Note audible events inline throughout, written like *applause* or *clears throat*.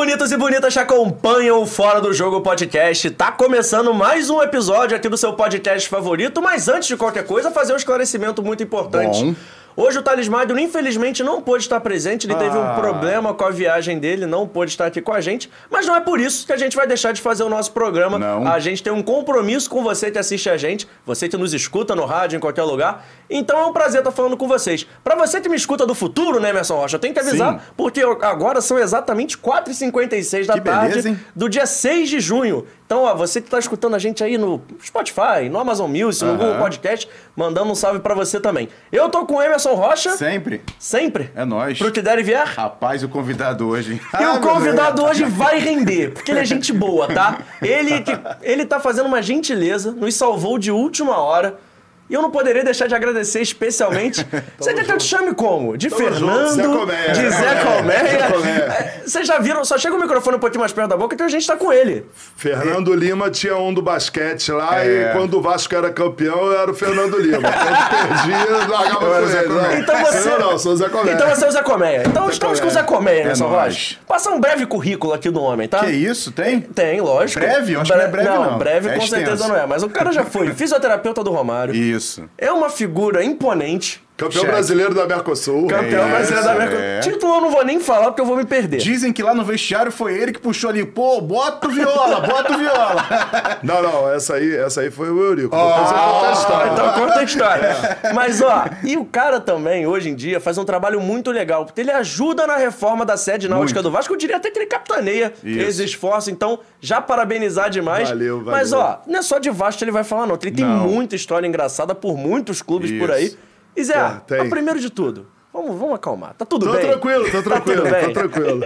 bonitos e bonitas que acompanham o Fora do Jogo Podcast. Tá começando mais um episódio aqui do seu podcast favorito, mas antes de qualquer coisa, fazer um esclarecimento muito importante. Bom. Hoje o Thales Magno, infelizmente, não pôde estar presente, ele teve um Ah. problema com a viagem dele, não pôde estar aqui com a gente, mas não é por isso que a gente vai deixar de fazer o nosso programa. Não. A gente tem um compromisso com você que assiste a gente, você que nos escuta no rádio, em qualquer lugar. Então é um prazer estar falando com vocês. Pra você que me escuta do futuro, né, Emerson Rocha, eu tenho que avisar, Sim. porque agora são exatamente 4h56 da Que tarde beleza, do dia 6 de junho. Então, ó, você que tá escutando a gente aí no Spotify, no Amazon Music, no Aham. Google Podcast, mandando um salve pra você também. Eu tô com o Emerson Rocha, Sempre. sempre. É nóis. Pro que der e vier. Rapaz, o convidado hoje. *laughs* E Ah, o convidado hoje vai render, porque ele é gente boa, tá? Ele, que, ele tá fazendo uma gentileza, nos salvou de última hora. E eu não poderia deixar de agradecer especialmente. *laughs* Você quer que eu te chame como? De Tamo Fernando, junto, Zé Colmeia. de Zé Zé Colmeia. Colmeia. É, Vocês já viram, só chega o microfone um pouquinho mais perto da boca que a gente tá com ele. Fernando Lima tinha um do basquete lá É. e quando o Vasco era campeão eu era o Fernando Lima. *laughs* Quando perdia, eu largava Eu era com o Zé ele. Não, Colmeia. Então você. Eu não, sou o Zé Colmeia. Então você é o Zé Colmeia. Então estamos com o Zé Colmeia, né, É São nóis. Rocha? Passar um breve currículo aqui do homem, tá? Que isso, tem? Tem, lógico. Breve? Eu acho que não é breve, não. breve É com extenso. certeza não é. Mas o cara já foi *laughs* fisioterapeuta do Romário. Isso. É uma figura imponente. Campeão Cheque. brasileiro da Mercosul. Campeão É, brasileiro da América. é. Título eu não vou nem falar porque eu vou me perder. Dizem que lá no vestiário foi ele que puxou ali. Pô, bota o viola, bota o viola. *laughs* Não, não, essa aí, essa aí foi o Eurico. Depois eu conto a Ah, história. então conta a história. *laughs* Mas, ó, e o cara também, hoje em dia, faz um trabalho muito legal, porque ele ajuda na reforma da sede náutica Muito. do Vasco. Eu diria até que ele capitaneia Isso. esse esforço. Então, já parabenizar demais. Valeu, valeu. Mas, ó, não é só de Vasco que ele vai falar, não. Ele tem Não. muita história engraçada por muitos clubes por aí. E, Zé, É, primeiro de tudo, vamos, vamos acalmar. Tá tudo Tô bem? tranquilo, tô tranquilo, tá tudo bem. tô tranquilo.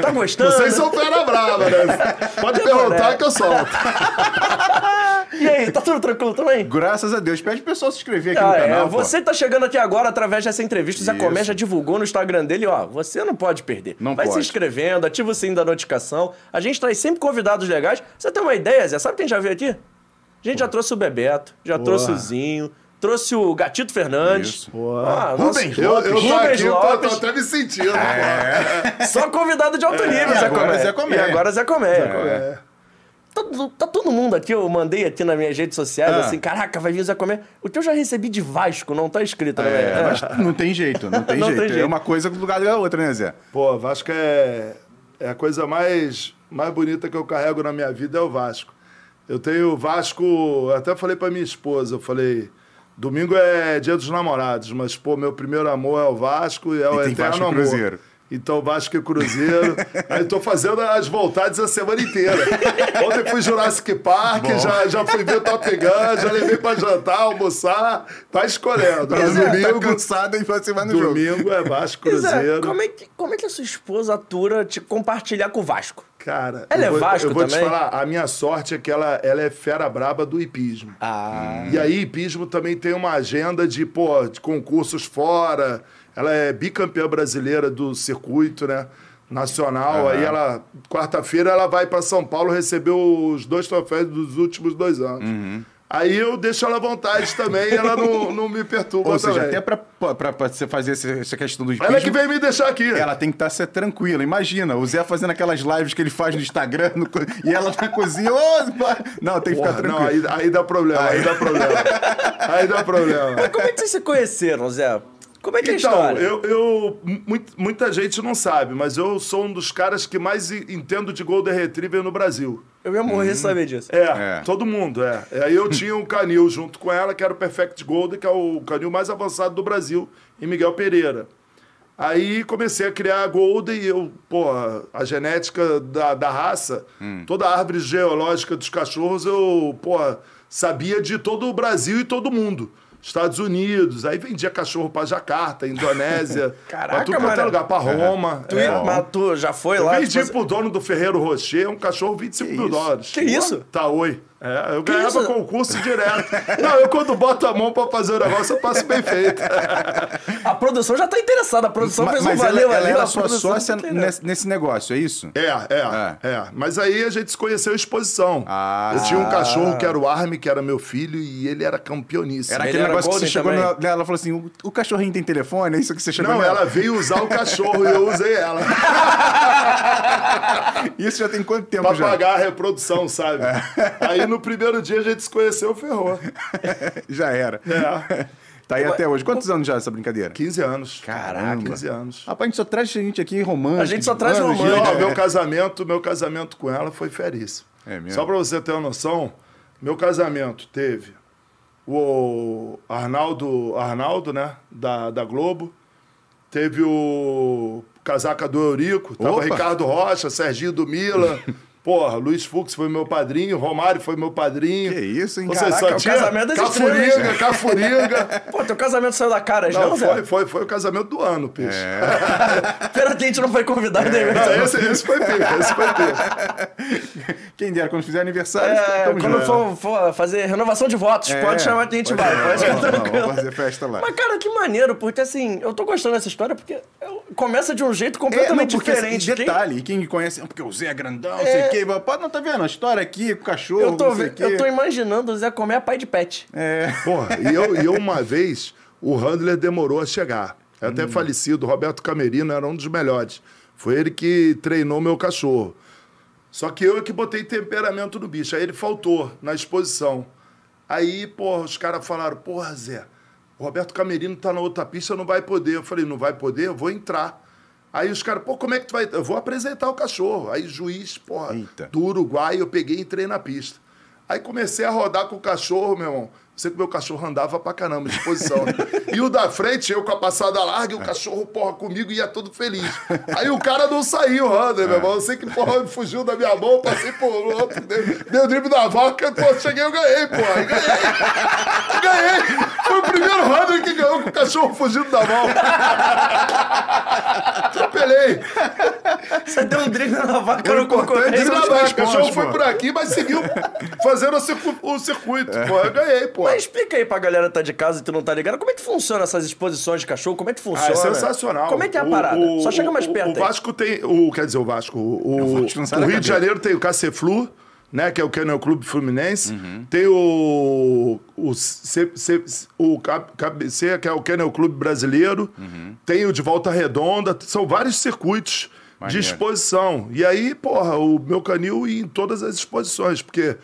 Tá gostando? Vocês são fera brava, né? Pode perguntar que eu solto. *laughs* E aí, tá tudo tranquilo também? Graças a Deus. Pede o pessoal se inscrever aqui Ah, no é, canal. pô. você tá chegando aqui agora através dessa entrevista. O Zé. Comé já divulgou no Instagram dele, ó. Você não pode perder. Não Vai se pode. inscrevendo, ativa o sininho da notificação. A gente traz sempre convidados legais. Você tem uma ideia, Zé? Sabe quem já veio aqui? A gente já trouxe o Bebeto, já trouxe o Zinho, trouxe o Gatito Fernandes. Isso. Ah, Rubens Eu, eu tô Rubens aqui, eu tô, tô Lopes. até me sentindo. pô. Só convidado de alto nível, e Zé agora Comé. Zé Comé. E agora Zé Comé. É. Tá, tá todo mundo aqui, eu mandei aqui nas minhas redes sociais, Ah. assim, caraca, vai vir o Zé Comé. O teu eu já recebi de Vasco, não tá escrito, né? É, É. mas não tem jeito, não tem, *laughs* Não jeito. tem jeito. É uma coisa no lugar da outra, né, Zé? Pô, Vasco é, é a coisa mais, mais bonita que eu carrego na minha vida é o Vasco. Eu tenho o Vasco, eu até falei pra minha esposa, eu falei, domingo é dia dos namorados, mas pô, meu primeiro amor é o Vasco e é o tem eterno Vasco e amor. Cruzeiro. Então, Vasco e Cruzeiro. *laughs* Aí tô fazendo as voltadas a semana inteira. Ontem fui Jurassic Park, já, já fui ver Top Gun, já levei pra jantar, almoçar, tá escolhendo. Mas Zé, tá domingo, cansado e vai no jogo. domingo é Vasco E, Zé, Cruzeiro. como é, que, como é que a sua esposa atura te compartilhar com o Vasco? Cara, Ela eu é vou, Vasco eu vou também? te falar, a minha sorte é que ela, ela é fera braba do hipismo. Ah. E aí, hipismo também tem uma agenda de, pô, de concursos fora. Ela é bicampeã brasileira do circuito, né? Nacional. Aí ela, quarta-feira, ela vai para São Paulo receber os dois troféus dos últimos dois anos. Uhum. Aí eu deixo ela à vontade também e ela não, não me perturba Ou seja, também. até pra você fazer essa, essa questão do Ela é que veio me deixar aqui. Ela tem que estar tá, tranquila. Imagina, o Zé fazendo aquelas lives que ele faz no Instagram no e ela na cozinha. Pá. não, tem que Porra, ficar não, tranquilo. aí, aí dá problema, aí dá problema. Aí dá problema. Como é que vocês se conheceram, Zé? Como é que é a Então, história? eu, eu mu- muita gente não sabe, mas eu sou um dos caras que mais entendo de Golden Retriever no Brasil. Eu ia morrer sem saber disso. É, É. todo mundo, é. E Aí eu tinha um canil junto com ela, que era o Perfect Golden, que é o canil mais avançado do Brasil, em Miguel Pereira. Aí comecei a criar a Golden e eu, pô, a genética da, da raça, toda a árvore geológica dos cachorros, eu, pô, sabia de todo o Brasil e todo mundo. Estados Unidos, aí vendia cachorro pra Jacarta, Indonésia, *laughs* Caraca, pra tudo quanto é lugar, pra Roma. Tu, é. mas tu já foi Eu lá? vendi tipo, pro dono do Ferreiro Rocher um cachorro 25 mil isso? dólares. Que isso? Tá, oi. É, eu Que ganhava isso? concurso direto. Não, eu quando boto a mão pra fazer o negócio, eu passo bem feito. *laughs* A produção já tá interessada. A produção Ma- fez Mas um ela, valeu ela ali. era a sua sócia tá entendendo. nesse, nesse negócio, é isso? É, é, é, Mas aí a gente se conheceu exposição. Ah. eu tinha um cachorro que era o Arme, que era meu filho, e ele era campeoníssimo. Era Ele aquele era negócio que você chegou nela, ela falou assim: o, o cachorrinho tem telefone? É isso que você chegou Não, nela? ela veio usar o cachorro e eu usei ela. *laughs* Isso já tem quanto tempo pra já? pagar a reprodução, sabe? Aí no primeiro dia a gente se conheceu, ferrou. *laughs* já era. É. Tá aí até hoje. Quantos anos já essa brincadeira? 15 anos. Caramba. 15 anos. Rapaz, a gente só traz gente aqui romântico. A gente só traz romântico. Meu casamento, meu casamento com ela foi feríssimo. É mesmo? Só pra você ter uma noção, meu casamento teve o Arnaldo, Arnaldo, né, da, da Globo, teve o casaca do Eurico, tava Opa! Ricardo Rocha, Serginho do Mila, *laughs* porra, Luiz Fux foi meu padrinho, Romário foi meu padrinho. Que isso, hein? Ou seja, Caraca, só o tinha casamento das Cafuringa, estrelas. Cafuringa. *laughs* Pô, teu casamento saiu da cara, já, Não, não, foi, foi, foi o casamento do ano, peixe. *laughs* Pena que a gente não foi convidado aí, Não, esse, esse foi pica, esse foi pica. *laughs* Quem dera, quando fizer aniversário, É, quando for, for fazer renovação de votos, É, pode chamar que a gente vai. Pode ficar tranquilo. vamos fazer festa lá. Mas, cara, que maneiro, porque assim, eu tô gostando dessa história porque começa de um jeito É, não, completamente porque, diferente. assim, Quem- detalhe, e quem me conhece, "Ah, porque o Zé é grandão, não É. sei quê. Pode não tá vendo? A história aqui com o cachorro, eu, tô, eu tô imaginando o Zé comer a pai de pet. É. Porra, e eu, e eu uma vez, o Handler demorou a chegar. É Até falecido, Roberto Camerino era um dos melhores. Foi ele que treinou meu cachorro. Só que eu é que botei temperamento no bicho. Aí ele faltou na exposição. Aí, porra, os caras falaram, porra, Zé, o Roberto Camerino tá na outra pista, não vai poder. Eu falei, não vai poder? Eu vou entrar. Aí os caras, pô, como é que tu vai... Eu vou apresentar o cachorro. Aí juiz, porra, Eita. do Uruguai, eu peguei e entrei na pista. Aí comecei a rodar com o cachorro, meu irmão. Sei que meu cachorro andava pra caramba, de exposição. né? E o da frente, eu com a passada larga, e o cachorro, porra, comigo ia todo feliz. Aí o cara não saiu, André, meu irmão. Eu sei que, porra, ele fugiu da minha mão, passei por outro, deu, deu drible da vaca, pô, cheguei, eu ganhei, porra. E ganhei. Ganhei. Foi o primeiro Hunter que ganhou com o cachorro fugindo da mão. Atropelei. Você deu um drible na vaca O é Drible os da vaca. O cachorro foi por aqui, mas seguiu fazendo o, o circuito. Pô, eu ganhei, pô. Mas explica aí pra galera que tá de casa e tu não tá ligado, como é que funciona essas exposições de cachorro? Como é que Ah, funciona? é sensacional. Como é que é a O- parada? o- Só chega o- mais o- perto O aí. Vasco tem. O, quer dizer, o Vasco. O, O Vasco o da Rio de Janeiro tem o Caceflu, né? Que é o Kennel Clube Fluminense. Uhum. Tem o. O, C, C- o KBC, que é o Kennel Clube Brasileiro. Uhum. Tem o de Volta Redonda. São vários circuitos de Maneiro. exposição. E aí, porra, o meu canil ia em todas as exposições, porque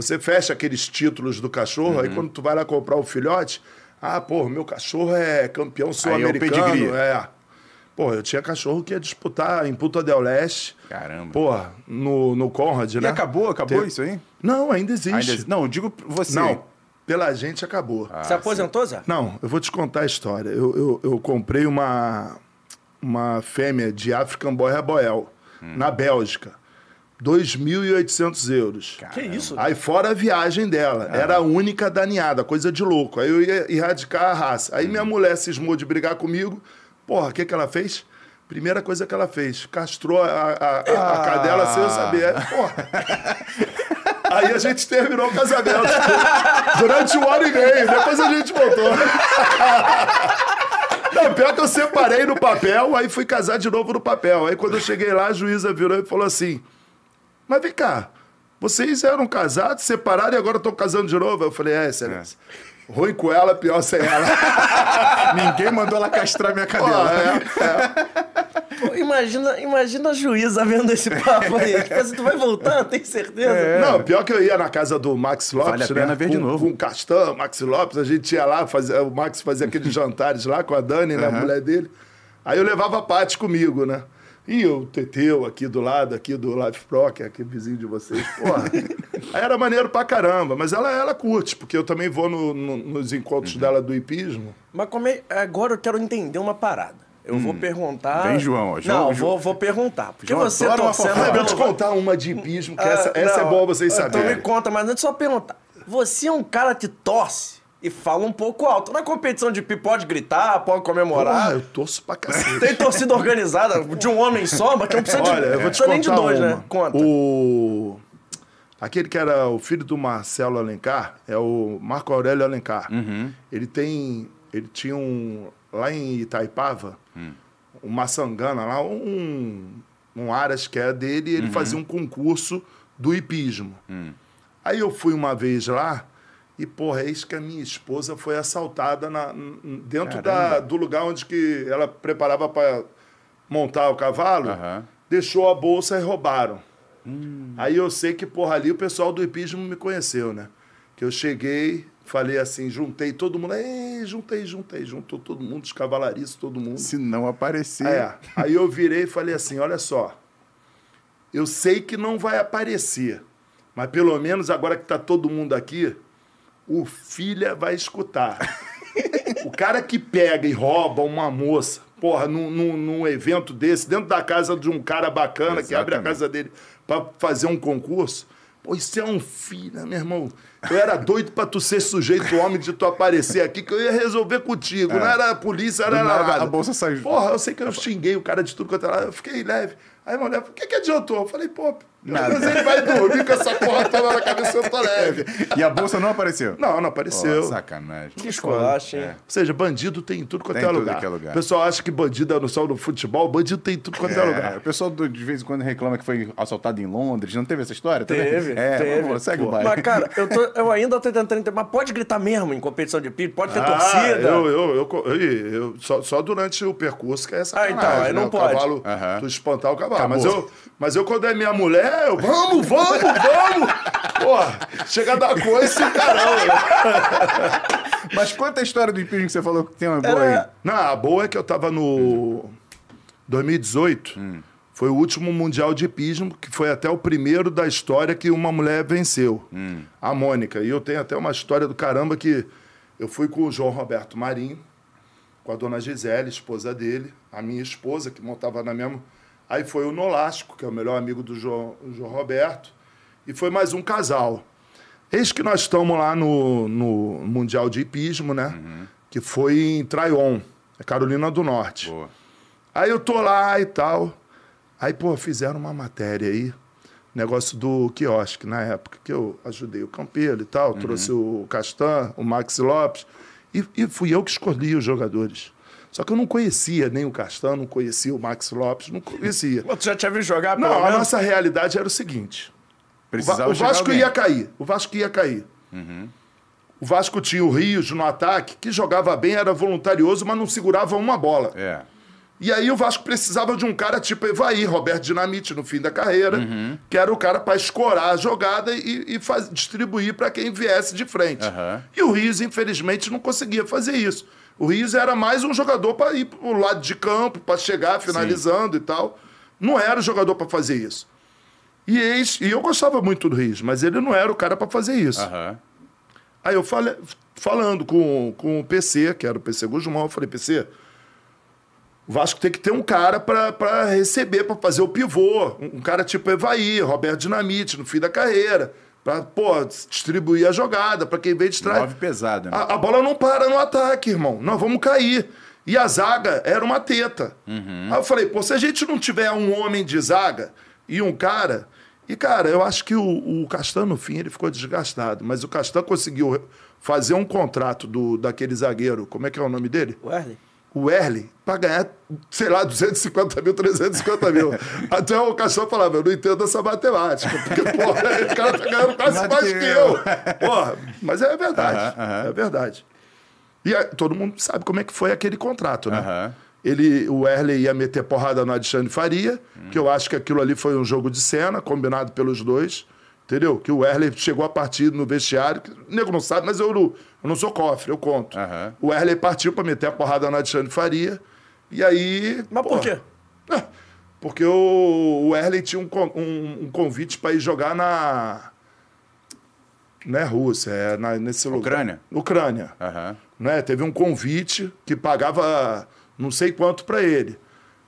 você fecha aqueles títulos do cachorro, Uhum. aí quando tu vai lá comprar o filhote, ah, porra, meu cachorro é campeão sul-americano. pedigree. É. Pô, eu tinha cachorro que ia disputar em Punta del Leste. Caramba. Porra, no, no Conrad, E né? acabou? Acabou Tem- isso aí? Não, ainda existe. Ainda- Não, digo você. Não, pela gente acabou. Ah, Você aposentou, Zé? Não, eu vou te contar a história. Eu, eu, eu comprei uma, uma fêmea de African Boy Raboel, Hum. na Bélgica. 2.800 euros. Que isso? Aí fora a viagem dela. Era a única da ninhada, coisa de louco. Aí eu ia erradicar a raça. Aí minha mulher cismou de brigar comigo. Porra, o que, que ela fez? Primeira coisa que ela fez, castrou a, a, a- a cadela sem eu saber. Porra. *laughs* Aí a gente terminou o casamento. Durante um ano e meio. Depois a gente voltou. *laughs* Não, pior que eu separei no papel, aí fui casar de novo no papel. Aí quando eu cheguei lá, a juíza virou e falou assim: Mas vem cá, vocês eram casados, separaram e agora estão casando de novo? Eu falei: É, excelência. Ruim com ela, pior sem ela. *laughs* Ninguém mandou ela castrar minha cadela. é, Pô, imagina, imagina a juíza vendo esse papo aí. *laughs* tipo assim, tu vai voltar, tem certeza? Não, pior que eu ia na casa do Max Lopes, Vale a né? pena ver com, de novo. Com o Castan, Max Lopes, a gente ia lá, fazia, o Max fazia aqueles jantares lá com a Dani, né, a mulher dele. Aí eu levava a Paty comigo, né? E o Teteu aqui do lado, aqui do Life Pro, que é aquele vizinho de vocês, porra. *laughs* Era maneiro pra caramba, mas ela, ela curte, porque eu também vou no- no- nos encontros Uhum. dela do hipismo. Mas como é... agora eu quero entender uma parada. Eu vou perguntar. Vem, João. João, não, João. vou, vou perguntar. Porque João você adora uma torcendo fofoca. Ah, eu vou te pelo- contar uma de hipismo, que Ah, essa, essa é não, boa vocês Então me saberem. conta, mas antes só perguntar. Você é um cara que torce e fala um pouco alto. Na competição de pi pode gritar, pode comemorar. Porra, eu torço pra cacete. Tem torcida organizada de um homem só, mas que não precisa de, Olha, eu vou te nem de dois, uma. né? Conta. O... Aquele que era o filho do Marcelo Alencar é o Marco Aurélio Alencar. Uhum. Ele tem... Ele tinha um... Lá em Itaipava, Hum. uma sangana lá, um... Um Aras que é dele, e Uhum. ele fazia um concurso do hipismo. Hum. Aí eu fui uma vez lá e, porra, eis que a minha esposa foi assaltada na, dentro da, do lugar onde que ela preparava para montar o cavalo. Aham. Deixou a bolsa e roubaram. Aí eu sei que, porra, ali o pessoal do hipismo me conheceu, né? Que eu cheguei, falei assim, juntei todo mundo, ei, juntei, juntei, juntou todo mundo, os cavalariços, todo mundo. Se não aparecer. É. Aí eu virei e falei assim: olha só, eu sei que não vai aparecer, mas pelo menos agora que tá todo mundo aqui, o filha vai escutar. o cara que pega e rouba uma moça, porra, num, num, num evento desse, dentro da casa de um cara bacana que abre a Exatamente. casa dele pra fazer um concurso, pô, isso é um filho, meu irmão. Eu era doido pra tu ser sujeito homem de tu aparecer aqui, que eu ia resolver contigo. Não era a polícia, É. Era nada, nada. a bolsa saiu. Porra, eu sei que eu xinguei o cara de tudo quanto era. Eu fiquei leve. Aí a mulher, o que, que adiantou? Eu falei, pô, Nada. mas ele vai dormir com essa porra toda na cabeça, eu tô leve. E a bolsa não apareceu? Não, não apareceu. Ó, sacanagem. Que esculacho, hein? É. Ou seja, bandido tem em tudo quanto Tem é em tudo lugar. que é lugar. O pessoal acha que bandido é no só no futebol, bandido tem em tudo quanto é, É, lugar. o pessoal do- de vez em quando reclama que foi assaltado em Londres. Não teve essa história? Teve, É, teve. vamos lá, segue o Pô, baile. Mas, cara, eu, tô, eu ainda tô tentando entender. Mas pode gritar mesmo em competição de pito? Pode ter Ah, torcida? Eu, eu, eu, eu, eu- só, só durante o percurso que é essa Ah, então, aí não o pode. Cavalo, Aham. Tu espantar o cavalo. Acabou. Mas eu, mas eu, quando é minha mulher, eu, vamos, vamos, vamos! Porra, chega a dar coisa e caramba. Mas conta a história do hipismo que você falou que tem uma boa aí. Não, a boa é que eu tava no 2018. Foi o último Mundial de Hipismo, que foi até o primeiro da história que uma mulher venceu. A Mônica. E eu tenho até uma história do caramba que eu fui com o João Roberto Marinho, com a dona Gisele, esposa dele, a minha esposa, que montava na mesma. Aí foi o Nolasco, que é o melhor amigo do João, João Roberto, e foi mais um casal. Eis que nós estamos lá no, no Mundial de Hipismo, né? Que foi em Traion, é Carolina do Norte. Boa. Aí eu tô lá e tal. Aí, pô, fizeram uma matéria aí, negócio do quiosque, na época, que eu ajudei o Campelo e tal, trouxe o Castan, o Maxi Lopes, e, e fui eu que escolhi os jogadores. Só que eu não conhecia nem o Castan, não conhecia o Maxi Lopes, não conhecia. *laughs* Tu já tinha visto jogar, Não, a nossa realidade era o seguinte: o, Va- Precisava o Vasco. Uhum. ia cair. O Vasco ia cair. O Vasco tinha o Rios no ataque, que jogava bem, era voluntarioso, mas não segurava uma bola. É. E aí o Vasco precisava de um cara tipo Evair, Roberto Dinamite, no fim da carreira, Uhum. que era o cara para escorar a jogada e, e faz- distribuir para quem viesse de frente. Aham. E o Rios, infelizmente, não conseguia fazer isso. O Rios era mais um jogador para ir pro lado de campo, para chegar finalizando e tal. Não era o jogador para fazer isso. E, eis, e eu gostava muito do Rios, mas ele não era o cara para fazer isso. Aham. Aí eu falei, falando com, com o PC, que era o PC Guzmão, eu falei, PC, o Vasco tem que ter um cara para receber, para fazer o pivô. Um, um cara tipo Evaí, Roberto Dinamite, no fim da carreira. Pra, pô, distribuir a jogada, para quem vem de trás. Nove pesado, né? A, a bola não para no ataque, irmão. Nós vamos cair. E a zaga era uma teta. Aí eu falei, pô, se a gente não tiver um homem de zaga e um cara. E, cara, eu acho que o, o Castan, no fim, ele ficou desgastado. Mas o Castan conseguiu fazer um contrato do, daquele zagueiro. Como é que é o nome dele? Wesley? O Erle para ganhar, sei lá, 250 mil, 350 mil. *laughs* Até o Castan falava, eu não entendo essa matemática, porque, porra, *laughs* o cara tá ganhando quase Mais que eu. Porra, mas é verdade, Aham, aham. é verdade. E aí, todo mundo sabe como é que foi aquele contrato, né? Aham. Ele, o Erle ia meter porrada no Alexandre Faria, Hum. que eu acho que aquilo ali foi um jogo de cena, combinado pelos dois. Entendeu? Que o Erle chegou a partir no vestiário. que O nego não sabe, mas eu não, eu não sou cofre, eu conto. Aham. O Erle partiu pra meter a porrada no Alexandre Faria. E aí. Mas por quê? *laughs* Ah, Porque o, o Erle tinha um, um- um convite para ir jogar na. Não é Rússia, é na- nesse lugar. Ucrânia? Ucrânia. Aham. Né? Teve um convite que pagava não sei quanto para ele.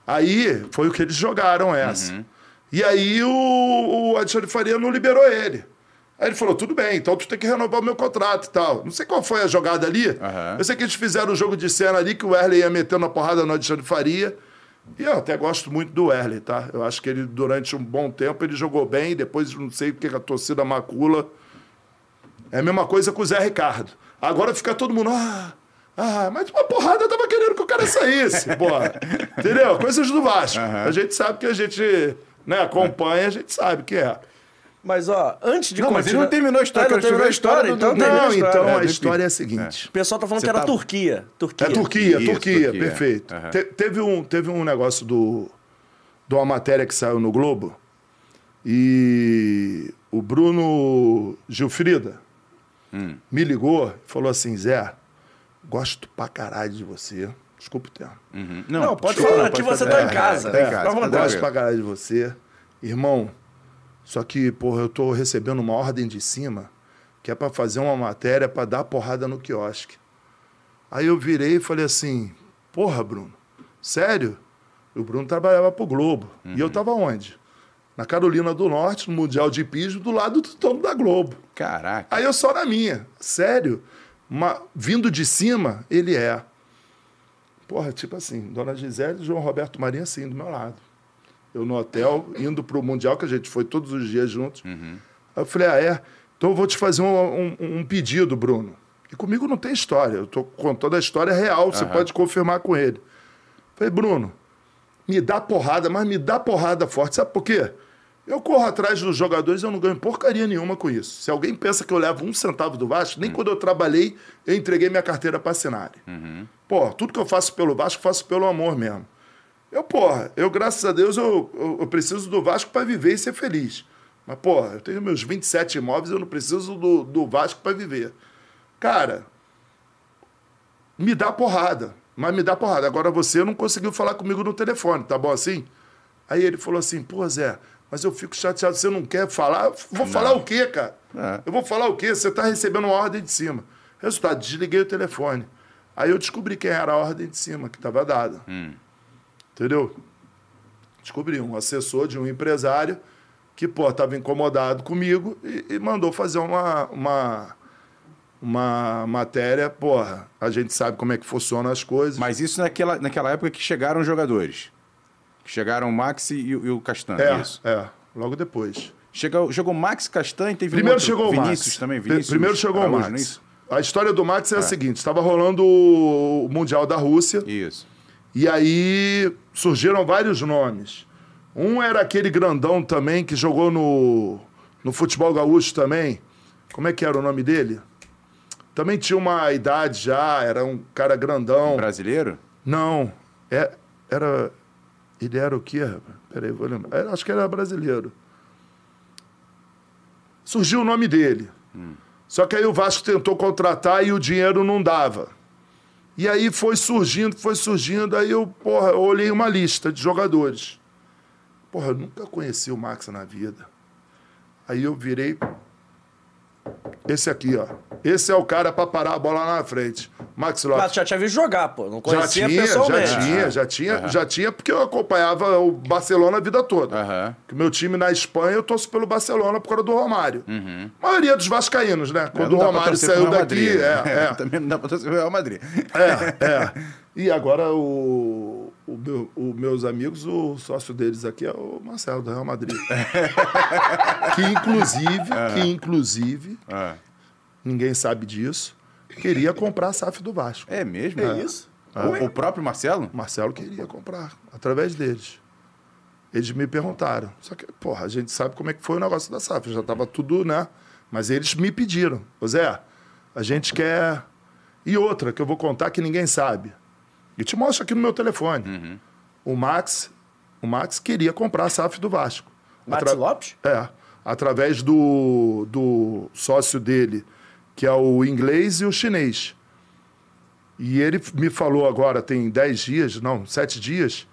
Aí foi o que eles jogaram essa. E aí o, o Alexandre Faria não liberou ele. Aí ele falou: tudo bem, então tu tem que renovar o meu contrato e tal. Não sei qual foi a jogada ali. Aham. Eu sei que eles fizeram um jogo de cena ali que o Erle ia metendo a porrada no Alexandre Faria. E eu até gosto muito do Erle, tá? Eu acho que ele, durante um bom tempo, ele jogou bem, depois não sei porque a torcida macula. É a mesma coisa com o Zé Ricardo. Agora fica todo mundo. Ah, ah, mas uma porrada tava querendo que o cara saísse, porra. *laughs* Entendeu? Coisas do Vasco. A gente sabe que a gente né, acompanha, a gente sabe que é. Mas, ó, antes de Não, mas ele continuar- não terminou a história, Ah, não quero terminou a história história? do- Então do- termina a Não, história. então É, a história é a seguinte. O pessoal tá falando Você que era tá- Turquia. Turquia. É Turquia, Isso, Turquia, Turquia. perfeito. Aham. Te- teve, um, teve um negócio do, de uma matéria que saiu no Globo E o Bruno Gilfrida Hum. me ligou e falou assim: Zé, gosto pra caralho de você. Desculpa o termo. Uhum. Não, pode desculpa, falar não, que pode você falar. tá em casa. tá em É, casa, tá vontade. Gosto tranquilo. pra caralho de você. Irmão, só que, porra, eu tô recebendo uma ordem de cima que é pra fazer uma matéria pra dar porrada no quiosque. Aí eu virei e falei assim: Porra, Bruno, sério? O Bruno trabalhava pro Globo. E eu tava onde? Na Carolina do Norte, no Mundial de Pismo, do lado do dono da Globo. Caraca. Aí eu só na minha. Sério? Uma- vindo de cima, ele é. Porra, tipo assim, Dona Gisele e João Roberto Marinho assim, do meu lado. Eu no hotel, indo pro Mundial, que a gente foi todos os dias juntos. Aí eu falei, ah, é? Então eu vou te fazer um, um- um pedido, Bruno. E comigo não tem história. Eu tô contando a história real, você pode confirmar com ele. Falei, Bruno, me dá porrada, mas me dá porrada forte. Sabe por quê? Eu corro atrás dos jogadores e eu não ganho porcaria nenhuma com isso. Se alguém pensa que eu levo um centavo do Vasco, nem quando eu trabalhei, eu entreguei minha carteira para assinar. Pô, tudo que eu faço pelo Vasco, faço pelo amor mesmo. Eu, porra, eu, graças a Deus, eu, eu, eu preciso do Vasco para viver e ser feliz. Mas, porra, eu tenho meus 27 imóveis, eu não preciso do, do Vasco para viver. Cara, me dá porrada. Mas me dá porrada. Agora você não conseguiu falar comigo no telefone, tá bom assim? Aí ele falou assim, pô, Zé, mas eu fico chateado, você não quer falar? Vou falar o quê, cara? É. Eu vou falar o quê? Você tá recebendo uma ordem de cima. Resultado, desliguei o telefone. Aí eu descobri quem era a ordem de cima que estava dada. Entendeu? Descobri um assessor de um empresário que, pô, estava incomodado comigo e, e mandou fazer uma, uma, uma matéria. Porra, a gente sabe como é que funcionam as coisas. Mas isso naquela, naquela época que chegaram os jogadores. Chegaram o Max e, e o Castanho, é, isso. é, logo depois. Chegou, chegou o Max Castanho, teve um Primeiro outro, chegou o Vinícius Max. também, Vinícius Primeiro chegou o Araújo, é Max. isso? A história do Max é a seguinte: estava rolando o Mundial da Rússia. Isso. E aí surgiram vários nomes. Um era aquele grandão também que jogou no, no futebol gaúcho também. Como é que era o nome dele? Também tinha uma idade já, era um cara grandão. Brasileiro? Não, é, era. Ele era o quê, rapaz? Peraí, vou lembrar. Acho que era brasileiro. Surgiu o nome dele. Só que aí o Vasco tentou contratar e o dinheiro não dava. E aí foi surgindo, foi surgindo, aí eu, porra, eu olhei uma lista de jogadores. Porra, eu nunca conheci o Max na vida. Aí eu virei. Esse aqui, ó. Esse é o cara pra parar a bola lá na frente. Max Lopes. Mas já tinha visto jogar, pô. Não Já conhecia tinha, já pessoalmente. tinha, já tinha, já tinha, porque eu acompanhava o Barcelona a vida toda. Aham. Que meu time na Espanha, eu torço pelo Barcelona por causa do Romário. A maioria dos vascaínos, né? Quando Não o Romário saiu Real daqui, Madrid, né? *laughs* é, Também não dá pra torcer pro Real Madrid. é, é. E agora o, o, meu- o meus amigos, o sócio deles aqui é o Marcelo, do Real Madrid. *laughs* que inclusive, que inclusive, Ah. ninguém sabe disso, queria comprar a SAF do Vasco. É mesmo? É isso? O, o próprio Marcelo? Marcelo queria comprar, através deles. Eles me perguntaram. Só que, porra, a gente sabe como é que foi o negócio da SAF. Já estava tudo, né? Mas eles me pediram. Ô Zé, a gente quer. E outra que eu vou contar que ninguém sabe. E te mostro aqui no meu telefone. O Max, o Max queria comprar a SAF do Vasco. Max Atra- Lopes? É. Através do, do sócio dele, que é o inglês e o chinês. E ele me falou agora, tem 10 dias, não, 7 dias,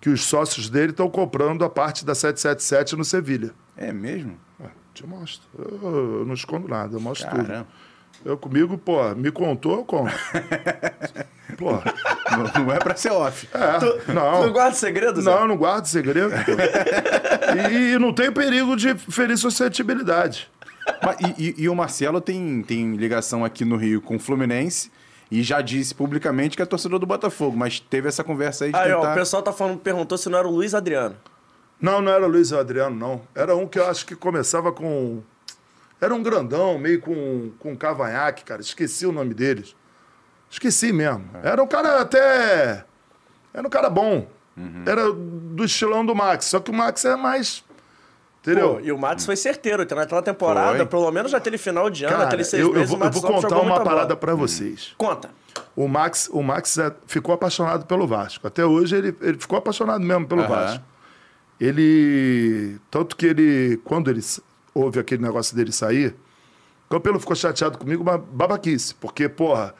que os sócios dele estão comprando a parte da 777 no Sevilha. É mesmo? Ué, te mostro. Eu, eu não escondo nada, eu mostro tudo. Eu comigo, pô, me contou, eu conto. *laughs* pô, Não, não é pra ser off. é, Tu não. não guarda segredo, Zé? Não, eu não guardo segredo. *laughs* e, e não tem perigo de ferir suscetibilidade. Mas, e, e- e o Marcelo tem, tem ligação aqui no Rio com o Fluminense e já disse publicamente que é torcedor do Botafogo, mas teve essa conversa aí de Aí, ó, tentar... o pessoal tá falando, perguntou se não era o Luiz Adriano. Não, não era Luiz Adriano, não. Era um que eu acho que começava com. Era um grandão, meio com, com cavanhaque, cara. Esqueci o nome deles. Esqueci mesmo. Era um cara até. Era um cara bom. Era do estilão do Max. Só que o Max é mais. Entendeu? Pô, e o Matos foi certeiro, que naquela temporada, Foi. pelo menos naquele final de ano, Cara, aqueles seis eu, eu meses, vou, o eu vou contar uma parada bola. pra vocês. Conta. O Max, o Max é- ficou apaixonado pelo Vasco. Até hoje ele, ele ficou apaixonado mesmo pelo Aham. Vasco. Ele. Tanto que ele. Quando ele houve aquele negócio dele sair, o Campelo ficou chateado comigo, uma babaquice. Porque, porra,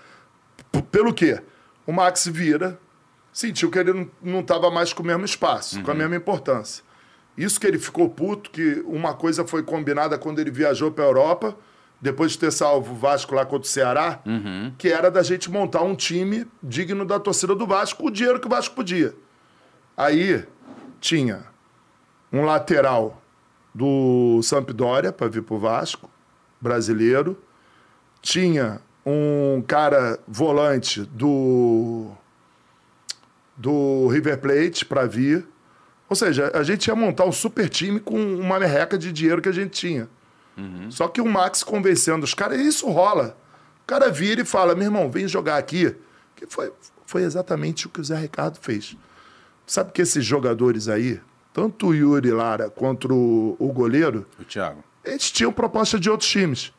pelo quê? O Max vira, sentiu que ele não- estava mais com o mesmo espaço, com a mesma importância. Isso que ele ficou puto, que uma coisa foi combinada quando ele viajou para a Europa, depois de ter salvo o Vasco lá contra o Ceará, que era da gente montar um time digno da torcida do Vasco, o dinheiro que o Vasco podia. Aí tinha um lateral do Sampdoria para vir para o Vasco, brasileiro. Tinha um cara volante do do River Plate para vir. Ou seja, a gente ia montar um super time com uma merreca de dinheiro que a gente tinha. Só que o Max convencendo os caras, e isso rola. O cara vira e fala: meu irmão, vem jogar aqui. Que foi, foi exatamente o que o Zé Ricardo fez. Sabe que esses jogadores aí, tanto o Yuri Lara quanto o, o goleiro, O Thiago. eles tinham proposta de outros times.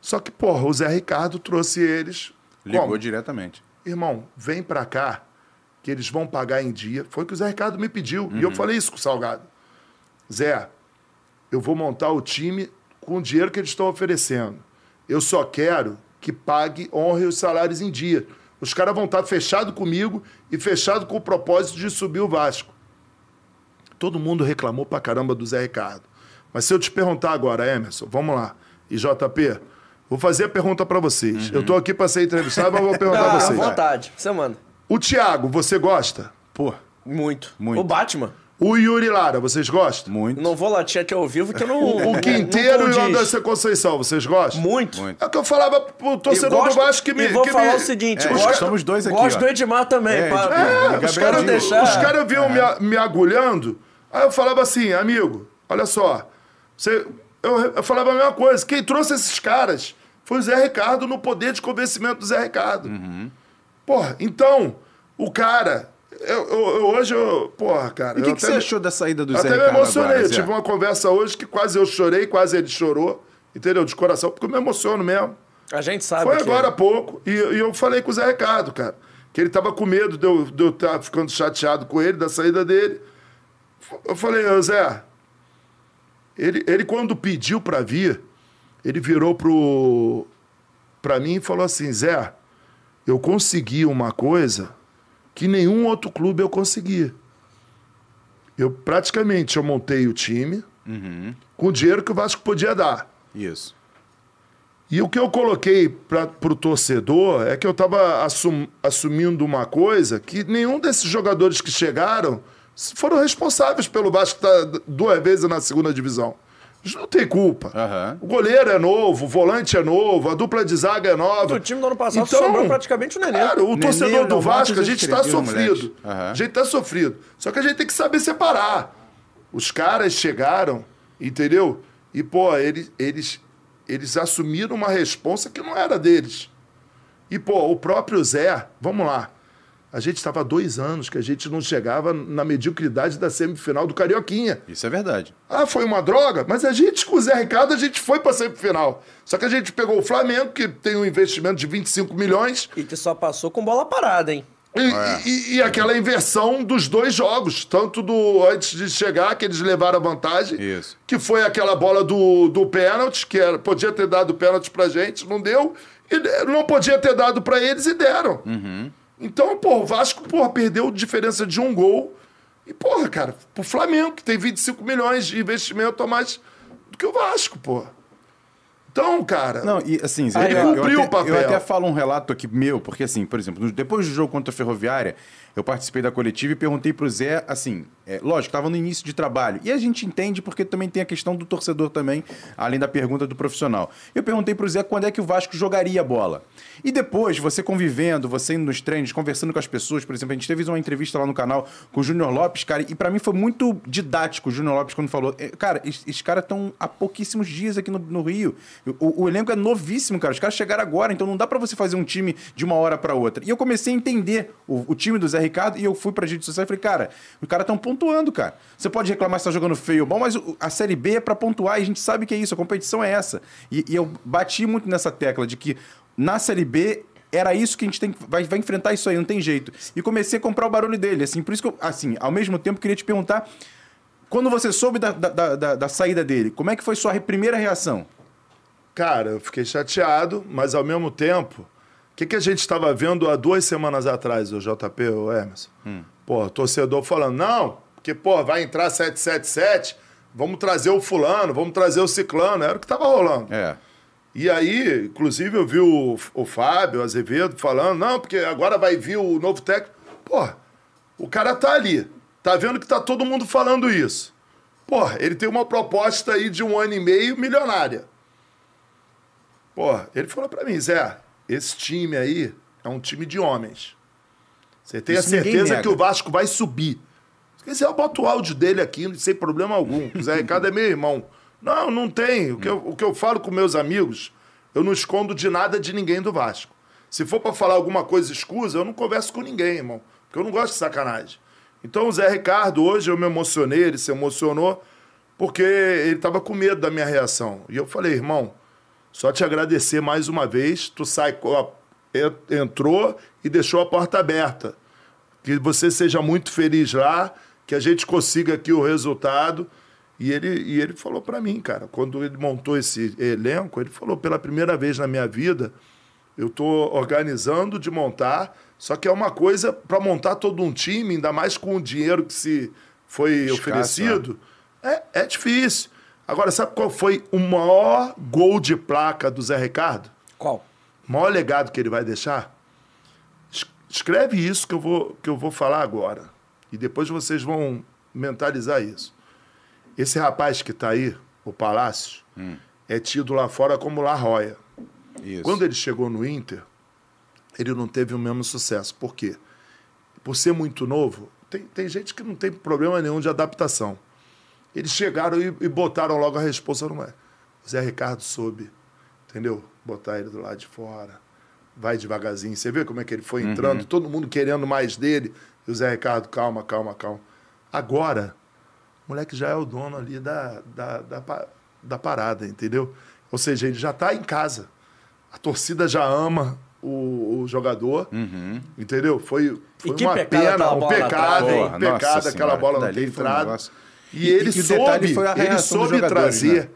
Só que, porra, o Zé Ricardo trouxe eles. Ligou como? diretamente. Irmão, vem pra cá, que eles vão pagar em dia. Foi o que o Zé Ricardo me pediu. E eu falei isso com o Salgado. Zé, eu vou montar o time com o dinheiro que eles estão oferecendo. Eu só quero que pague, honre os salários em dia. Os caras vão estar fechados comigo e fechado com o propósito de subir o Vasco. Todo mundo reclamou pra caramba do Zé Ricardo. Mas se eu te perguntar agora, Emerson, vamos lá, e JP, vou fazer a pergunta pra vocês. Eu tô aqui pra ser entrevistado, mas vou perguntar Ah, a à vocês. vontade. Você manda. O Thiago, você gosta? Pô, Muito. Muito. O Batman. O Yuri Lara, vocês gostam? muito. Não vou latir aqui ao vivo que eu não. O Quinteiro não e o. Anderson Conceição, vocês gostam? Muito. Muito. É o que eu falava pro torcedor gosto- do Vasco que me. E vou que falar me- o seguinte: É, gosto, estamos dois aqui, gosto ó. do Edmar também. É, pra, É, Gabriel os caras não deixar- os caras vinham me, me agulhando, aí eu falava assim, amigo, olha só, você, eu, eu falava a mesma coisa, quem trouxe esses caras foi o Zé Ricardo no poder de convencimento do Zé Ricardo. Porra, então, o cara, eu, eu- eu- hoje eu, porra, cara... E o que, que até você me- achou da saída do eu Zé até me Ricardo emocionei. agora, tive uma conversa hoje que quase eu chorei, quase ele chorou. Entendeu? De coração, porque eu me emociono mesmo. A gente sabe. Foi que- agora há pouco. E, e eu falei com o Zé Ricardo, cara. Que ele tava com medo de eu, de eu estar ficando chateado com ele, da saída dele. Eu falei, Zé. Ele, ele quando pediu pra vir, ele virou pro, pra mim e falou assim: Zé, eu consegui uma coisa que nenhum outro clube eu consegui. Eu praticamente eu montei o time com o dinheiro que o Vasco podia dar. Isso. E o que eu coloquei para o torcedor é que eu estava assumindo uma coisa que nenhum desses jogadores que chegaram foram responsáveis pelo Vasco estar duas vezes na segunda divisão. Eles não tem culpa. Aham. O goleiro é novo, o volante é novo, a dupla de zaga é nova. O time do ano passado sobrou praticamente o Nenê. Cara, o Nenê, torcedor do Vasco, a eu gente está sofrido. Aham. A gente está sofrido. Só que a gente tem que saber separar. Os caras chegaram, entendeu? E, pô, eles, eles, eles assumiram uma responsa que não era deles. E, pô, o próprio Zé, vamos lá. A gente estava há dois anos que a gente não chegava na mediocridade da semifinal do Carioquinha. Isso é verdade. Ah, foi uma droga? Mas a gente, com o Zé Ricardo, a gente foi para semifinal. Só que a gente pegou o Flamengo, que tem um investimento de 25 milhões, E que só passou com bola parada, hein? e, É. e- e aquela inversão dos dois jogos, tanto do antes de chegar, que eles levaram a vantagem, Isso. que foi aquela bola do, do pênalti, que era, podia ter dado pênalti pra gente, não deu, e não podia ter dado pra eles e deram. Uhum. Então, pô, o Vasco, porra, perdeu diferença de um gol. E, porra, cara, pro Flamengo, que tem 25 milhões de investimento a mais do que o Vasco, porra. Então, cara. Não, e assim, Zé, eu, cumpriu eu o até, papel. eu até falo um relato aqui meu, porque assim, por exemplo, depois do jogo contra a Ferroviária, eu participei da coletiva e perguntei pro Zé, assim, é, lógico, estava no início de trabalho. E a gente entende porque também tem a questão do torcedor também, além da pergunta do profissional. Eu perguntei pro Zé quando é que o Vasco jogaria a bola. E depois, você convivendo, você indo nos treinos, conversando com as pessoas, por exemplo, a gente teve uma entrevista lá no canal com o Júnior Lopes, cara, e pra mim foi muito didático o Júnior Lopes quando falou, é, cara, esses, caras estão há pouquíssimos dias aqui no, no Rio. O, o elenco é novíssimo, cara. Os caras chegaram agora, então não dá pra você fazer um time de uma hora pra outra. E eu comecei a entender o, o time do Zé Ricardo e eu fui pra rede social e falei, cara, os caras estão pontuando, cara. Você pode reclamar se tá jogando feio ou bom, mas a Série B é pra pontuar e a gente sabe que é isso, a competição é essa. E, e eu bati muito nessa tecla de que na Série B era isso que a gente tem que- vai, vai enfrentar isso aí, não tem jeito. E comecei a comprar o barulho dele, assim, por isso que eu, assim, ao mesmo tempo queria te perguntar Quando você soube da, da, da, da saída dele, como é que foi sua primeira reação? Cara, eu fiquei chateado, mas ao mesmo tempo, o que, que a gente estava vendo há duas semanas atrás, o JP, o Emerson? Hum. Pô, torcedor falando, não, porque, pô, vai entrar 777, vamos trazer o fulano, vamos trazer o ciclano, era o que estava rolando. É. E aí, inclusive, eu vi o, o Fábio Azevedo falando, não, porque agora vai vir o novo técnico. Pô, o cara tá ali, tá vendo que tá todo mundo falando isso. Pô, ele tem uma proposta aí de um ano e meio milionária. Pô, ele falou pra mim, Zé, esse time aí é um time de homens. Você tem Isso a certeza que o Vasco vai subir. Se quiser, eu boto o áudio dele aqui, sem problema algum. O Zé Ricardo é meu irmão. Não, não tem. O que, eu, o que eu falo com meus amigos, eu não escondo de nada de ninguém do Vasco. Se for pra falar alguma coisa escusa, eu não converso com ninguém, irmão. Porque eu não gosto de sacanagem. Então o Zé Ricardo, hoje eu me emocionei, ele se emocionou, porque ele tava com medo da minha reação. E eu falei, irmão, só te agradecer mais uma vez. Tu sai, entrou e deixou a porta aberta. Que você seja muito feliz lá, que a gente consiga aqui o resultado. E ele, e ele falou pra mim, cara, quando ele montou esse elenco, ele falou: pela primeira vez na minha vida, eu tô organizando de montar, só que é uma coisa para montar todo um time, ainda mais com o dinheiro que se foi Escasso, oferecido, é, é difícil. Agora, sabe qual foi o maior gol de placa do Zé Ricardo? Qual? O maior legado que ele vai deixar? Es- Escreve isso que eu vou, que eu vou falar agora. E depois vocês vão mentalizar isso. Esse rapaz que está aí, o Palácio, é tido lá fora como La Roya. Isso. Quando ele chegou no Inter, ele não teve o mesmo sucesso. Por quê? Por ser muito novo, tem, tem gente que não tem problema nenhum de adaptação. Eles chegaram e, e botaram logo a resposta no é. O Zé Ricardo soube, entendeu? Botar ele do lado de fora. Vai devagarzinho. Você vê como é que ele foi entrando, todo mundo querendo mais dele. E o Zé Ricardo, calma, calma, calma. Agora, o moleque já é o dono ali da, da, da, da parada, entendeu? Ou seja, ele já está em casa. A torcida já ama o, o jogador, entendeu? Foi, foi uma pena, um pecado, um pecado nossa aquela bola não ter um entrado. negócio. E, E- ele e o detalhe soube, foi a ele soube jogadores, trazer né?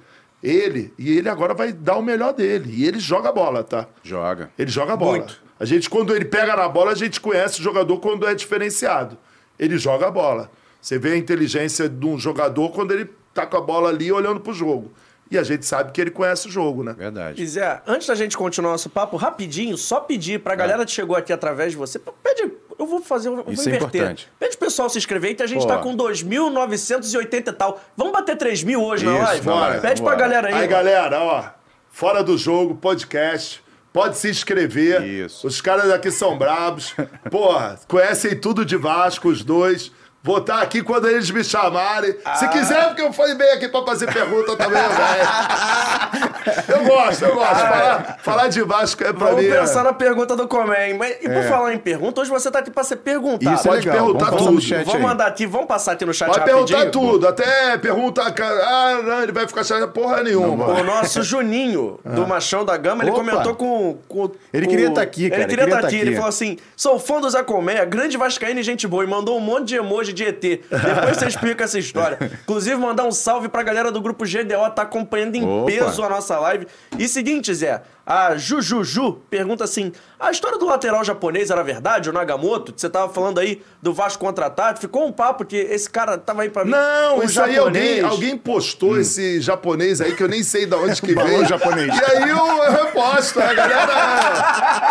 ele, e ele agora vai dar o melhor dele. E ele joga bola, tá? Joga. Ele joga bola. Muito. A gente, quando ele pega na bola, a gente conhece o jogador quando é diferenciado. Ele joga a bola. Você vê a inteligência de um jogador quando ele tá com a bola ali olhando pro jogo. E a gente sabe que ele conhece o jogo, né? Verdade. E Zé, antes da gente continuar nosso papo, rapidinho, só pedir É. pra galera que chegou aqui através de você, pede, eu vou fazer, vou Isso é inverter. importante. Pede o pessoal se inscrever, que a gente Pô. tá com 2.980 e tal. Vamos bater 3 mil hoje na Isso, live? bora, Pede bora. pra galera aí. Aí, galera, ó, fora do jogo, podcast. Pode se inscrever. Isso. Os caras aqui são brabos. Porra, conhecem tudo de Vasco, os dois. Vou estar aqui quando eles me chamarem. Ah. Se quiser, porque eu fui bem aqui pra fazer pergunta também, velho. *laughs* Eu gosto, eu gosto. Falar, falar de Vasco é pra Vamos mim. é- pensar na pergunta do Comem. Mas, e por falar em pergunta, hoje você tá aqui pra ser perguntado. Isso é Pode legal. perguntar Vamos tudo. chat Vamos aí. mandar aqui, vamos passar aqui no chat Pode rapidinho. perguntar tudo. Até pergunta. Ah, não, ele vai ficar chateado porra nenhuma. O nosso Juninho, do Machão da Gama, ele Opa. comentou com, com Ele queria tá aqui, cara, Ele queria ele estar aqui. tá Ele aqui. falou assim: sou fã do Zé Colmeia, grande vascaíno e gente boa. E mandou um monte de emoji de ET. Depois você explica essa história. *laughs* Inclusive, mandar um salve pra galera do grupo GDO, tá acompanhando em Opa. peso a nossa live. E seguinte, Zé, a Jujuju pergunta assim: a história do lateral japonês era verdade, o Nagamoto? Você tava falando aí do Vasco contratado. Ficou um papo que esse cara tava aí pra mim. Não, um isso aí japonês. alguém, alguém postou esse japonês aí que eu nem sei de onde que *laughs* veio. japonês. E aí eu, eu reposto, a galera.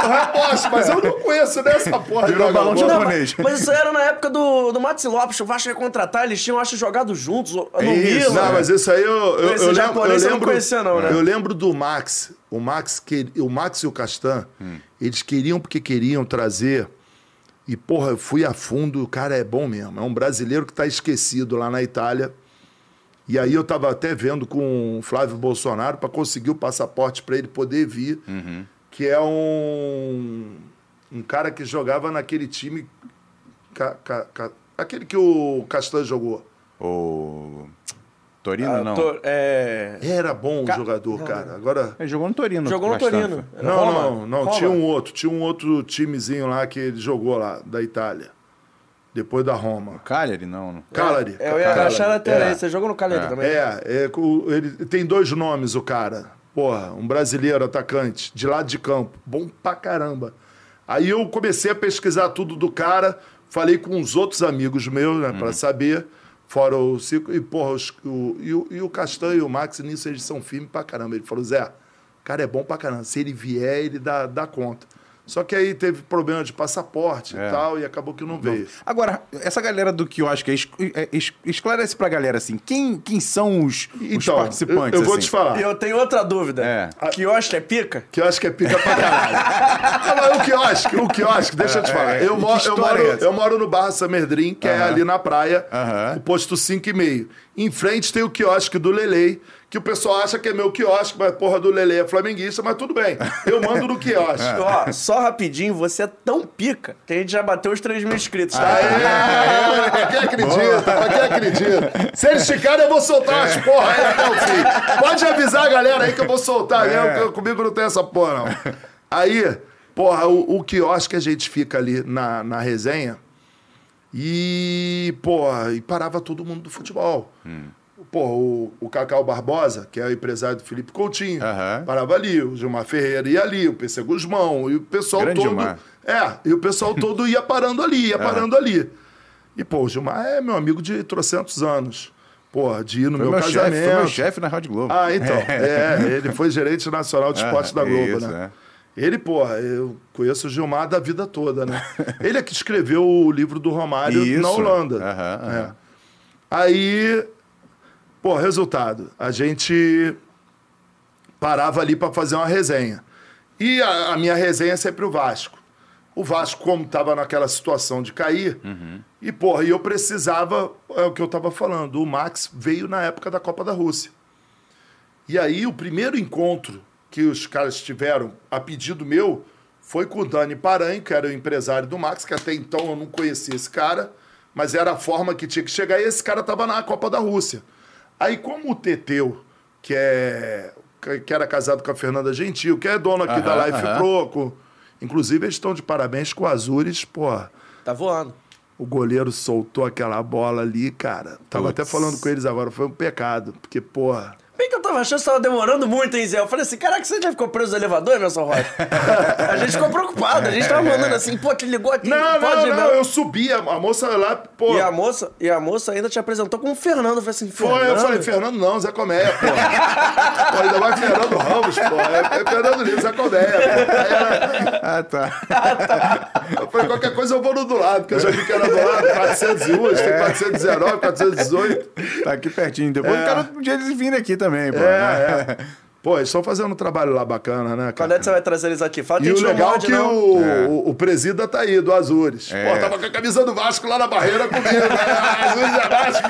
Eu reposto, mas eu não conheço dessa porra Virou balão vagabundo. Não, japonês. mas, mas isso era na época do, do Maxi Lopes, o Vasco ia contratar, eles tinham, acho, jogado juntos no Isso. Não, mas isso aí eu, eu, Esse eu lembro. japonês eu eu não lembro, conhecia não, né? Eu lembro do Max. O Max, que, o Max e o Castan, eles queriam porque queriam trazer. E, porra, eu fui a fundo, o cara é bom mesmo. É um brasileiro que tá esquecido lá na Itália. E aí eu tava até vendo com o Flávio Bolsonaro para conseguir o passaporte para ele poder vir. Que é um, um cara que jogava naquele time. ca- ca- ca- aquele que o Castan jogou. O Torino, Ah, não. é... Era bom o Ca- jogador, cara. Agora. Ele jogou no Torino. Jogou no bastante. Torino. Não, Roma. não, não. Roma. Tinha um outro. Tinha um outro timezinho lá que ele jogou lá, da Itália. depois da Roma. Cagliari, não. não. Cagliari. É, eu ia Cagliari. achar lateral. É. Você jogou no Cagliari também? É, é, o- ele tem dois nomes, o cara. Porra, um brasileiro atacante, de lado de campo. Bom pra caramba. Aí eu comecei a pesquisar tudo do cara, falei com uns outros amigos meus, né, pra saber, fora o Cico. E, porra, os- o, e, o, e o Castanho e o Max, nisso eles são firmes pra caramba. Ele falou, Zé, o cara é bom pra caramba. Se ele vier, ele dá, dá conta. Só que aí teve problema de passaporte É. e tal, e acabou que não veio. Agora, essa galera do quiosque, es- é, es- esclarece pra galera assim, quem, quem são os, os Então, participantes? eu, eu vou assim? te falar. Eu tenho outra dúvida. É. Quiosque é pica? Que eu acho que é pica pra caralho. *laughs* Não, mas o quiosque, o quiosque, deixa eu te falar. É, Eu, moro, eu, moro, é eu moro no Barra Samerdrim, que é ali na praia, Aham. o posto 5 e meio. Em frente tem o quiosque do Lelei, que o pessoal acha que é meu quiosque, mas porra do Lelei é flamenguista, mas tudo bem. Eu mando no quiosque. *laughs* Ó, só rapidinho, você é tão pica que a gente já bateu os 3 mil inscritos. Tá? Aê, pra quem acredita, pra quem acredita. Se eles ficarem, eu vou soltar as porra aí até o fim. Pode avisar a galera aí que eu vou soltar mesmo, que eu- comigo não tem essa porra, não. Aí, porra, o, o quiosque a gente fica ali na, na resenha e, porra, e parava todo mundo do futebol. Porra, o, o Cacau Barbosa, que é o empresário do Felipe Coutinho, Aham. parava ali, o Gilmar Ferreira ia ali, o PC Guzmão, e o pessoal Grande todo. Gilmar. É, e o pessoal *laughs* todo ia parando ali, ia parando ali. E, pô, o Gilmar é meu amigo de trocentos anos. Porra, de ir no Foi meu, meu chefe, casamento. foi meu chefe na Rádio Globo. Ah, então. *laughs* É, ele foi gerente nacional de esportes Ah, da Globo, isso, né? é. Ele, porra, eu conheço o Gilmar da vida toda, né? ele é que escreveu o livro do Romário Isso. na Holanda. É. Aí, pô, resultado. A gente parava ali para fazer uma resenha. E a, a minha resenha é sempre o Vasco. O Vasco, como estava naquela situação de cair, e, porra, e eu precisava, é o que eu estava falando, o Max veio na época da Copa da Rússia. E aí, o primeiro encontro que os caras tiveram a pedido meu foi com o Dani Paranho, que era o empresário do Max, que até então eu não conhecia esse cara, mas era a forma que tinha que chegar, e esse cara estava na Copa da Rússia. Aí, como o Teteu, que é que era casado com a Fernanda Gentil, que é dono aqui da Aham, Life aham. Pro, com- inclusive eles estão de parabéns com o Azures, porra. Tá voando. O goleiro soltou aquela bola ali, cara. Tava Putz. até falando com eles agora, foi um pecado, porque, porra. Bem que eu tava achando que tava demorando muito, hein, Zé? Eu falei assim, caraca, você já ficou preso no elevador, Emerson Rocha? *laughs* a gente ficou preocupado, a gente tava mandando assim, pô, te ligou aqui, Não, pode não, não, eu subi, a, a moça lá, pô. E a moça, e a moça ainda te apresentou como Fernando. Eu falei assim, Foi, Fernando? eu falei, Fernando não, Zé Coméia, pô. *laughs* pô ainda mais Fernando Ramos, pô. É, é Fernando Lima, Zé Coméia, pô. Aí ela- Ah, tá. *laughs* eu falei, qualquer coisa eu vou no do lado, porque eu já vi que era do lado, 401, tem 419, 418. Tá aqui pertinho. Depois É. eu quero um dia eles virem aqui também, pô. né? É, é. *laughs* Pô, eles estão fazendo um trabalho lá bacana, né, Quando cara? é que você vai trazer eles aqui? Fala que E o legal é morde, que não. o, o, o presida tá aí, do Azures. É. Pô, tava com a camisa do Vasco lá na barreira comigo. né? *laughs* Azures é Vasco,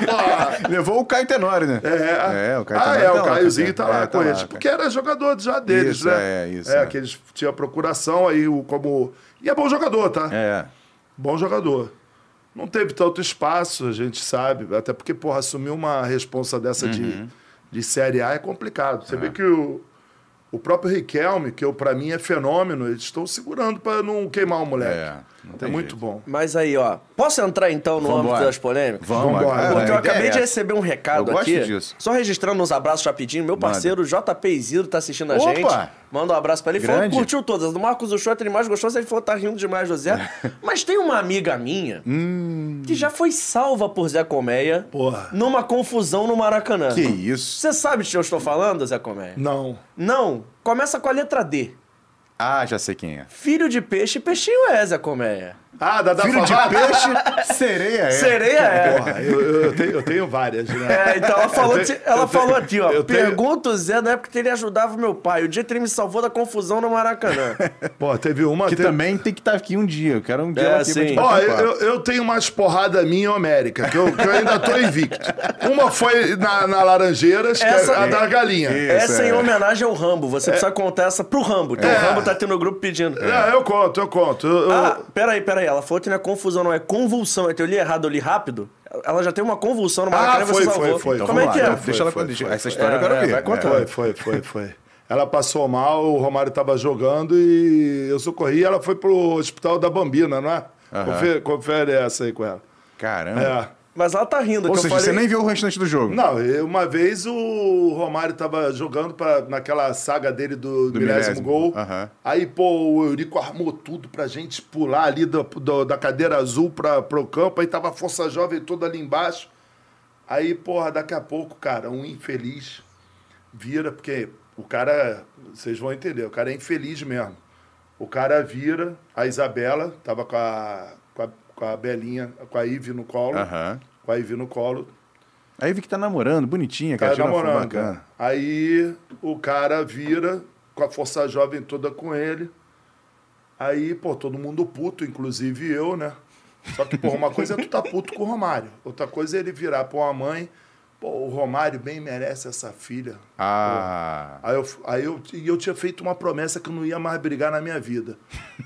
pô. Levou o Caio Tenório, né? É, É, o Caio Ah, Tenório é, tá o Caiozinho também. tá lá É, com tá lá, eles. cara. Porque era jogador já deles, Isso, né? é, isso, É, é. que eles tinham procuração aí, o, como. E é bom jogador, tá? É. Bom jogador. Não teve tanto espaço, a gente sabe. Até porque, porra, assumir uma responsa dessa Uhum. de, de Série A é complicado. Você vê que o, o próprio Riquelme, que eu, pra mim é fenômeno, eles estão segurando pra não queimar o moleque. É, É, muito jeito. bom. Mas aí, ó, posso entrar então no Vambora. âmbito das polêmicas? Vamos, Vambora. Porque eu A ideia acabei é de receber um recado Eu gosto aqui. disso. Só registrando uns abraços rapidinho. Meu parceiro JP Isidro tá assistindo a Opa! gente. Manda um abraço pra ele. Ele falou que Grande. curtiu todas. Do Marcos Uchoa, ele mais gostou. Ele falou tá rindo demais, José. *laughs* Mas tem uma amiga minha Hum. que já foi salva por Zé Colmeia Porra. numa confusão no Maracanã. Que isso? Você sabe de que eu estou falando, Zé Colmeia? Não. Não. Começa com a letra D. Ah, já sei quem é. Filho de peixe, peixinho é, Zé Colmeia. Ah, da, da Filho de peixe, *laughs* sereia é. Sereia é. Porra, eu, eu- eu tenho, eu tenho várias, né? É, então ela falou, tenho- ela eu tenho- falou aqui, ó. Pergunta o Zé na época que ele ajudava o meu pai. O dia que ele me salvou da confusão no Maracanã. *laughs* Pô, teve uma. Que teve- também tem que estar aqui um dia. Eu quero um dia É, aqui pra sim. te Ó, eu, eu- tenho umas porrada minha homérica, que eu, que eu ainda tô invicto. Uma foi na, na Laranjeiras, que Essa- é a da galinha. Isso, essa em é. homenagem ao Rambo. Você precisa contar essa pro Rambo. Então É. o Rambo tá aqui no grupo pedindo. É, eu conto, eu conto. Eu- eu- Ah, peraí, peraí. Ela falou que não é confusão, não é convulsão. Eu li errado, eu li rápido. Ela já tem uma convulsão no Maracanã Ah, e você foi, salvou. foi, foi. Então Como é que é? então Deixa ela Foi, foi, Essa história eu É, quero é, ver. vai contando. Foi, foi, foi, foi. Ela passou mal, o Romário tava jogando e eu socorri. Ela foi pro hospital da Bambina, não é? Confere, confere essa aí com ela. Caramba. É. Mas ela tá rindo, Ou que seja, eu falei... você nem viu o restante do jogo. Não, uma vez o Romário tava jogando pra, naquela saga dele do, Do milésimo milésimo, gol. aham. Aí, pô, o Eurico armou tudo pra gente pular ali do, do- da cadeira azul pra, pro campo. Aí tava a Força Jovem toda ali embaixo. Aí, porra, daqui a pouco, cara, um infeliz vira, porque o cara, vocês vão entender, o cara é infeliz mesmo. O cara vira, a Isabela tava com a, com a, a Belinha, com a Ivy no colo. Aham. Com a Ivy no colo. Aí vi que tá namorando, bonitinha, cara. Tá namorando, bacana. Aí o cara vira com a força jovem toda com ele. Aí, pô, todo mundo puto, inclusive eu, né? Só que, pô, uma coisa é tu tá puto com o Romário. Outra coisa é ele virar pra uma mãe. Pô, o Romário bem merece essa filha. Ah. Aí eu, aí eu, e eu tinha feito uma promessa que eu não ia mais brigar na minha vida.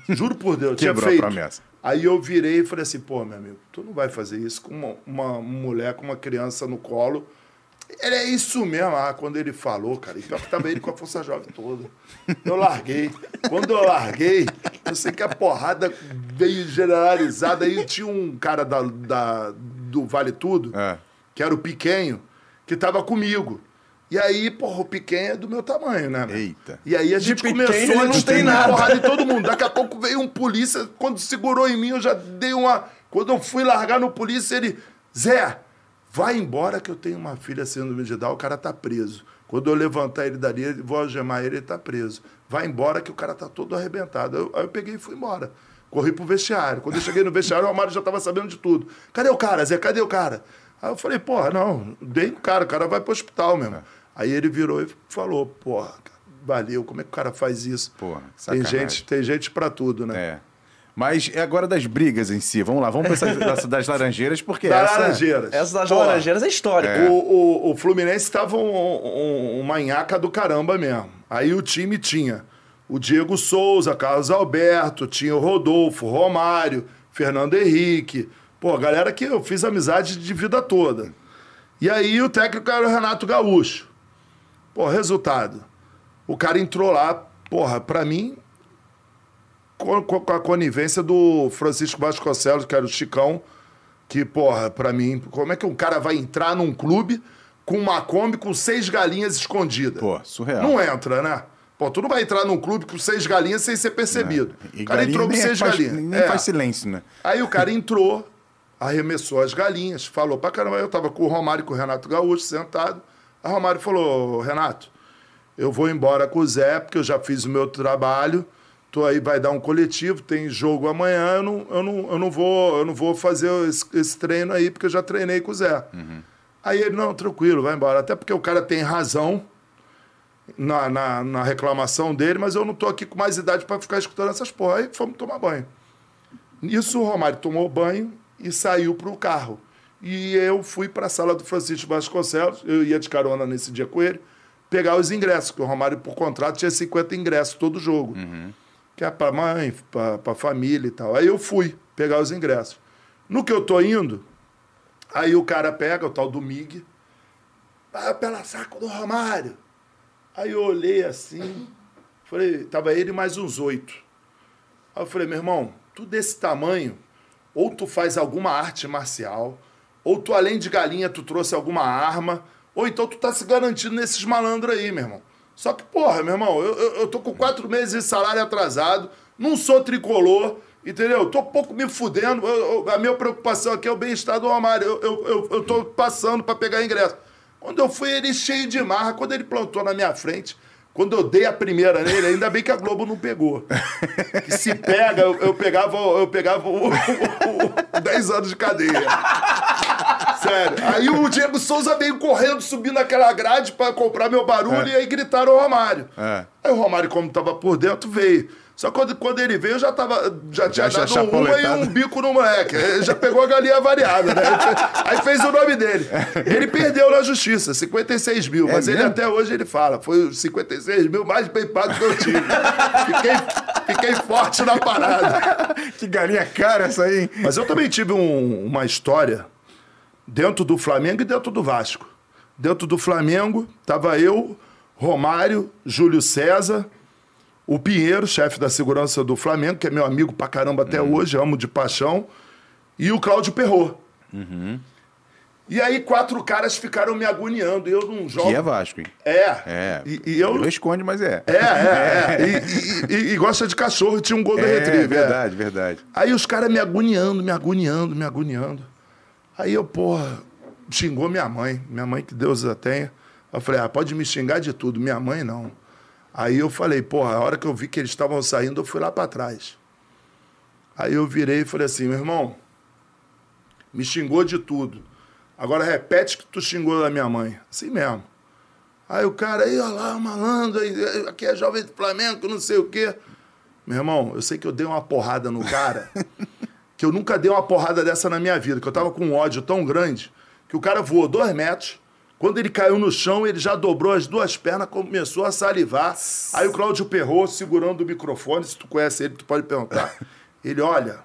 Juro por Deus, eu tinha Quebrou a feito. promessa. Aí eu virei e falei assim, pô, meu amigo, tu não vai fazer isso com uma, uma mulher, com uma criança no colo. Ele é isso mesmo. Ah, quando ele falou, cara, e pior que tava ele com a força jovem toda. Eu larguei. Quando eu larguei, eu sei que a porrada veio generalizada. Aí tinha um cara da, da- do Vale Tudo, É. que era o Piquenho, que tava comigo. E aí, porra, o Piquenho é do meu tamanho, né? meu? Eita. E aí a gente pequeno começou a não tem nada. porrada em todo mundo. Daqui a pouco veio um polícia, quando segurou em mim, eu já dei uma. Quando eu fui largar no polícia, ele. Zé, vai embora que eu tenho uma filha sendo de o cara tá preso. Quando eu levantar ele dali, vou algemar ele, ele tá preso. Vai embora que o cara tá todo arrebentado. Eu- aí eu peguei e fui embora. Corri pro vestiário. Quando eu cheguei no vestiário, o Romário já tava sabendo de tudo. Cadê o cara, Zé? Cadê o cara? Aí eu falei, porra, não, dei o cara, o cara vai pro hospital mesmo. Aí ele virou e falou, porra, valeu, como é que o cara faz isso? Porra, tem sacanagem. gente, tem gente pra tudo, né? É. Mas é agora das brigas em si. Vamos lá, vamos pensar das, das laranjeiras, porque Da essa... Laranjeiras. Essa das Porra, Laranjeiras é histórica. É. O, o, o Fluminense estava um, um, uma nhaca do caramba mesmo. Aí o time tinha o Diego Souza, Carlos Alberto, tinha o Rodolfo, Romário, Fernando Henrique. Pô, galera que eu fiz amizade de vida toda. E aí o técnico era o Renato Gaúcho. Pô, resultado. O cara entrou lá, porra, pra mim, com, com- a conivência do Francisco Vasconcelos, que era o Chicão, que, porra, pra mim, como é que um cara vai entrar num clube com uma Kombi com seis galinhas escondidas? Pô, surreal. Não entra, né? Pô, tu não vai entrar num clube com seis galinhas sem ser percebido. E o cara entrou com nem seis faz, galinhas. Nem É. faz silêncio, né? Aí o cara entrou, arremessou as galinhas, falou pra caramba. Eu tava com o Romário e com o Renato Gaúcho sentado. A Romário falou: Renato, eu vou embora com o Zé, porque eu já fiz o meu trabalho. Tô aí, vai dar um coletivo, tem jogo amanhã, eu não, eu não, eu não, vou, eu não vou fazer esse, esse treino aí, porque eu já treinei com o Zé. Aí ele, não, tranquilo, vai embora. Até porque o cara tem razão na, na, na reclamação dele, mas eu não tô aqui com mais idade para ficar escutando essas porra. Aí fomos tomar banho. Nisso o Romário tomou banho e saiu para o carro. E eu fui para a sala do Francisco Vasconcelos, eu ia de carona nesse dia com ele, pegar os ingressos, porque o Romário, por contrato, tinha 50 ingressos todo jogo. Que é para mãe, para família e tal. Aí eu fui pegar os ingressos. No que eu tô indo, aí o cara pega, o tal do Mig, vai pela saco do Romário. Aí eu olhei assim, falei, tava ele mais uns oito. Aí eu falei, meu irmão, tu desse tamanho, ou tu faz alguma arte marcial, ou tu, além de galinha, tu trouxe alguma arma, ou então tu tá se garantindo nesses malandros aí, meu irmão. Só que, porra, meu irmão, eu, eu, eu tô com quatro meses de salário atrasado, não sou tricolor, entendeu? Tô pouco me fudendo. eu- a minha preocupação aqui é o bem-estar do Romário. Eu, eu, eu, eu tô passando pra pegar ingresso. Quando eu fui, ele cheio de marra, quando ele plantou na minha frente, quando eu dei a primeira nele, ainda bem que a Globo não pegou. Que se pega, eu, eu pegava, eu pegava o, o- o- o 10 anos de cadeia. Sério. Aí o Diego Souza veio correndo, subindo aquela grade pra comprar meu barulho e aí gritaram o Romário. É. Aí o Romário, como tava por dentro, veio. Só que quando, quando ele veio, eu já tava. Já tinha Já dado uma e um bico no moleque. Ele já pegou a galinha variada, né? Aí fez o nome dele. Ele perdeu na justiça, 56 mil. É mas ele mesmo? até hoje ele fala: foi os 56 mil mais bem pago que eu tive. fiquei, fiquei forte na parada. Que galinha cara essa aí, hein? Mas eu também tive um- uma história dentro do Flamengo e dentro do Vasco. Dentro do Flamengo, tava eu, Romário, Júlio César, o Pinheiro, chefe da segurança do Flamengo, que é meu amigo pra caramba até hoje, amo de paixão, e o Cláudio Perrot. E aí quatro caras ficaram me agoniando. E eu não jogo. Que é Vasco, hein? É. É. E, e eu. Não esconde, mas é. É, é, é. *laughs* E, e- e- gosta de cachorro e tinha um Golden É, Retriever. é. verdade, verdade. Aí os caras me agoniando, me agoniando, me agoniando. Aí eu, porra, xingou minha mãe. Minha mãe, que Deus a tenha. Eu falei, ah, pode me xingar de tudo, minha mãe não. Aí eu falei, porra, a hora que eu vi que eles estavam saindo, eu fui lá pra trás. Aí eu virei e falei assim, meu irmão, me xingou de tudo. Agora repete que tu xingou da minha mãe. Assim mesmo. Aí o cara, aí, olha lá, malandro, aí, aqui é jovem do Flamengo, não sei o quê. Meu irmão, eu sei que eu dei uma porrada no cara, *laughs* que eu nunca dei uma porrada dessa na minha vida, que eu tava com um ódio tão grande, que o cara voou dois metros, quando ele caiu no chão, ele já dobrou as duas pernas, começou a salivar. Aí o Cláudio Perrot, segurando o microfone, se tu conhece ele, tu pode perguntar. *laughs* Ele, olha...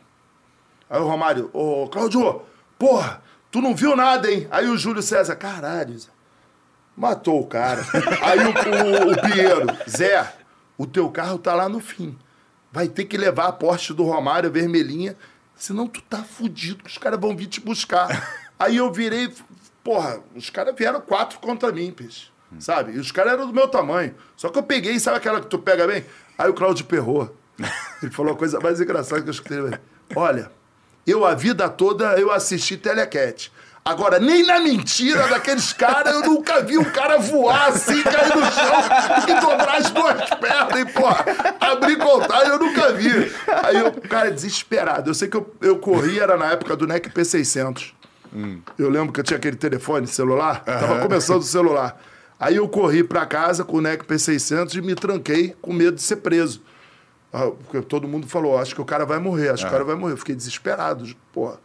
Aí o Romário, ô, Cláudio, porra, tu não viu nada, hein? Aí o Júlio César, caralho, Zé. Matou o cara. *laughs* Aí o, o, o Pinheiro, Zé, o teu carro tá lá no fim. Vai ter que levar a Porsche do Romário, vermelhinha, senão tu tá fudido, que os caras vão vir te buscar. *laughs* Aí eu virei, porra, os caras vieram quatro contra mim, peixe. Sabe? E os caras eram do meu tamanho. Só que eu peguei, sabe aquela que tu pega bem? Aí o Cláudio perrou. *laughs* Ele falou a coisa mais engraçada que eu escutei. velho. Olha, eu a vida toda eu assisti Telecat. Agora, nem na mentira daqueles caras, eu nunca vi um cara voar assim, cair no chão e dobrar as duas pernas e, pô, abrir contagem, eu nunca vi. Aí o cara desesperado. Eu sei que eu, eu corri, era na época do NEC P600. Eu lembro que eu tinha aquele telefone celular, tava começando o celular. Aí eu corri pra casa com o NEC P600 e me tranquei com medo de ser preso. Ah, Porque todo mundo falou, acho que o cara vai morrer, acho que o cara vai morrer. Eu fiquei desesperado. Porra,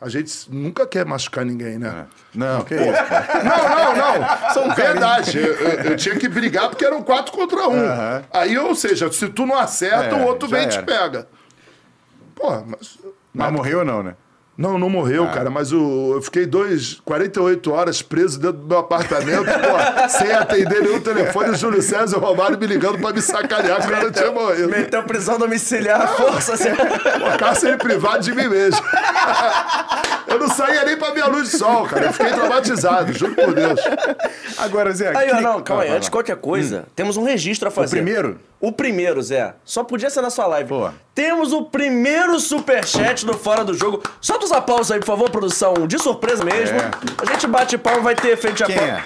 a gente nunca quer machucar ninguém, né? Não, que isso. Não, não, não. *laughs* São verdade. Eu, eu- eu tinha que brigar porque eram quatro contra um. Aham. Aí, ou seja, se tu não acerta, É, o outro vem e te pega. Porra, mas. Mas morreu ou não, né? Não, não morreu, Ah. cara, mas o, eu fiquei dois, 48 horas preso dentro do meu apartamento, pô, *laughs* sem atender nenhum telefone, o Júlio César e o Romário me ligando pra me sacanear que o cara tinha morrido. Meteu prisão domiciliar, à força, assim. Pô, cárcere privado de mim mesmo. *laughs* Eu não saía nem pra minha luz de sol, cara. Eu fiquei traumatizado, juro por Deus. Agora, Zé. Aí, que- não, calma aí. Ah, Antes de qualquer coisa, temos um registro a fazer. primeiro? O primeiro, Zé. Só podia ser na sua live. Pô. Temos o primeiro superchat do Fora do Jogo. Solta os aplausos aí, por favor, produção. De surpresa mesmo. É. A gente bate palma, vai ter efeito de aplauso. é?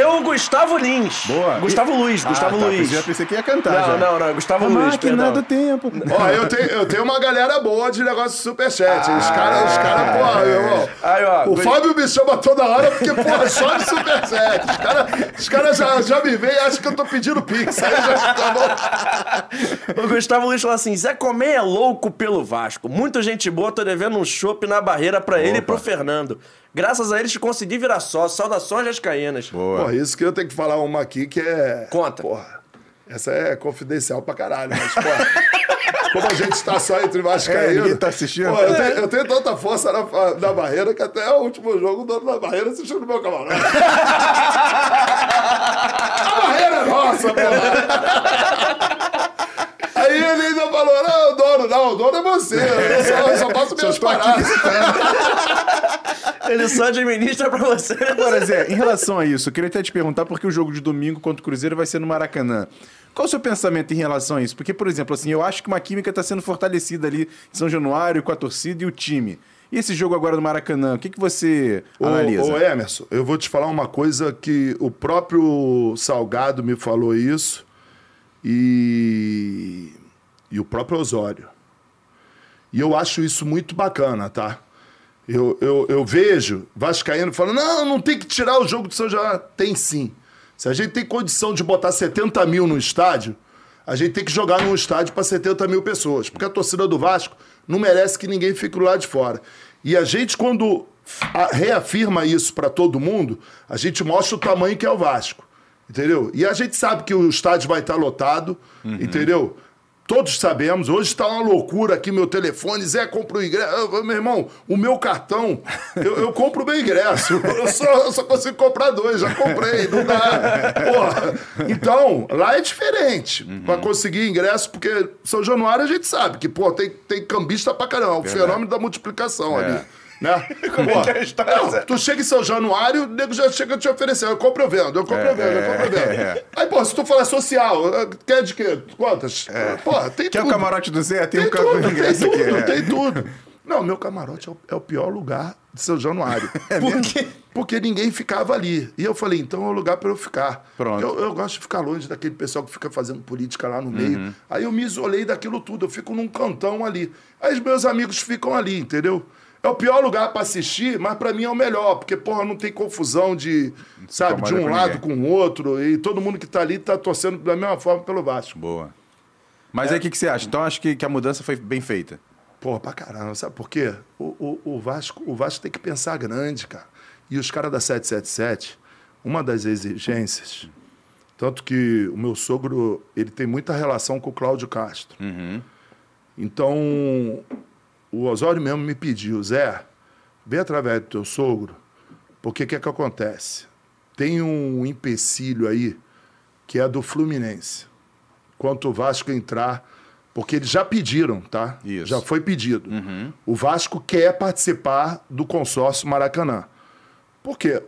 É o Gustavo Lins. Boa. Gustavo E- Luiz, Gustavo ah, tá, Luiz. Já pensei que ia cantar. Não, já. não, não, Gustavo A Luiz, máquina perdão. do tempo. Ó, eu tenho, eu tenho uma galera boa de negócio de superchat. Os caras, os caras, porra, meu irmão. Aí, ó, O Gui- Fábio me chama toda hora porque, porra, só de superchat. Os caras cara já, já me veem e acham que eu tô pedindo pix. Aí já tá bom. O Gustavo Luiz falou assim: Zé Comé é louco pelo Vasco. Muita gente boa, tô devendo um chopp na barreira pra ele e pro Fernando. Graças a eles consegui virar sócio. Saudações Vascaínas. Boa. Porra, isso que eu tenho que falar uma aqui que é. Conta. Porra, essa é confidencial pra caralho, mas, porra. *laughs* Como a gente tá só entre É, Vascaínos. ninguém tá assistindo. Pô, eu, tenho, eu tenho tanta força na, na barreira que até o último jogo o dono da barreira assistiu no meu camarote. a barreira é nossa, porra. Aí ele ainda falou: não, o dono, não, o dono é você. Eu só, eu só paradas. Ele só administra pra você. Agora, Zé, em relação a isso, eu queria até te perguntar, porque o jogo de domingo contra o Cruzeiro vai ser no Maracanã. Qual o seu pensamento em relação a isso? Porque, por exemplo, assim, eu acho que uma química está sendo fortalecida ali em São Januário com a torcida e o time. E esse jogo agora no Maracanã, o que, que você analisa? Ô, ô, Emerson, eu vou te falar uma coisa que o próprio Salgado me falou isso e, e o próprio Osório. E eu acho isso muito bacana, tá? Eu, eu, eu vejo Vascaíno falando, não, não tem que tirar o jogo do São Januário. Tem sim. Se a gente tem condição de botar 70 mil no estádio, a gente tem que jogar num estádio para 70 mil pessoas. Porque a torcida do Vasco não merece que ninguém fique lá de fora. E a gente, quando reafirma isso para todo mundo, a gente mostra o tamanho que é o Vasco. Entendeu? E a gente sabe que o estádio vai estar lotado, entendeu? Todos sabemos, hoje está uma loucura aqui, meu telefone, Zé, compra o ingresso. Eu, Meu irmão, o meu cartão, eu, eu compro o meu ingresso. Eu só, eu só consigo comprar dois, já comprei, não dá. Porra. Então, lá é diferente. Para conseguir ingresso, porque São Januário a gente sabe que, pô, tem, tem cambista pra caramba, é o fenômeno da multiplicação É. ali. Né? *laughs* Como é que é a história, não, tu chega em São Januário, o nego já chega te oferecendo. Eu compro eu vendo, eu compro eu vendo, eu compro eu vendo. é. Aí, pô, se tu falar social, quer de quê? Quantas? Pô, tem Quer tudo. o camarote do Zé? Tem, Tem um tudo, tem ingresso tudo, aqui. é. tem tudo. Não, meu camarote é o, é o pior lugar de São Januário. *laughs* Por quê? Porque ninguém ficava ali. E eu falei, então é o lugar para eu ficar. Pronto. Eu, eu gosto de ficar longe daquele pessoal que fica fazendo política lá no meio. Uhum. Aí eu me isolei daquilo tudo, eu fico num cantão ali. Aí os meus amigos ficam ali, entendeu? É o pior lugar para assistir, mas para mim é o melhor, porque, porra, não tem confusão de, sabe, de um com lado ninguém. com o outro, e todo mundo que tá ali tá torcendo da mesma forma pelo Vasco. Boa. Mas aí o que, que você acha? Então acho que, que a mudança foi bem feita. Porra, pra caramba, sabe por quê? O, o, o Vasco, o Vasco tem que pensar grande, cara. E os caras da 777, uma das exigências, tanto que o meu sogro, ele tem muita relação com o Cláudio Castro. Então, o Osório mesmo me pediu, Zé, vê através do teu sogro, porque o que é que acontece? Tem um empecilho aí que é do Fluminense. Quanto o Vasco entrar, porque eles já pediram, tá? Isso. Já foi pedido. O Vasco quer participar do consórcio Maracanã. Por quê?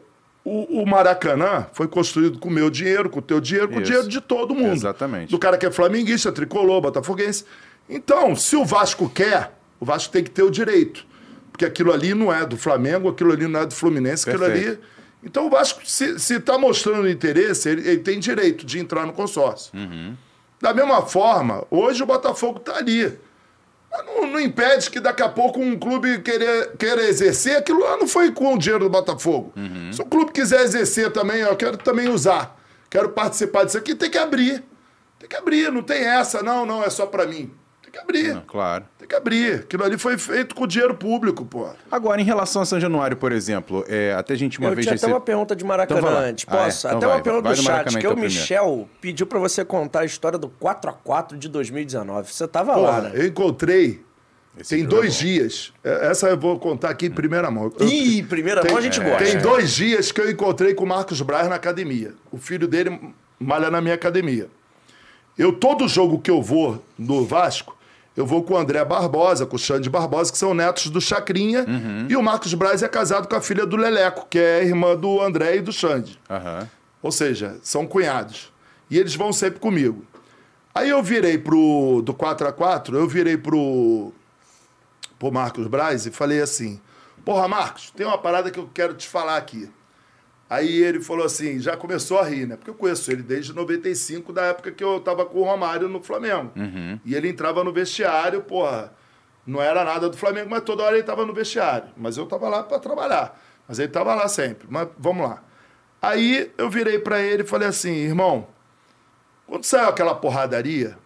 O, o Maracanã foi construído com o meu dinheiro, com o teu dinheiro, com o dinheiro de todo mundo. Exatamente. Do cara que é flamenguista, tricolor, botafoguense. Então, se o Vasco quer, o Vasco tem que ter o direito. Porque aquilo ali não é do Flamengo, aquilo ali não é do Fluminense, aquilo Perfeito. ali. Então o Vasco, se está mostrando interesse, ele, ele tem direito de entrar no consórcio. Uhum. Da mesma forma, hoje o Botafogo está ali. Mas não, não impede que daqui a pouco um clube querer, queira exercer, aquilo lá não foi com o dinheiro do Botafogo. Uhum. Se o clube quiser exercer também, eu quero também usar. Quero participar disso aqui, tem que abrir. Tem que abrir, não tem essa, não, não, é só para mim. Tem que abrir. Não, claro. Tem que abrir. Aquilo ali foi feito com dinheiro público, pô. Agora, em relação a São Januário, por exemplo, é, até a gente uma eu vez tinha até rece- uma pergunta de Maracanã Então vai lá. antes. Ah, é? Posso? Então até vai, uma pergunta vai do do chat, Maracanã, que então, o Michel pediu pra você contar a história do 4x4 de 2019. Você tava lá, Porra, né? eu encontrei. Esse tem é dois bom. dias. É, Essa eu vou contar aqui em primeira mão. Eu- Ih, primeira mão a gente gosta. Tem É. dois dias que eu encontrei com o Marcos Braz na academia. O filho dele malha na minha academia. Eu, todo jogo que eu vou no Vasco, eu vou com o André Barbosa, com o Xande Barbosa, que são netos do Chacrinha. Uhum. E o Marcos Braz é casado com a filha do Leleco, que é irmã do André e do Xande. Aham. Ou seja, são cunhados. E eles vão sempre comigo. Aí eu virei pro. Do 4x4, eu virei pro. pro Marcos Braz e falei assim: Porra, Marcos, tem uma parada que eu quero te falar aqui. Aí ele falou assim, já começou a rir, né? Porque eu conheço ele desde 95, da época que eu tava com o Romário no Flamengo. E ele entrava no vestiário, porra, não era nada do Flamengo, mas toda hora ele tava no vestiário. Mas eu tava lá para trabalhar. Mas ele tava lá sempre. Mas vamos lá. Aí eu virei para ele e falei assim, irmão, quando saiu aquela porradaria,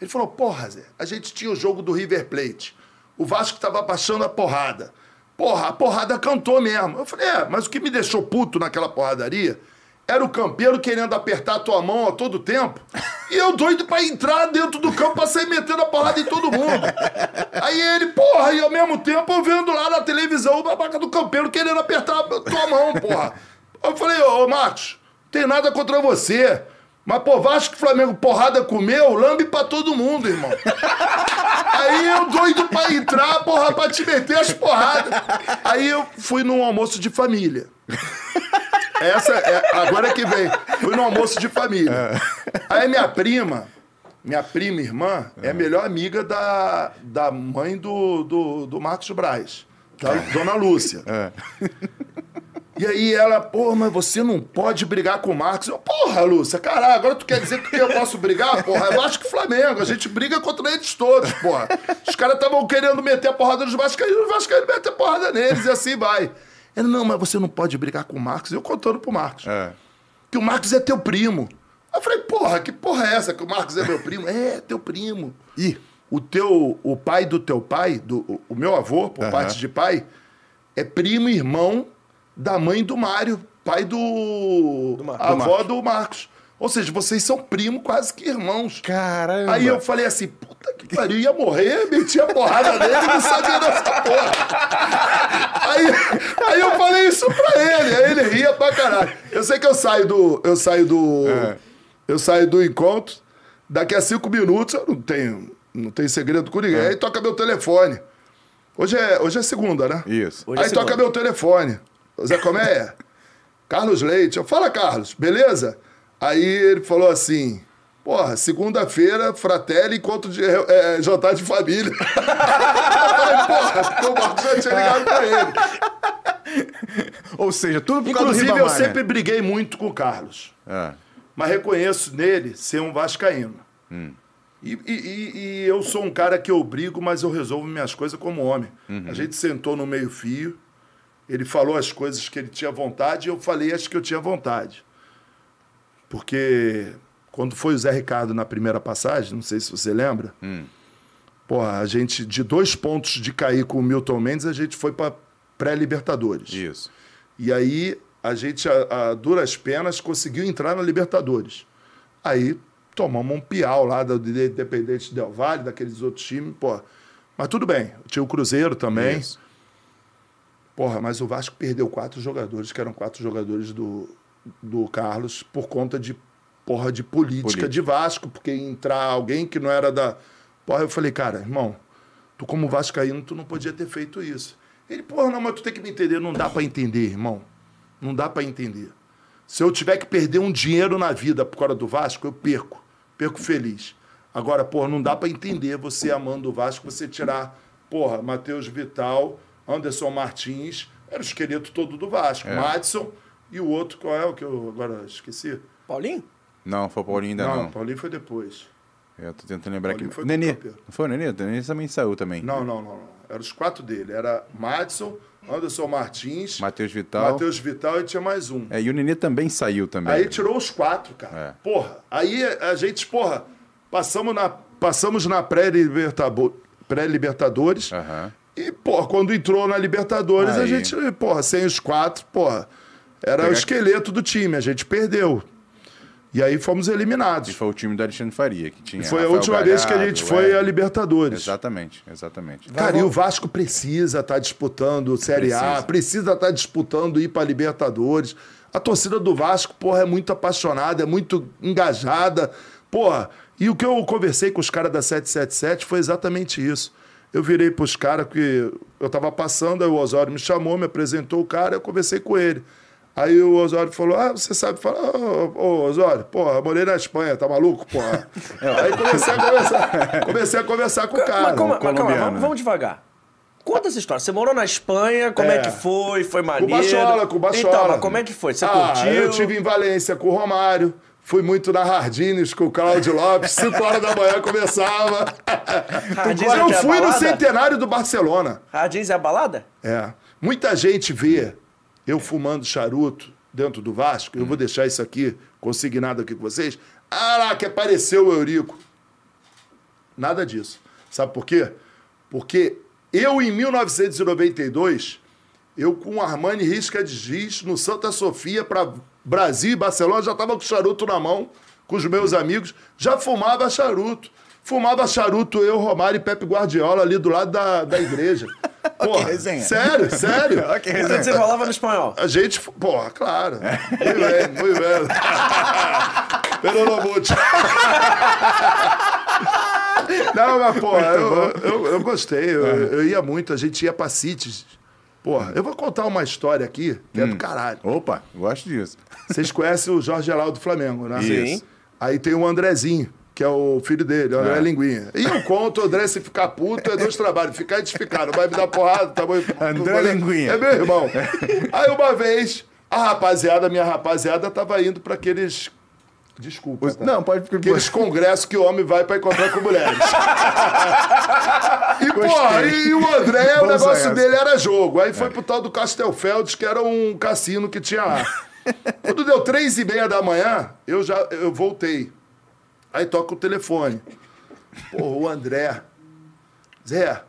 ele falou, porra, Zé, a gente tinha o jogo do River Plate. O Vasco tava baixando a porrada. Porra, a porrada cantou mesmo. Eu falei, é, mas o que me deixou puto naquela porradaria era o campeiro querendo apertar a tua mão a todo tempo. E eu doido pra entrar dentro do campo pra sair metendo a porrada em todo mundo. Aí ele, porra, e ao mesmo tempo eu vendo lá na televisão o babaca do campeiro querendo apertar a tua mão, porra. Eu falei, ô, ô Marcos, tem nada contra você. Mas, pô, Vasco e Flamengo porrada comeu, lambe pra todo mundo, irmão. *laughs* Aí eu doido pra entrar, porra, pra te meter as porradas. Aí eu fui num almoço de família. Essa é, agora é que vem. Fui num almoço de família. Aí minha prima, minha prima irmã, é a melhor amiga da, da mãe do, do, do Marcos Braz, da dona Lúcia. *laughs* E aí ela, porra, mas você não pode brigar com o Marcos. Eu, porra, Lúcia, caralho, agora tu quer dizer que eu posso brigar? Porra, é Vasco e Flamengo, a gente briga contra eles todos, porra. Os caras estavam querendo meter a porrada nos vascaínos, os vascaínos metem a porrada neles e assim vai. Ela, não, mas você não pode brigar com o Marcos. Eu contando pro Marcos. É. Que o Marcos é teu primo. Eu falei, porra, que porra é essa que o Marcos é meu primo? É, teu primo. Ih. O teu, o pai do teu pai, do, o- o meu avô, por parte de pai, é primo e irmão da mãe do Mário, pai do, Mar- a do avó do Marcos. Ou seja, vocês são primo quase que irmãos. Caramba. Aí eu falei assim, puta que pariu, ia morrer, metia a porrada nele e não sabia dessa porra. Aí, aí eu falei isso pra ele, aí ele ria pra caralho. Eu sei que eu saio do. Eu saio do. É. Eu saio do encontro, daqui a cinco minutos eu não tenho, não tenho segredo com ninguém, aí toca meu telefone. Hoje é, hoje é segunda, né? Isso. Hoje é Aí toca segunda. meu telefone. Zé Comé, Carlos Leite. Eu fala, Carlos, beleza? Aí ele falou assim: Porra, segunda-feira, Fratelli, encontro de é, jantar de família. *laughs* eu falei, porra, porque o Marcos já tinha ligado pra ele. Ou seja, tudo por causa do Inclusive, eu né? sempre briguei muito com o Carlos. É. Mas reconheço nele ser um vascaíno. E, e- e- e eu sou um cara que eu brigo, mas eu resolvo minhas coisas como homem. A gente sentou no meio-fio, ele falou as coisas que ele tinha vontade e eu falei as que eu tinha vontade. Porque quando foi o Zé Ricardo na primeira passagem, não sei se você lembra, porra, a gente, de dois pontos de cair com o Milton Mendes, a gente foi para pré-Libertadores. Isso. E aí a gente, a, a duras penas, conseguiu entrar na Libertadores. Aí tomamos um piau lá do do Independente Del Valle, daqueles outros times, pô. Mas tudo bem, tinha o Cruzeiro também. Isso. Porra, mas o Vasco perdeu quatro jogadores, que eram quatro jogadores do, do Carlos, por conta de, porra, de política, Política. de Vasco, porque entrar alguém que não era da. Porra, eu falei, cara, irmão, tu como Vascaíno, tu não podia ter feito isso. Ele, porra, não, mas tu tem que me entender. Não dá pra entender, irmão. Não dá pra entender. Se eu tiver que perder um dinheiro na vida por causa do Vasco, eu perco. Perco feliz. Agora, porra, não dá pra entender você amando o Vasco, você tirar, porra, Matheus Vital, Anderson Martins, era o esqueleto todo do Vasco. Madison e o outro, qual é o que eu agora esqueci? Paulinho? Não, foi o Paulinho ainda não, não. Paulinho foi depois. Eu tô tentando lembrar Paulinho aqui. foi Nenê. Não foi o Nenê? O Nenê também saiu também. Não, não, não. não. Eram os quatro dele. Era Madison, Anderson Martins, Matheus Vital. Matheus Vital e tinha mais um. É, e o Nenê também saiu também. Aí tirou os quatro, cara. É. Porra. Aí a gente, porra, passamos na, passamos na pré-libertabo- pré-libertadores. Aham. E, porra, quando entrou na Libertadores, a Aí. gente, porra, sem os quatro, porra, era o Pegar- esqueleto do time. A gente perdeu. E aí fomos E eliminados. foi o time do Alexandre Faria, que tinha. Foi a Rafael última vez que a gente foi é. à Libertadores. Exatamente, exatamente. Cara, e o Vasco precisa estar disputando Série A, Precisa. precisa estar disputando ir para Libertadores. A torcida do Vasco, porra, é muito apaixonada, é muito engajada. Porra, e o que eu conversei com os caras da 777 foi exatamente isso. Eu virei pros caras que eu tava passando, aí o Osório me chamou, me apresentou o cara, eu conversei com ele. Aí o Osório falou: Ah, você sabe falar? Ô, ô, Osório, porra, morei na Espanha, tá maluco, porra? *laughs* aí comecei a conversar, comecei a conversar com o cara. mas, como- mas calma, vamos, né? vamos devagar. Conta essa história. Você morou na Espanha, como é, É. que foi? Foi Com maneiro? o Bachola, com o Bachola. Então, mas como é que foi? Você ah, curtiu? Eu tive em Valência com o Romário. Fui muito na Hardines com o Cláudio Lopes. *laughs* 5 horas da manhã começava. Hardines é eu que é fui no centenário do Barcelona. Hardins é a balada? É. Muita gente vê eu fumando charuto dentro do Vasco. Eu vou deixar isso aqui consignado aqui com vocês. Ah lá, que apareceu o Eurico. Nada disso. Sabe por quê? Porque eu, em 1992, eu com Armani Risca de Giz, no Santa Sofia, para Brasil e Barcelona, já estava com charuto na mão, com os meus amigos, já fumava charuto. Fumava charuto eu, Romário e Pepe Guardiola ali do lado da, da igreja. *laughs* Porra, resenha. sério, sério. *laughs* Então resenha. você falava no espanhol. A gente, porra, claro. Muito bem, muito bem. Pero no mucho. Não, mas, porra, eu, eu, eu gostei. Eu, eu ia muito, a gente ia pra Cities. Porra, eu vou contar uma história aqui que é do caralho. Opa, gosto disso. Vocês conhecem o Jorge Elal do Flamengo, né? Sim. Aí tem o Andrezinho, que é o filho dele, o André É. Linguinha. E eu conto, o André, se ficar puto, é dois trabalhos. Ficar e desficar, não vai me dar porrada. Tá bom? André Linguinha. É meu irmão. Aí uma vez, a rapaziada, minha rapaziada, tava indo pra aqueles... Desculpa. Os- tá? Não, pode... Aqueles congressos que o homem vai pra encontrar com mulheres. *laughs* e, porra, e o André, o negócio essa. dele era jogo. Aí foi pro tal do Castelfelds, que era um cassino que tinha lá. Quando deu três e meia da manhã, eu já eu voltei. Aí toca o telefone. Porra, o André. Zé,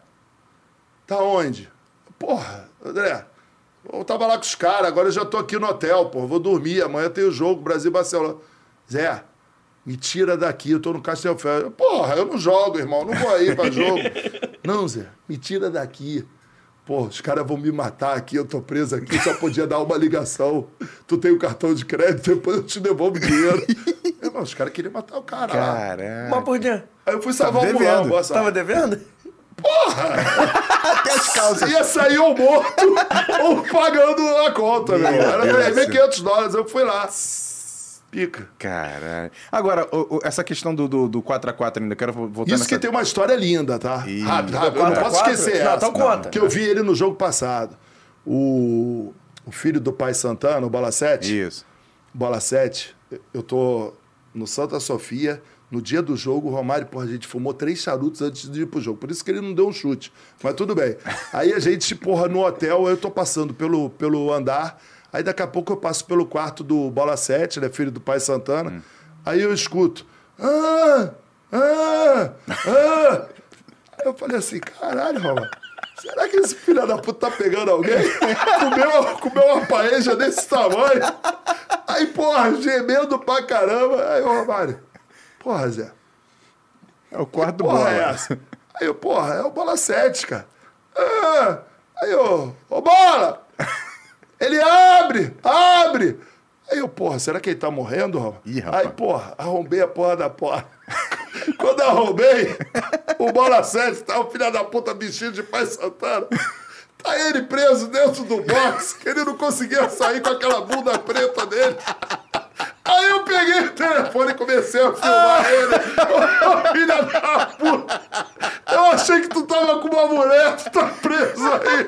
tá onde? Porra, André, eu tava lá com os caras, agora eu já tô aqui no hotel, porra, vou dormir, amanhã tem o jogo Brasil-Barcelona. Zé, me tira daqui, eu tô no Castelfeld. Porra, eu não jogo, irmão, não vou aí pra jogo. *laughs* não, Zé, me tira daqui. Pô, os caras vão me matar aqui, eu tô preso aqui, só podia dar uma ligação. Tu tem o cartão de crédito, depois eu te devolvo o dinheiro. *laughs* Irmão, os caras queriam matar o cara. Caralho. Mas por quê? Aí eu fui salvar o devendo. mulão, boa sorte. Tava devendo? *laughs* Até as calças. Ia sair ou morto ou pagando a conta, meu. Era Deus. 3.500 dólares. Eu fui lá. Pica. Caralho. Agora, o- o- essa questão do, do, do 4x4 ainda, quero voltar Isso nessa... que tem uma história linda, tá? Rápido, rápido. Eu não posso esquecer Não, essa. então conta. Que eu vi ele no jogo passado. O, o filho do pai Santana, o Bola 7. Isso. Bola 7, eu tô no Santa Sofia. No dia do jogo, o Romário, porra, a gente fumou três charutos antes de ir pro jogo. Por isso que ele não deu um chute. Mas tudo bem. Aí a gente, porra, no hotel, eu tô passando pelo, pelo andar. Aí daqui a pouco eu passo pelo quarto do Bola 7, né? Filho do pai Santana. Aí eu escuto. Ah! Ah! Ah! Aí eu falei assim, caralho, Romário. Será que esse filho da puta tá pegando alguém? *laughs* comeu, comeu uma paeja desse tamanho. Aí, porra, gemendo pra caramba. Aí, ô, Romário, porra, Zé, É o quarto do bola. é essa? Aí, eu, porra, é o Bola 7, cara. Ah, aí, ô, ô, Bola! Ele abre, abre! Aí eu, porra, será que ele tá morrendo, Raul? Ih, rapaz. Aí, porra, arrombei a porra da porta. *laughs* Quando arrombei, o Bola 7 tá o filho da puta vestido de Pai Santana. Tá ele preso dentro do box, que ele não conseguia sair com aquela bunda preta dele. Aí eu peguei o telefone e comecei a filmar ele. Ô, filha da puta! Eu achei que tu tava com uma mulher, tu tá preso aí.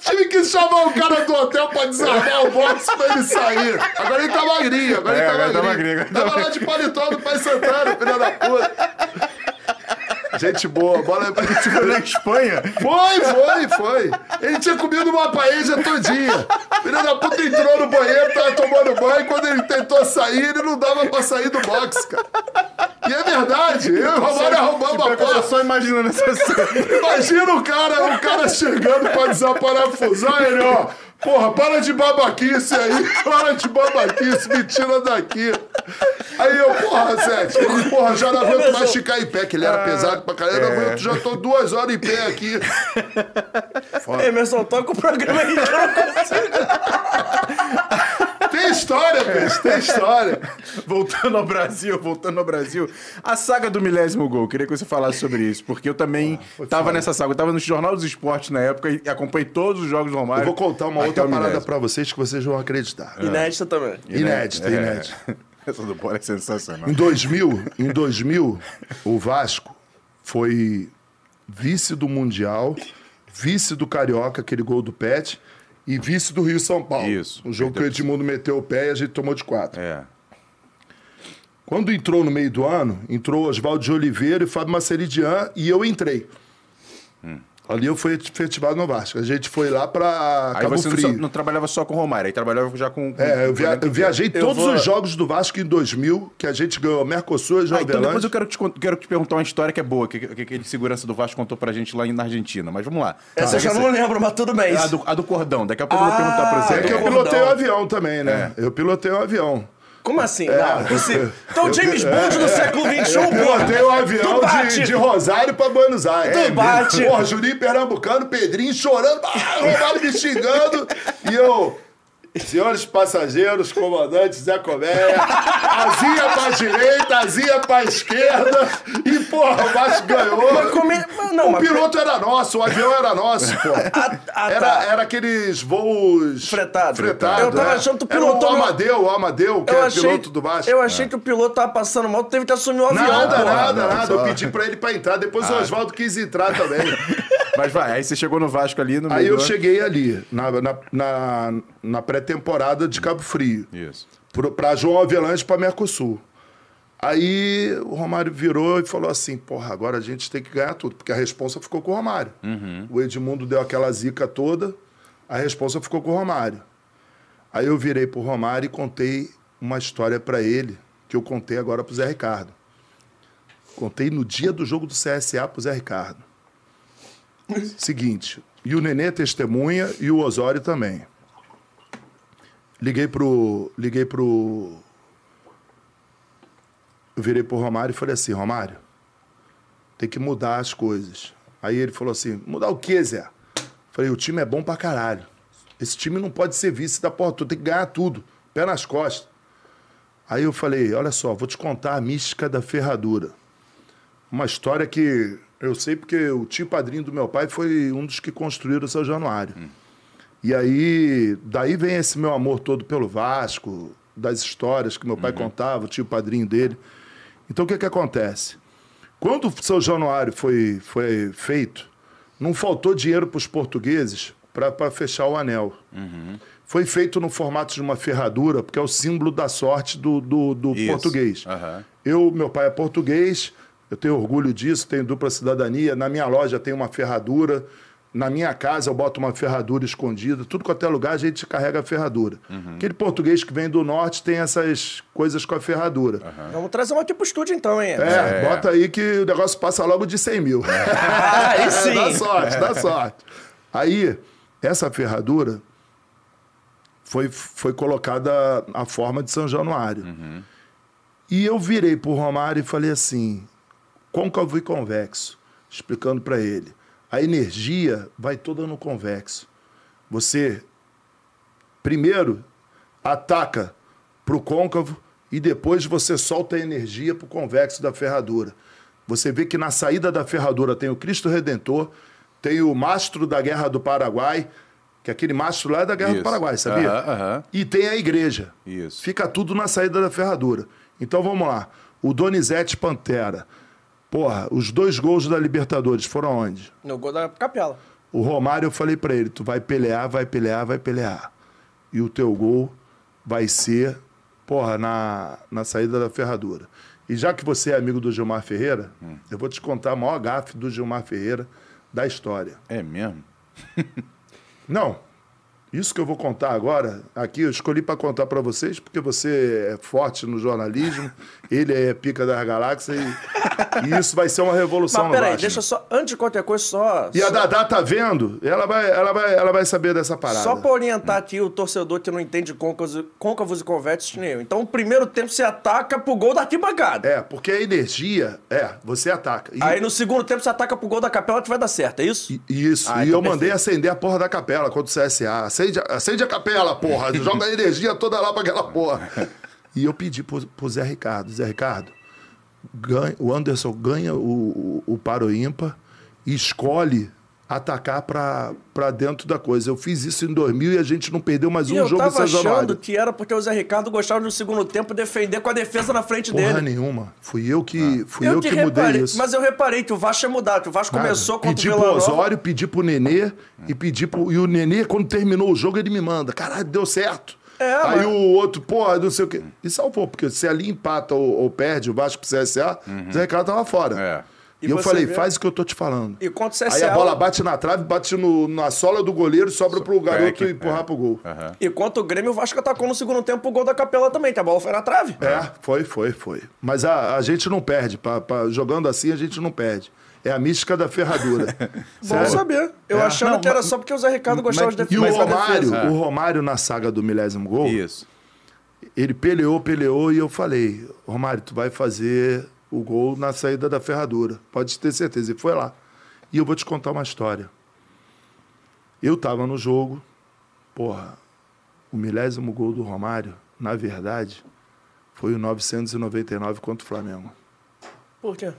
Tive que chamar o cara do hotel pra desarmar o box pra ele sair. Agora ele tá magrinho, agora É, ele tá agora tá magrinho. magrinho, agora tá Tava lá de paletó do Pai Santana, filha da puta. Gente boa, bola. Foi na Espanha? Foi, foi, foi. Ele tinha comido uma paeja todinha. Filho da puta entrou no banheiro, tava tomando banho. Quando ele tentou sair, ele não dava pra sair do box, cara. E é verdade, eu e o Romário arrombamos a porta. só imaginando essa cena. Imagina o cara, o cara chegando pra desaparafusar ele, ó. Porra, para de babaquice aí, *laughs* para de babaquice, me tira daqui. Aí eu, porra, ele, porra, já não aguento mais ficar em pé, que ele era pesado pra caralho. Aguento, já tô duas horas em pé aqui. Emerson, toca o programa aí. eu não consigo. Tem história, peixe, tem história. Voltando ao Brasil, voltando ao Brasil. A saga do milésimo gol, queria que você falasse sobre isso, porque eu também tava nessa saga. Eu tava no Jornal dos Esportes na época e acompanhei todos os jogos do Romário. Eu vou contar uma outra parada pra vocês que vocês vão acreditar. Inédita também. Inédita, É. inédita. *laughs* Essa do bola é sensacional. Em 2000, em 2000, o Vasco foi vice do Mundial, vice do Carioca, aquele gol do Pet, e vice do Rio São Paulo. Isso. O jogo que o Edmundo meteu o pé e a gente tomou de quatro. É. Quando entrou no meio do ano, entrou Oswaldo de Oliveira e Fábio Maceridian e eu entrei. Ali eu fui efetivado no Vasco. A gente foi lá pra Aí Cabo você não, Frio. só- não trabalhava só com o Romário, aí trabalhava já com. com É, eu, via- eu viajei Eu todos vou- os jogos do Vasco em 2000, que a gente ganhou Mercosul e Ah, então depois eu quero te, quero te perguntar uma história que é boa, que, que aquele segurança do Vasco contou pra gente lá na Argentina. Mas vamos lá. Essa eu já não lembro, mas tudo bem. A do, a do cordão. Daqui a pouco eu vou perguntar pra Ah, você. É que eu Cordão. pilotei o avião também, né? É. Eu pilotei o avião. Como assim? não, impossível. Então, James Bond do século XXI, Eu pilotei o porra. avião Tu bate. de, de Rosário pra Buenos Aires. Tu bate. Porra, Juninho Pernambucano, Pedrinho chorando, ah, me xingando. E eu, senhores passageiros, comandante Zé Coméia, asinha pra direita, asinha pra esquerda. E, porra, o Vasco ganhou. Mas é- mas não, o mas- piloto era nosso, o avião era nosso, pô. *laughs* ah, era, tá. era aqueles voos... Fretado. Fretados, Eu tava é. achando que tu Era pilotou... o Amadeu, o Amadeu, que Eu é achei, piloto do Vasco. eu achei que o piloto tava passando mal, tu teve que assumir o avião. Nada, porra. nada, não, nada. só- Eu pedi pra ele pra entrar. Depois o Oswaldo quis entrar também. *laughs* Mas vai, aí você chegou no Vasco ali no meio Aí eu cheguei ali, na, na, na, na pré-temporada de Cabo Frio. Isso. Pra João Avelange pra Mercosul. Aí o Romário virou e falou assim: porra, agora a gente tem que ganhar tudo, porque a responsa ficou com o Romário. O Edmundo deu aquela zica toda, a responsa ficou com o Romário. Aí eu virei pro Romário e contei uma história pra ele, que eu contei agora pro Zé Ricardo. Contei no dia do jogo do CSA pro Zé Ricardo. Seguinte, e o Nenê testemunha e o Osório também. Liguei pro. Liguei pro. Eu virei pro Romário e falei assim, Romário, tem que mudar as coisas. Aí ele falou assim, mudar o quê, Zé? Falei, o time é bom pra caralho. Esse time não pode ser vice da porra, tem que ganhar tudo. Pé nas costas. Aí eu falei, olha só, vou te contar a mística da ferradura. uma história que eu sei porque o tio padrinho do meu pai foi um dos que construíram o São Januário. E aí, daí vem esse meu amor todo pelo Vasco, das histórias que meu pai contava, o tio padrinho dele. Então, o que que acontece? Quando o São Januário foi, foi feito, não faltou dinheiro para os portugueses para fechar o anel. Foi feito no formato de uma ferradura, porque é o símbolo da sorte do, do, do português. Aham. Eu, meu pai é português, eu tenho orgulho disso, tenho dupla cidadania. Na minha loja tem uma ferradura. Na minha casa eu boto uma ferradura escondida. Tudo quanto é lugar a gente carrega a ferradura. Aquele português que vem do norte tem essas coisas com a ferradura. Vamos trazer uma aqui pro estúdio então, hein? É, bota aí que o negócio passa logo de 100 mil. *laughs* Ah, aí sim. dá sorte, dá sorte. Aí, essa ferradura foi, foi colocada a forma de São Januário. E eu virei pro Romário e falei assim, côncavo e convexo, explicando para ele. A energia vai toda no convexo. Você, primeiro, ataca pro côncavo e depois você solta a energia pro convexo da ferradura. Você vê que na saída da ferradura tem o Cristo Redentor, tem o mastro da Guerra do Paraguai, que aquele mastro lá é da Guerra Isso. do Paraguai, sabia? E tem a igreja. Isso. Fica tudo na saída da ferradura. Então vamos lá. O Donizete Pantera. Porra, os dois gols da Libertadores foram onde? No gol da capela. O Romário, eu falei pra ele: tu vai pelear, vai pelear, vai pelear. E o teu gol vai ser, porra, na, na saída da ferradura. E já que você é amigo do Gilmar Ferreira, eu vou te contar a maior gafe do Gilmar Ferreira da história. É mesmo? *laughs* Não. Isso que eu vou contar agora, aqui eu escolhi para contar para vocês, porque você é forte no jornalismo, *laughs* ele é pica das galáxias e, e isso vai ser uma revolução Mas no peraí, Vasco. deixa só, antes de qualquer coisa, só. E a só, Dadá tá vendo, ela vai, ela vai, ela vai saber dessa parada. Só pra orientar aqui o torcedor que não entende côncavos, côncavos e convexos nem eu. Então, o primeiro tempo você ataca pro gol da arquibancada. É, porque a energia, é, você ataca. E, Aí no segundo tempo você ataca pro gol da capela que vai dar certo, é isso? isso, Ah, e então eu mandei perfeito. acender a porra da capela contra o CSA. Acende, a- acende a capela, porra. Joga a energia toda lá pra aquela porra. E eu pedi pro, pro Zé Ricardo, Zé Ricardo, ganha, o Anderson ganha o, o, o paro ímpar e escolhe atacar pra, pra dentro da coisa. Eu fiz isso em 2000 e a gente não perdeu mais E um eu jogo em tava São achando Januário. que era porque o Zé Ricardo gostava no segundo tempo defender com a defesa na frente Porra dele. nenhuma. Fui eu que, fui eu que que mudei reparei, isso. mas eu reparei que o Vasco tinha mudado, que o Vasco Nada. começou contra pedi o pro Vila Nova. Osório, pedi pro Nenê e pedi pro. E o Nenê, quando terminou o jogo, ele me manda. Caralho, deu certo. É, Aí mas- o outro, porra, não sei o quê. E salvou, porque se ali empata ou, ou perde o Vasco pro CSA, o Zé Ricardo tava fora. É. E, E eu falei, vê- faz o que eu tô te falando. E contra o Aí a bola bate na trave, bate no- na sola do goleiro, sobra pro garoto crack, empurrar é. pro gol. Aham. E contra o Grêmio, o Vasco atacou no segundo tempo o gol da capela também, que a bola foi na trave. É, foi, foi, foi. Mas a, a gente não perde. Pra, pra- jogando assim, a gente não perde. É a mística da ferradura. *laughs* Bom saber. Eu É. achando Não, que era mas- só porque o Zé Ricardo gostava mas- de E defender. o Romário, defesa- o Romário na saga do milésimo gol, Isso. ele peleou, peleou e eu falei, Romário, tu vai fazer o gol na saída da ferradura. Pode ter certeza. E foi lá. E eu vou te contar uma história. Eu tava no jogo, porra, o milésimo gol do Romário, na verdade, foi o 999 contra o Flamengo. Por quê?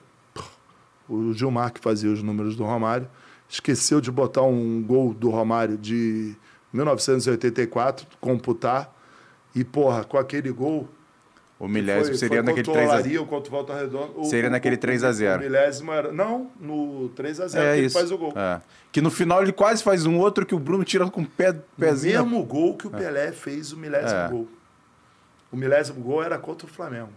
O Gilmar, que fazia os números do Romário, esqueceu de botar um gol do Romário de 1984, computar, e, porra, com aquele gol. O milésimo foi- seria foi naquele contra o 3 a Olaria ou contra o Volta Redonda. O- Seria o- naquele o- 3 a 0. O milésimo era. Não, no 3x0 É que ele isso. faz o gol. É. Que no final ele quase faz um outro que o Bruno tira com o pé, O pezinho. mesmo gol que o Pelé fez, o milésimo É. gol. O milésimo gol era contra o Flamengo.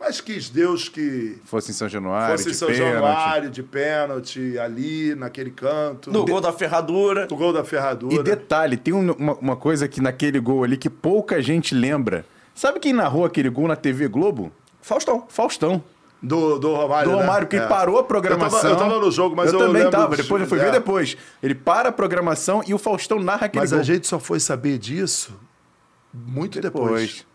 Mas quis Deus que Fosse em São Januário, fosse de São pênalti. Januário de pênalti, ali, naquele canto. No gol da ferradura. do gol da ferradura. E detalhe, tem um- uma, uma coisa que naquele gol ali que pouca gente lembra. Sabe quem narrou aquele gol na TV Globo? Faustão. Faustão. Do, do Romário. Do né? Romário, que É. parou a programação. Eu tava, eu tava no jogo, mas eu, eu também tava. Depois eu fui é. ver depois. Ele para a programação e o Faustão narra aquele Mas gol. a gente só foi saber disso muito depois. Depois.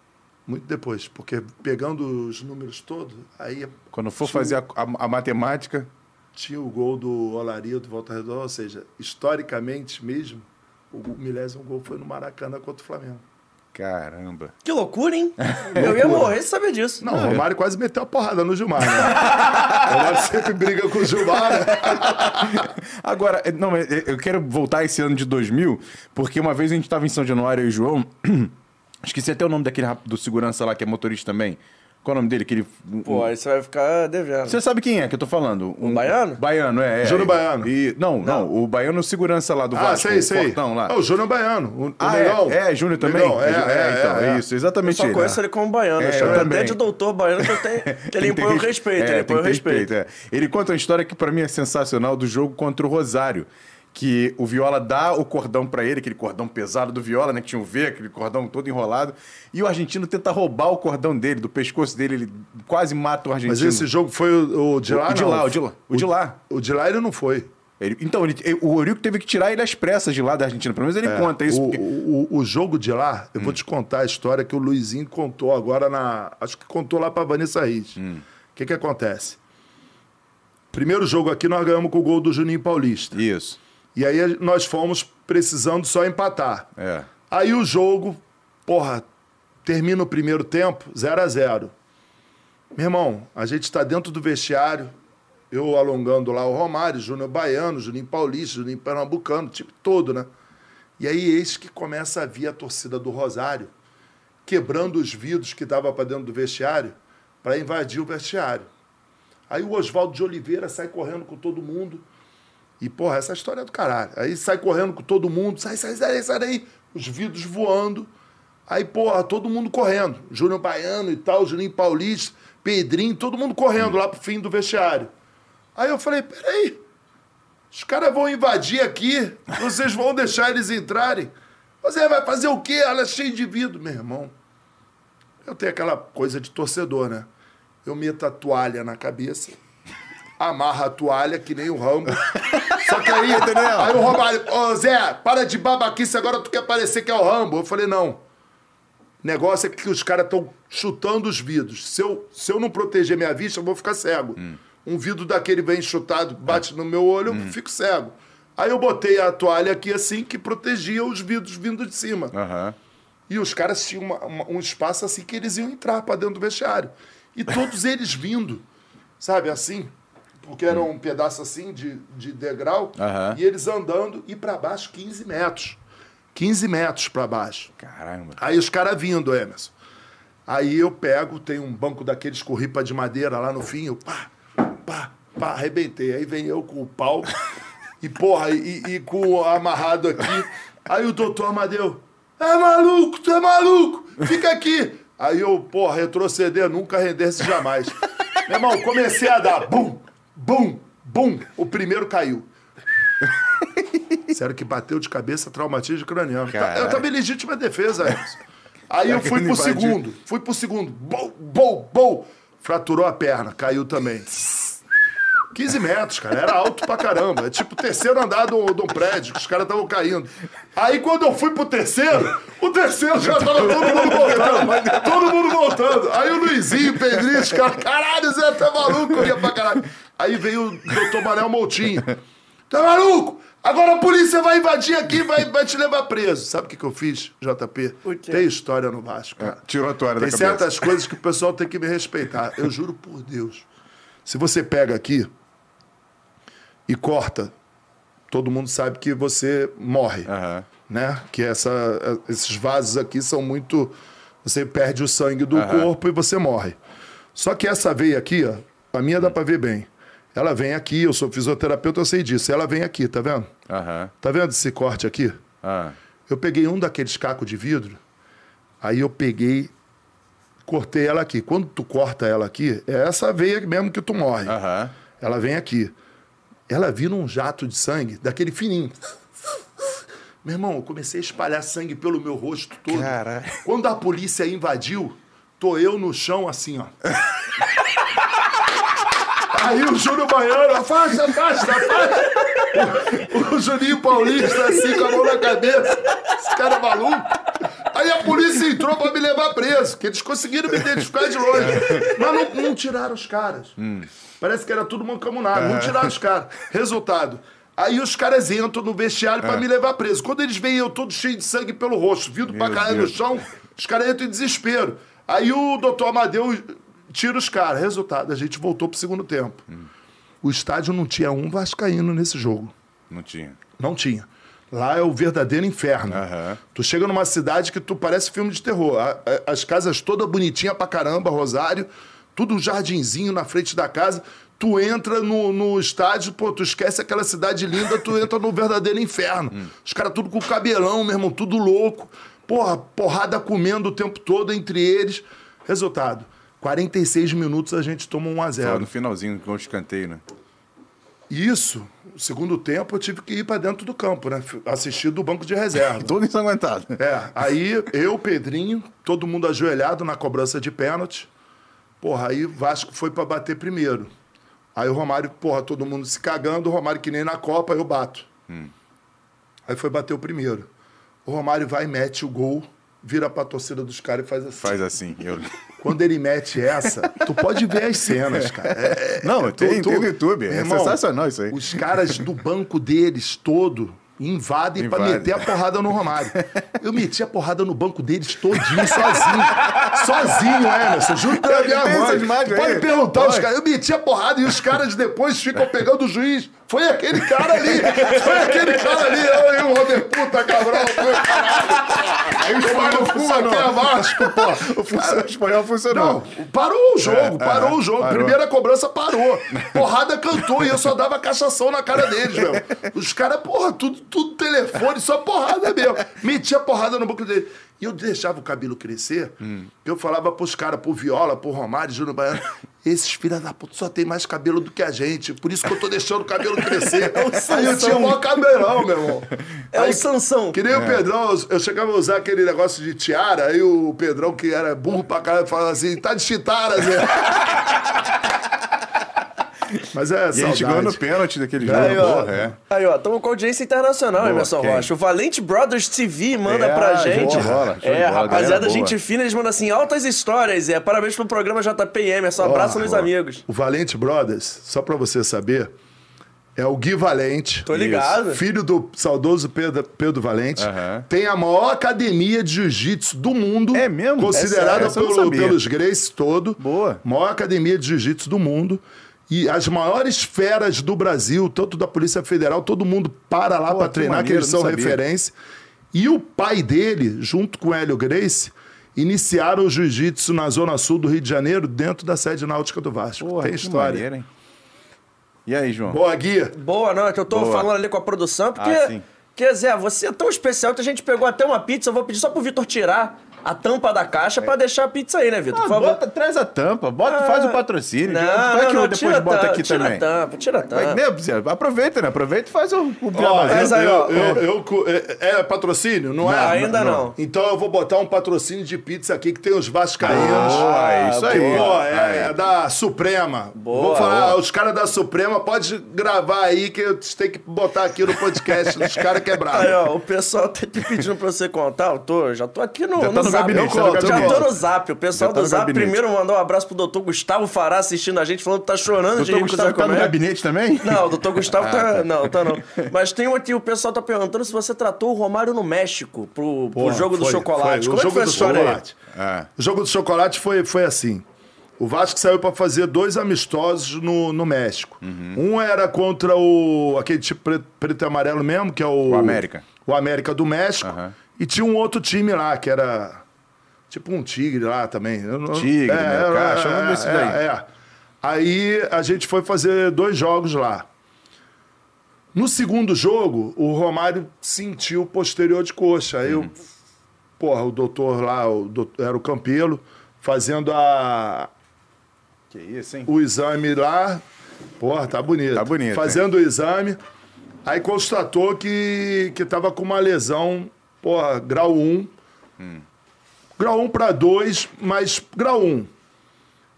Muito depois. Porque pegando os números todos, aí Quando for fazer a, a- a matemática. tinha o gol do Olaria do Volta Redonda. Ou seja, historicamente mesmo, o milésimo gol foi no Maracanã contra o Flamengo. Caramba. Que loucura, hein? *laughs* Eu ia morrer sem saber disso. Não, o Romário quase meteu a porrada no Gilmar, né? *laughs* o Romário sempre briga com o Gilmar, né? *laughs* Agora, não, eu quero voltar esse ano de 2000, porque uma vez a gente tava em São Januário e o João. *clears throat* Esqueci até o nome daquele rap- do segurança lá que é motorista também. Qual é o nome dele? Aquele. Pô, aí você vai ficar devendo. Você sabe quem é que eu tô falando? Um baiano? Baiano, é. é. Júnior Baiano. E, não, não, o baiano segurança lá do Ah, Vasco. sei, o sei. Fortão lá. É o Júnior Baiano. O, o Ah, Negão. é, é, Júnior também? Negão, é, Ju- é, então, é, é. isso, Eu exatamente só ele. conheço ele como baiano. É, eu eu até também. de doutor baiano que, eu tenho, *laughs* que ele que impõe o respeito. é, ele impõe o que respeito. é. Ele conta uma história que pra mim é sensacional do jogo contra o Rosário. Que o Viola dá o cordão pra ele, aquele cordão pesado do Viola, né? Que tinha um V, aquele cordão todo enrolado. E o argentino tenta roubar o cordão dele, do pescoço dele. Ele quase mata o argentino. Mas esse jogo foi o, o de lá, O de não? lá, o de lá. O de lá. O de lá ele não foi. Ele- então, ele- o Eurico teve que tirar ele às pressas de lá da Argentina. Pelo menos ele É, conta isso. O, porque- o, o jogo de lá, eu vou te contar a história que o Luizinho contou agora na. Acho que contou lá pra Vanessa Riz. O que que acontece? Primeiro jogo aqui nós ganhamos com o gol do Juninho Paulista. Isso. E aí nós fomos precisando só empatar. É. Aí o jogo, porra, termina o primeiro tempo, 0 a 0 Meu irmão, a gente está dentro do vestiário, eu alongando lá o Romário, Júnior Baiano, Juninho Paulista, Juninho Pernambucano, o time todo, né? E aí eis que começa a vir a torcida do Rosário, quebrando os vidros que dava para dentro do vestiário, para invadir o vestiário. Aí o Oswaldo de Oliveira sai correndo com todo mundo. E, porra, essa história é do caralho. Aí sai correndo com todo mundo, sai, sai, sai, sai daí. Os vidros voando. Aí, porra, todo mundo correndo. Júnior Baiano e tal, Juninho Paulista, Pedrinho, todo mundo correndo lá pro fim do vestiário. Aí eu falei, peraí, os caras vão invadir aqui, vocês vão deixar eles entrarem. Você vai fazer o quê? Ela é cheia de vidro, meu irmão. Eu tenho aquela coisa de torcedor, né? Eu meto a toalha na cabeça, amarra a toalha que nem o Rambo. Só que aí, aí o Romário, ô Zé, para de babaquice, agora tu quer parecer que é o Rambo. Eu falei, não. Negócio é que os caras estão chutando os vidros. Se eu, se eu não proteger minha vista, eu vou ficar cego. Um vidro daquele vem chutado, bate no meu olho, eu fico cego. Aí eu botei a toalha aqui assim, que protegia os vidros vindo de cima. Aham. E os caras tinham uma- uma- um espaço assim que eles iam entrar para dentro do vestiário. E todos eles vindo, sabe, assim. Porque era um pedaço assim de, de degrau. Aham. E eles andando e para baixo 15 metros. 15 metros para baixo. Caramba. Aí os caras vindo, Emerson. Aí eu pego, tem um banco daqueles com ripa de madeira lá no fim, eu pá, pá, pá, arrebentei. Aí vem eu com o pau e, porra, e, e com o amarrado aqui. Aí o doutor Amadeu, é maluco, tu é maluco, fica aqui. Aí eu, porra, retroceder, nunca render-se jamais. Meu irmão, comecei a dar bum, bum, bum. O primeiro caiu. Sério que bateu de cabeça, traumatismo craniano. Tá-. Eu tava em legítima defesa. Aí eu fui pro segundo, fui pro segundo. Bom, bom, bom. Fraturou a perna, caiu também. 15 metros, cara, era alto pra caramba. É tipo o terceiro andar de um prédio, que os caras estavam caindo. Aí quando eu fui pro terceiro, o terceiro já tava todo mundo voltando. Todo mundo voltando. Aí o Luizinho, o Pedrinho, os caras, caralho, Zé, tá maluco? Eu ia pra caralho. Aí veio o doutor Manel Moutinho. Tá maluco? Agora a polícia vai invadir aqui e vai, vai te levar preso. Sabe o que, que eu fiz, JP? O quê? Tem história no Vasco, cara. Tirou a toalha Tem da cabeça. certas coisas que o pessoal tem que me respeitar. Eu juro por Deus. Se você pega aqui e corta, todo mundo sabe que você morre. Aham. Né? Que essa, esses vasos aqui são muito. Você perde o sangue do Aham. corpo e você morre. Só que essa veia aqui, ó, a minha dá pra ver bem. Ela vem aqui, eu sou fisioterapeuta, eu sei disso. Ela vem aqui, tá vendo? Aham. Tá vendo esse corte aqui? Ah. Eu peguei um daqueles cacos de vidro, aí eu peguei, cortei ela aqui. Quando tu corta ela aqui, é essa veia mesmo que tu morre. Aham. Ela vem aqui. Ela vira um jato de sangue, daquele fininho. Meu irmão, eu comecei a espalhar sangue pelo meu rosto todo. Caralho. Quando a polícia invadiu, tô eu no chão assim, ó. *laughs* Aí o Júnior Baiano, afasta, afasta, afasta. O, o Juninho Paulista, assim, com a mão na cabeça. Esse cara é maluco. Aí a polícia entrou pra me levar preso, que eles conseguiram me identificar de longe. Mas não, não tiraram os caras. Parece que era tudo mancomunado, não tiraram os caras. Resultado, Aí os caras entram no vestiário pra me levar preso. Quando eles veem eu todo cheio de sangue pelo rosto, vindo pra cair no chão, os caras entram em desespero. Aí o doutor Amadeu tira os caras. Resultado, a gente voltou pro segundo tempo. O estádio não tinha um vascaíno nesse jogo. Não tinha. Não tinha. Lá é o verdadeiro inferno. Aham. Tu chega numa cidade que tu parece filme de terror. As casas todas bonitinhas pra caramba, Rosário, tudo um jardinzinho na frente da casa. Tu entra no, no estádio, pô, tu esquece aquela cidade linda, tu entra no verdadeiro inferno. Os caras tudo com cabelão, meu irmão, tudo louco. Porra, porrada comendo o tempo todo entre eles. Resultado, 46 minutos a gente toma 1 a Só 0 no finalzinho com o escanteio, né? Isso, segundo tempo eu tive que ir pra dentro do campo, né? Assistir do banco de reserva. *laughs* Todo ensanguentado. É, aí eu, Pedrinho, todo mundo ajoelhado na cobrança de pênalti. Porra, aí Vasco foi pra bater primeiro. Aí o Romário, porra, todo mundo se cagando, o Romário que nem na Copa, eu bato. Aí foi bater o primeiro. O Romário vai e mete o gol, vira pra torcida dos caras e faz assim. Faz assim. Eu... Quando ele mete essa, tu pode ver as cenas, cara. É- é- Não, tem- tem no YouTube. É irmão, sensacional isso aí. Os caras do banco deles todo invadem pra Invadem. meter a porrada no Romário. Eu meti a porrada no banco deles todinho, sozinho. sozinho, Emerson. Juro pela minha mãe. Pode aí? perguntar os Pode. caras. Eu meti a porrada e os caras depois ficam pegando o juiz. Foi aquele cara ali. Foi aquele cara ali. Eu e o Robert Puta Cabral. Foi caralho. Aí o Mário Fu aqui é Vasco, pô. O funcionário espanhol funcionou. Não, parou o jogo, É, parou é, o jogo. parou. Primeira cobrança parou. Porrada cantou e eu só dava cachação na cara deles, meu. Os caras, porra, tudo, tudo telefone, só porrada mesmo. Metia porrada no banco dele. E eu deixava o cabelo crescer, Hum. eu falava pros caras, pro Viola, pro Romário, Júnior Baiano, esses filhos da puta só tem mais cabelo do que a gente, por isso que eu tô deixando o cabelo crescer. *laughs* Aí eu tinha o maior cabelão, meu irmão. É Aí, o Sansão. que nem o Pedrão, eu- eu chegava a usar aquele negócio de tiara, aí o Pedrão, que era burro pra caralho, falava assim, tá de chitara, Zé. *laughs* Mas é E a gente ganhou no saudade. pênalti daquele jogo. Aí, ó. Porra, é. Aí, ó, estamos com audiência internacional, Boa, Emerson quem? Rocha. O Valente Brothers TV manda É, pra gente. bola, é, bola, rapaziada, boa. gente fina, eles mandam assim, altas histórias. É, parabéns pelo programa JP e Emerson. Abraço nos ó. amigos. O Valente Brothers, só pra você saber, é o Gui Valente. Tô ligado. Filho do saudoso Pedro, Pedro Valente. Aham. Tem a maior academia de jiu-jitsu do mundo. É mesmo? Considerada É pelo- pelos Grace todo. Boa. Maior academia de jiu-jitsu do mundo. E as maiores feras do Brasil, tanto da Polícia Federal, todo mundo para lá que treinar, que maneiro, eles não são sabia. referência. E o pai dele, junto com o Hélio Grace, iniciaram o jiu-jitsu na Zona Sul do Rio de Janeiro, dentro da sede náutica do Vasco. Porra, Tem que história. maneiro, hein? E aí, João? Boa, Gui. Boa, não, é que eu tô Boa. falando ali com a produção, porque. Ah, sim. Porque, Zé, você é tão especial que a gente pegou até uma pizza. Eu vou pedir só pro Vitor tirar a tampa da caixa pra deixar a pizza aí, né, Vitor? Ah, Por favor. bota, traz a tampa, bota, Ah, faz o patrocínio. Não, não, que não, eu depois tira bota aqui tira também. a tampa, tira a tampa. Vai, né, aproveita, né? Aproveita e faz o, o eu, aí, ó, eu, eu, eu cu- é, é patrocínio, não, é? Não, ainda não. Então eu vou botar um patrocínio de pizza aqui que tem os vascaínos. Boa, é isso aí. Pô, é, é da Suprema. Boa, Vou falar, boa. os caras da Suprema, pode gravar aí que eu tenho que botar aqui no podcast dos caras quebrados. Aí, ó, o pessoal tá te pedindo pra você contar. Eu tô, já tô aqui no, Já tá no zap. gabinete, Eu conto, já gabinete. tô no zap. O pessoal do zap gabinete. primeiro mandou um abraço pro doutor Gustavo Fará assistindo a gente, falando que tá chorando de Doutor rir com o Gustavo Zé tá no gabinete também? Não, o doutor Gustavo *laughs* Ah, tá. tá. Não, tá não. Mas tem um aqui, o pessoal tá perguntando se você tratou o Romário no México pro, pro Porra, jogo do foi, chocolate. foi. Como é que o jogo foi a do história aí? chocolate. Ah. O jogo do chocolate foi, foi assim. O Vasco saiu para fazer dois amistosos no, no México. Uhum. Um era contra o aquele tipo preto, preto e amarelo mesmo, que é o O América. O América do México. Aham. E tinha um outro time lá que era tipo um tigre lá também. Tigre, né? Caixa, vamos ver isso daí. é, é. Aí a gente foi fazer dois jogos lá. No segundo jogo, o Romário sentiu o posterior de coxa. Aí Uhum. eu, porra, o doutor lá, o doutor, era o Campelo, fazendo a, Que isso, hein? o exame lá. Porra, tá bonito. Tá bonito, Fazendo o exame, aí constatou que, que tava com uma lesão, porra, grau 1. Grau 1 para 2, mas grau 1.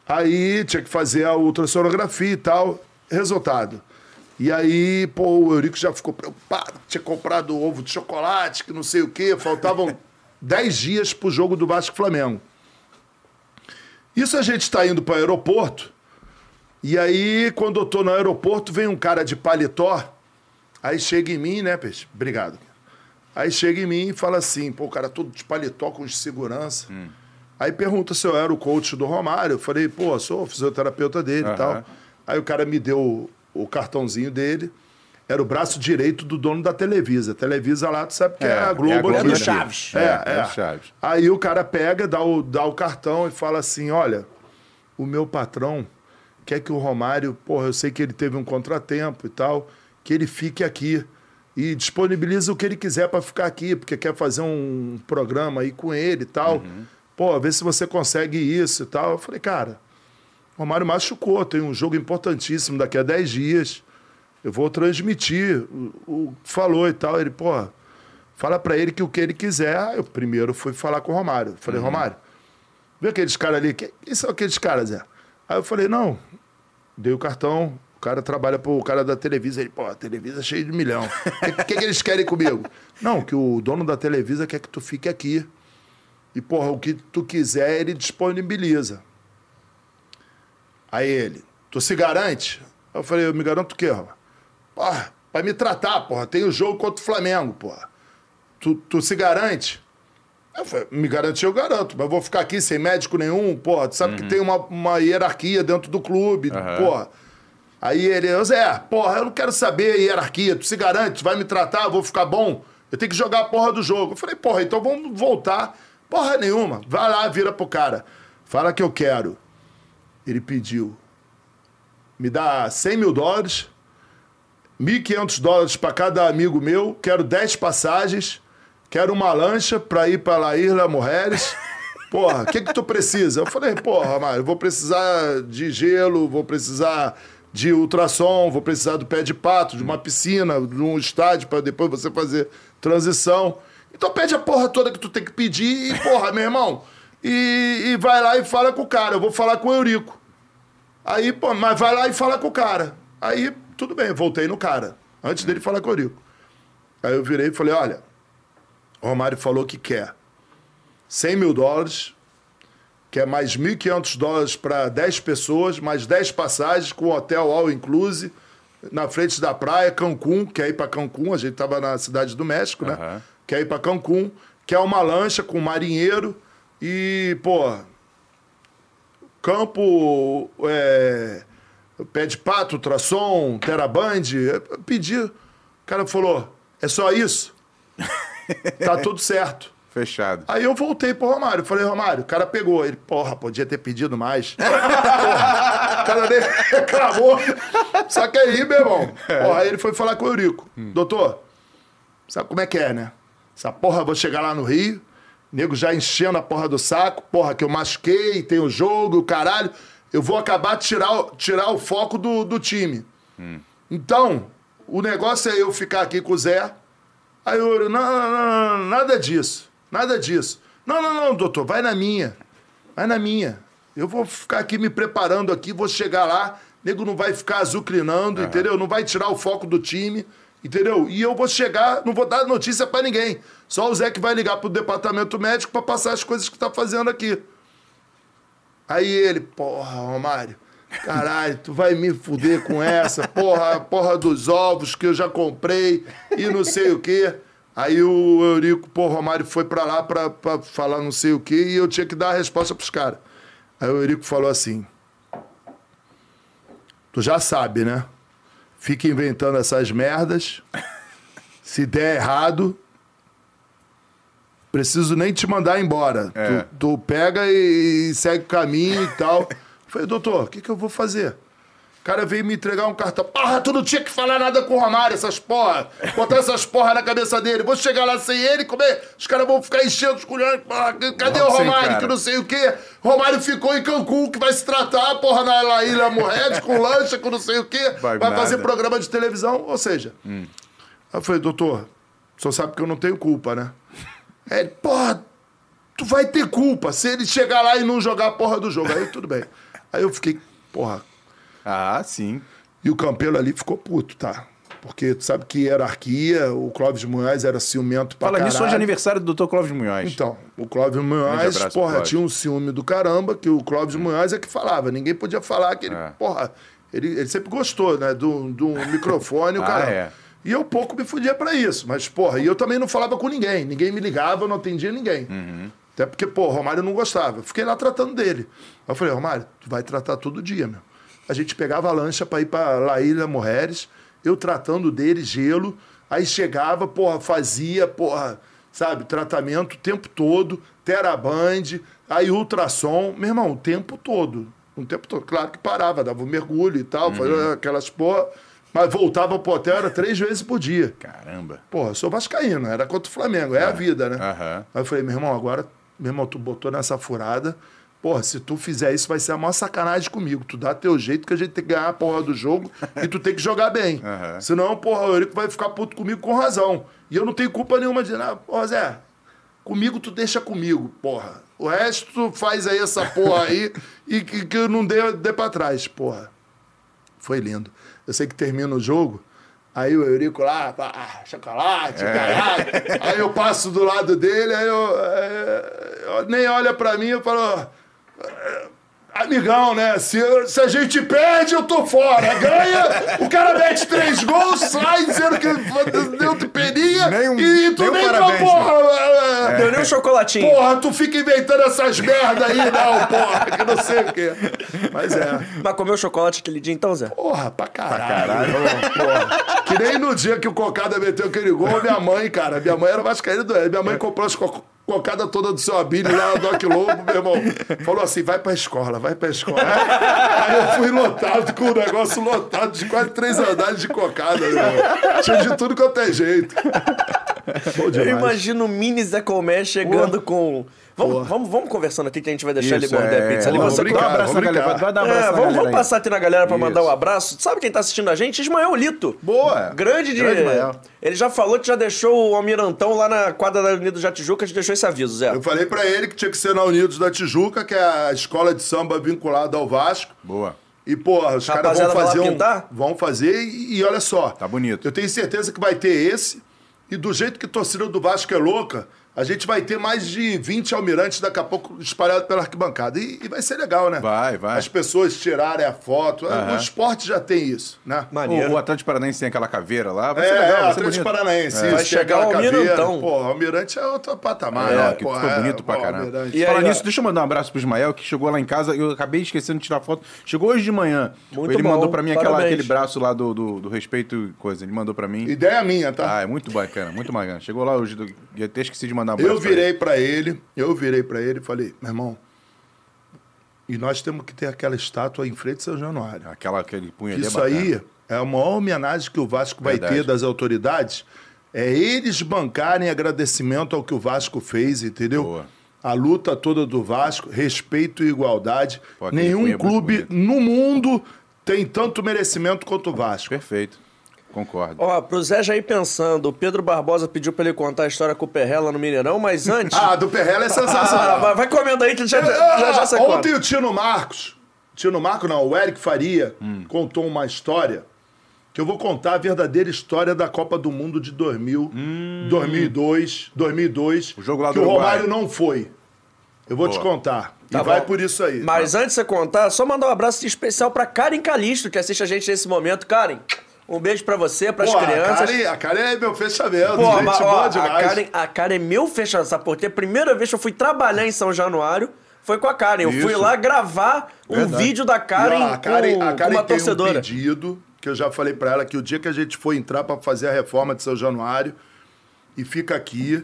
Aí tinha que fazer a ultrassonografia e tal. Resultado. E aí, pô, o Eurico já ficou preocupado, tinha comprado ovo de chocolate, que não sei o quê. Faltavam *laughs* 10 dias pro jogo do Vasco Flamengo. Isso a gente está indo para o aeroporto. E aí, quando eu tô no aeroporto, vem um cara de paletó. Aí chega em mim, né, Peixe? Obrigado. Aí chega em mim e fala assim, pô, o cara todo de paletó com de segurança. Aí pergunta se eu era o coach do Romário. Eu falei, pô, sou fisioterapeuta dele e Aham. tal. Aí o cara me deu o cartãozinho dele. Era o braço direito do dono da Televisa. Televisa lá, tu sabe que é, É, a é a Globo. Globo aqui. do Chaves. É, É, é. é Chaves. Aí o cara pega, dá o, dá o cartão e fala assim: olha, o meu patrão quer que o Romário, porra, eu sei que ele teve um contratempo e tal, que ele fique aqui. E disponibiliza o que ele quiser para ficar aqui, porque quer fazer um programa aí com ele e tal. Pô, vê se você consegue isso e tal. Eu falei, cara, o Romário machucou, tem um jogo importantíssimo daqui a 10 dias. Eu vou transmitir o, o que falou e tal. Ele, pô, fala pra ele que o que ele quiser. Eu primeiro fui falar com o Romário. Eu Falei, Romário, vê aqueles caras ali. Que- Quem são aqueles caras, Zé? Aí eu falei, não, dei o cartão. O cara trabalha pro cara da Televisa. Ele, pô, a Televisa é cheia de milhão. O que, que, que eles querem comigo? Não, que o dono da Televisa quer que tu fique aqui. E, porra, o que tu quiser, ele disponibiliza. Aí ele, tu se garante? Eu falei, eu me garanto o quê, Romário? Porra, pra me tratar, porra. Tem o jogo contra o Flamengo, porra. Tu, tu se garante? Eu falei, me garantir, eu garanto. Mas vou ficar aqui sem médico nenhum, porra. Tu sabe que tem uma, uma hierarquia dentro do clube, Aham. porra. Aí ele, eu, Zé, porra, eu não quero saber a hierarquia. Tu se garante, vai me tratar, vou ficar bom. Eu tenho que jogar a porra do jogo. Eu falei, porra, então vamos voltar. Porra nenhuma. Vai lá, vira pro cara. Fala que eu quero. Ele pediu. Me dá 100 mil dólares, 1.500 dólares para cada amigo meu, quero 10 passagens, quero uma lancha para ir para La Isla Mujeres. *laughs* Porra, o que que tu precisa? Eu falei, porra, Mário, vou precisar de gelo, vou precisar de ultrassom, vou precisar do pé de pato, de uma piscina, de um estádio para depois você fazer transição. Então pede a porra toda que tu tem que pedir e, porra, meu irmão, e, e vai lá e fala com o cara. Eu vou falar com o Eurico. Aí, pô, mas vai lá e fala com o cara. Aí, tudo bem, voltei no cara. Antes dele falar com o Eurico. Aí eu virei e falei, olha, o Romário falou que quer 100 mil dólares, quer mais 1.500 dólares para 10 pessoas, mais 10 passagens com hotel all inclusive, na frente da praia, Cancún, quer ir para Cancún, a gente tava na cidade do México, né? Aham. Quer ir para Cancún, quer uma lancha com marinheiro e, pô, campo, é, pé de pato, ultrassom, teraband, é, pedi. O cara falou, é só isso? tá tudo certo. Fechado. Aí eu voltei pro Romário. Falei, Romário, o cara pegou. Ele, porra, podia ter pedido mais. *laughs* porra, o cara nem *laughs* reclamou. Só que aí, meu irmão, porra, aí ele foi falar com o Eurico. Doutor, sabe como é que é, né? Essa porra, vou chegar lá no Rio, nego já enchendo a porra do saco, porra, que eu machuquei, tem o jogo, o caralho. Eu vou acabar de tirar, o- tirar o foco do, do time. Então, o negócio é eu ficar aqui com o Zé. Aí eu, não, não, não, não, nada disso. Nada disso. Não, não, não, doutor, vai na minha. Vai na minha. Eu vou ficar aqui me preparando aqui, vou chegar lá, nego não vai ficar azucrinando, entendeu? Não vai tirar o foco do time, entendeu? E eu vou chegar, não vou dar notícia pra ninguém. Só o Zé que vai ligar pro departamento médico pra passar as coisas que tá fazendo aqui. Aí ele, porra, Romário, caralho, tu vai me fuder com essa, porra, porra dos ovos que eu já comprei e não sei o quê. Aí o Eurico, pô, Romário foi pra lá pra, pra falar não sei o quê e eu tinha que dar a resposta pros caras. Aí o Eurico falou assim: Tu já sabe, né? Fica inventando essas merdas. Se der errado, preciso nem te mandar embora. É. Tu, tu pega e, e segue o caminho e tal. Eu *laughs* Falei, doutor, o que, que eu vou fazer? O cara veio me entregar um cartão. Porra, tu não tinha que falar nada com o Romário, essas porra. Botar essas porra na cabeça dele. Vou chegar lá sem ele, comer. Os caras vão ficar enchendo os culhões. Porra, cadê Vamos o Romário? cara. Que não sei o quê. Romário ficou em Cancún, que vai se tratar, porra, na Ilha Morred, com lancha, com não sei o quê. *laughs* Vai Vai, fazer programa de televisão. Ou seja, Aí eu falei, doutor, senhor sabe que eu não tenho culpa, né? Aí ele, porra, tu vai ter culpa se ele chegar lá e não jogar a porra do jogo. Aí tudo bem. Aí eu fiquei, porra. Ah, sim. E o Campelo ali ficou puto, tá? Porque tu sabe que hierarquia, o Clóvis Munhoz era ciumento pra Fala nisso, caralho. hoje é aniversário do Dr. Clóvis Munhoz. Então, o Clóvis Munhoz, abraço porra, Clóvis. tinha um ciúme do caramba, que o Clóvis Munhoz é que falava. Ninguém podia falar que ele, É. porra, ele, ele sempre gostou, né? Do, do microfone, o *laughs* Ah, cara. é. E eu pouco me fudia pra isso. Mas, porra, e eu também não falava com ninguém. Ninguém me ligava, eu não atendia ninguém. Até porque, pô, o Romário não gostava. Fiquei lá tratando dele. Aí eu falei, Romário, tu vai tratar todo dia, meu. A gente pegava a lancha pra ir pra La Ilha Morreres, eu tratando dele, gelo. Aí chegava, porra, fazia, porra, sabe, tratamento o tempo todo, teraband, aí ultrassom. Meu irmão, o tempo todo. O tempo todo. Claro que parava, dava um mergulho e tal, fazia aquelas porra. Mas voltava pro hotel, era três vezes por dia. Caramba. Porra, eu sou vascaíno, era contra o Flamengo, é, a vida, né? Aham. Aí eu falei, meu irmão, agora, meu irmão, tu botou nessa furada. Porra, se tu fizer isso, vai ser a maior sacanagem comigo. Tu dá teu jeito que a gente tem que ganhar a porra do jogo *laughs* e tu tem que jogar bem. Aham. Senão, porra, o Eurico vai ficar puto comigo com razão. E eu não tenho culpa nenhuma de nada. Porra, Zé, comigo tu deixa comigo, porra. O resto tu faz aí essa porra aí *laughs* e que, que eu não dê, dê pra trás, porra. Foi lindo. Eu sei que termina o jogo, aí o Eurico lá, pá, ah, chocolate, caralho. Aí eu passo do lado dele, aí eu, é, eu nem olha pra mim, eu falo, é, amigão, né? Se, se a gente perde, eu tô fora. Ganha, o cara mete três gols, sai dizendo que deu de peninha Nem um- e tu nem um nem pra parabéns, porra. é, Deu nem um chocolatinho. Porra, tu fica inventando essas merda aí, não, porra, que não sei o quê. Mas é. Mas comeu chocolate aquele dia então, Zé? Porra, pra caralho. Porra. Que nem no dia que o Cocada meteu aquele gol, minha mãe, cara. Minha mãe era vascaína do Minha mãe comprou as co cocada toda do seu Abílio lá Doc Lobo, meu irmão. Falou assim, vai pra escola, vai pra escola. Aí eu fui lotado com o negócio lotado de quase três andares de cocada, meu irmão. Tinha de tudo quanto é jeito. Eu imagino o mini Zé Comé chegando com. Vamos, vamos, vamos conversando aqui que a gente vai deixar Isso, ele morder a é. pizza ali. Vamos Você brincar, Dá um abraço na vamos galera. Vai dar um É, abraço na vamos, vamos passar aqui na galera pra mandar um abraço. Sabe quem tá assistindo a gente? Ismael Lito. Boa. Grande de. Grande Ismael. Ele já falou que já deixou o Almirantão lá na quadra da Unido já Tijuca, a gente deixou esse aviso, Zé. Eu falei pra ele que tinha que ser na Unidos da Tijuca, que é a escola de samba vinculada ao Vasco. Boa. E, porra, os caras vão fazer um. pintar? Vão fazer e, e olha só. Tá bonito. Eu tenho certeza que vai ter esse. E do jeito que a torcida do Vasco é louca, a gente vai ter mais de 20 almirantes daqui a pouco espalhados pela arquibancada. E, e vai ser legal, né? Vai, vai. As pessoas tirarem a foto. Aham. O esporte já tem isso, né? Maneiro. O, o Atlético Paranaense tem aquela caveira lá. Vai É, ser legal, é, vai Atlético bonito. Paranaense. Vai isso, tem chegar o caveira. Almirantão. Pô, Almirante é outro patamar, É, né? que Pô, ficou é, bonito pra pô, caramba. Almirante. E ó. nisso, deixa eu mandar um abraço pro Ismael, que chegou lá em casa. Eu acabei esquecendo de tirar foto. Chegou hoje de manhã. Muito ele bom, mandou pra mim aquela, aquele braço lá do, do, do respeito e coisa. Ele mandou pra mim. Ideia minha, tá? Ah, é muito bacana, muito bacana. Chegou lá hoje, do... eu até esqueci de mandar um. Eu virei pra ele, eu virei pra ele e falei, meu irmão, e nós temos que ter aquela estátua em frente ao São Januário. ele. Aquela, aquele punho ali é Isso aí é a maior homenagem que o Vasco vai Verdade. ter das autoridades. É eles bancarem agradecimento ao que o Vasco fez, entendeu? Boa. A luta toda do Vasco, respeito e igualdade. Pô, Nenhum é clube no mundo tem tanto merecimento quanto o Vasco. Perfeito. Concordo. Ó, pro Zé já ir pensando, o Pedro Barbosa pediu pra ele contar a história com o Perrela no Mineirão, mas *laughs* antes. Ah, do Perrela é Ah, sensacional. vai, vai comendo aí que já, já, já, já você conta. Ontem o Tino Marcos, Tino Marcos não, o Eric Faria Hum. contou uma história que eu vou contar a verdadeira história da Copa do Mundo de 2000, 2002, 2002, Hum. O jogo lá que do o Uruguai. Romário não foi. Eu vou Boa. te contar. Tá e vai bom. por isso aí. Mas antes de você contar, só mandar um abraço especial pra Karen Calisto, que assiste a gente nesse momento. Karen, um beijo pra você, pras Pô, a crianças. Karen, a Karen é meu fechamento, Pô, gente ó, a. Karen, a Karen é meu fechamento, sabe por quê? A primeira vez que eu fui trabalhar em São Januário foi com a Karen. Eu fui Isso. lá gravar um Verdade. vídeo da E, Karen, ó, a Karen, com, a com Karen uma tem torcedora. um pedido que eu já falei pra ela que o dia que a gente for entrar pra fazer a reforma de São Januário e fica aqui,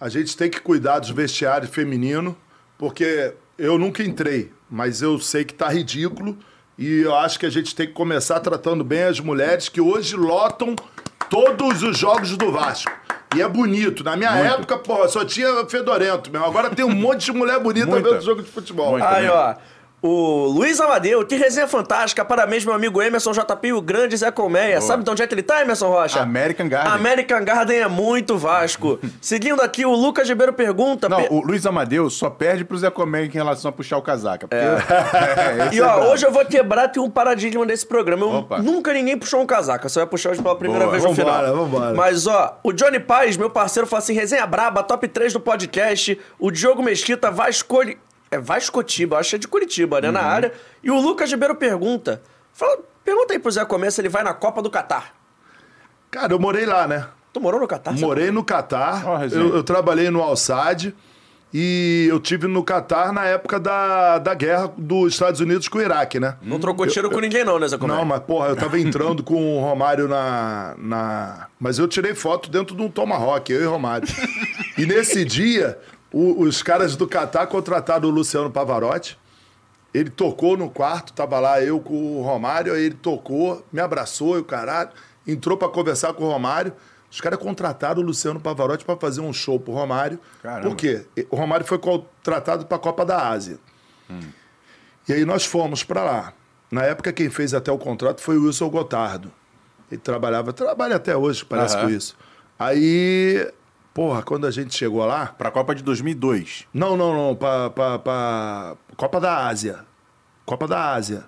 a gente tem que cuidar dos vestiários femininos, porque eu nunca entrei, mas eu sei que tá ridículo e eu acho que a gente tem que começar tratando bem as mulheres que hoje lotam todos os jogos do Vasco. E é bonito. Na minha época, porra, só tinha fedorento mesmo. Agora tem um monte de mulher bonita Muita. vendo jogo de futebol. Muita. Aí, também. ó. O Luiz Amadeu, que resenha fantástica. Parabéns, meu amigo Emerson JP e o grande Zé Colmeia. Sabe de onde é que ele tá, Emerson Rocha? American Garden. American Garden é muito Vasco. *laughs* Seguindo aqui, o Lucas Ribeiro pergunta. Não, pe- o Luiz Amadeu só perde pro Zé Comé em relação a puxar o casaca. Porque... *laughs* É, esse E é ó, brabo. hoje eu vou quebrar aqui um paradigma desse programa. Opa. nunca ninguém puxou um casaca. Você vai puxar hoje pela primeira Boa. vez no Vambora, final. vambora. Mas ó, o Johnny Paz, meu parceiro, fala assim: resenha braba, top 3 do podcast. O Diogo Mesquita vai escolher. É Vascotiba, acho que é de Curitiba, né? Uhum. Na área. E o Lucas Ribeiro pergunta: fala, pergunta aí pro Zé Comer se ele vai na Copa do Catar. Cara, eu morei lá, né? Tu morou no Catar? Morei no Catar. Resenha. eu, eu trabalhei no Alçad. E eu tive no Catar na época da, da guerra dos Estados Unidos com o Iraque, né? Não trocou tiro com ninguém não, né, Zé Comé? Não, mas porra, eu tava entrando com o Romário na, na. Mas eu tirei foto dentro de um Tomahawk, eu e o Romário. e nesse dia, o- os caras do Catar contrataram o Luciano Pavarotti. Ele tocou no quarto, tava lá eu com o Romário, aí ele tocou, me abraçou e o caralho, entrou pra conversar com o Romário. Os caras contrataram o Luciano Pavarotti pra fazer um show pro Romário. Caramba. Por quê? O Romário foi contratado pra Copa da Ásia. E aí nós fomos pra lá. Na época, quem fez até o contrato foi o Wilson Gotardo. Ele trabalhava, trabalha até hoje, parece Aham. com isso. Aí, porra, quando a gente chegou lá. Pra Copa de 2002. Não, não, não, pra, pra, pra Copa da Ásia. Copa da Ásia.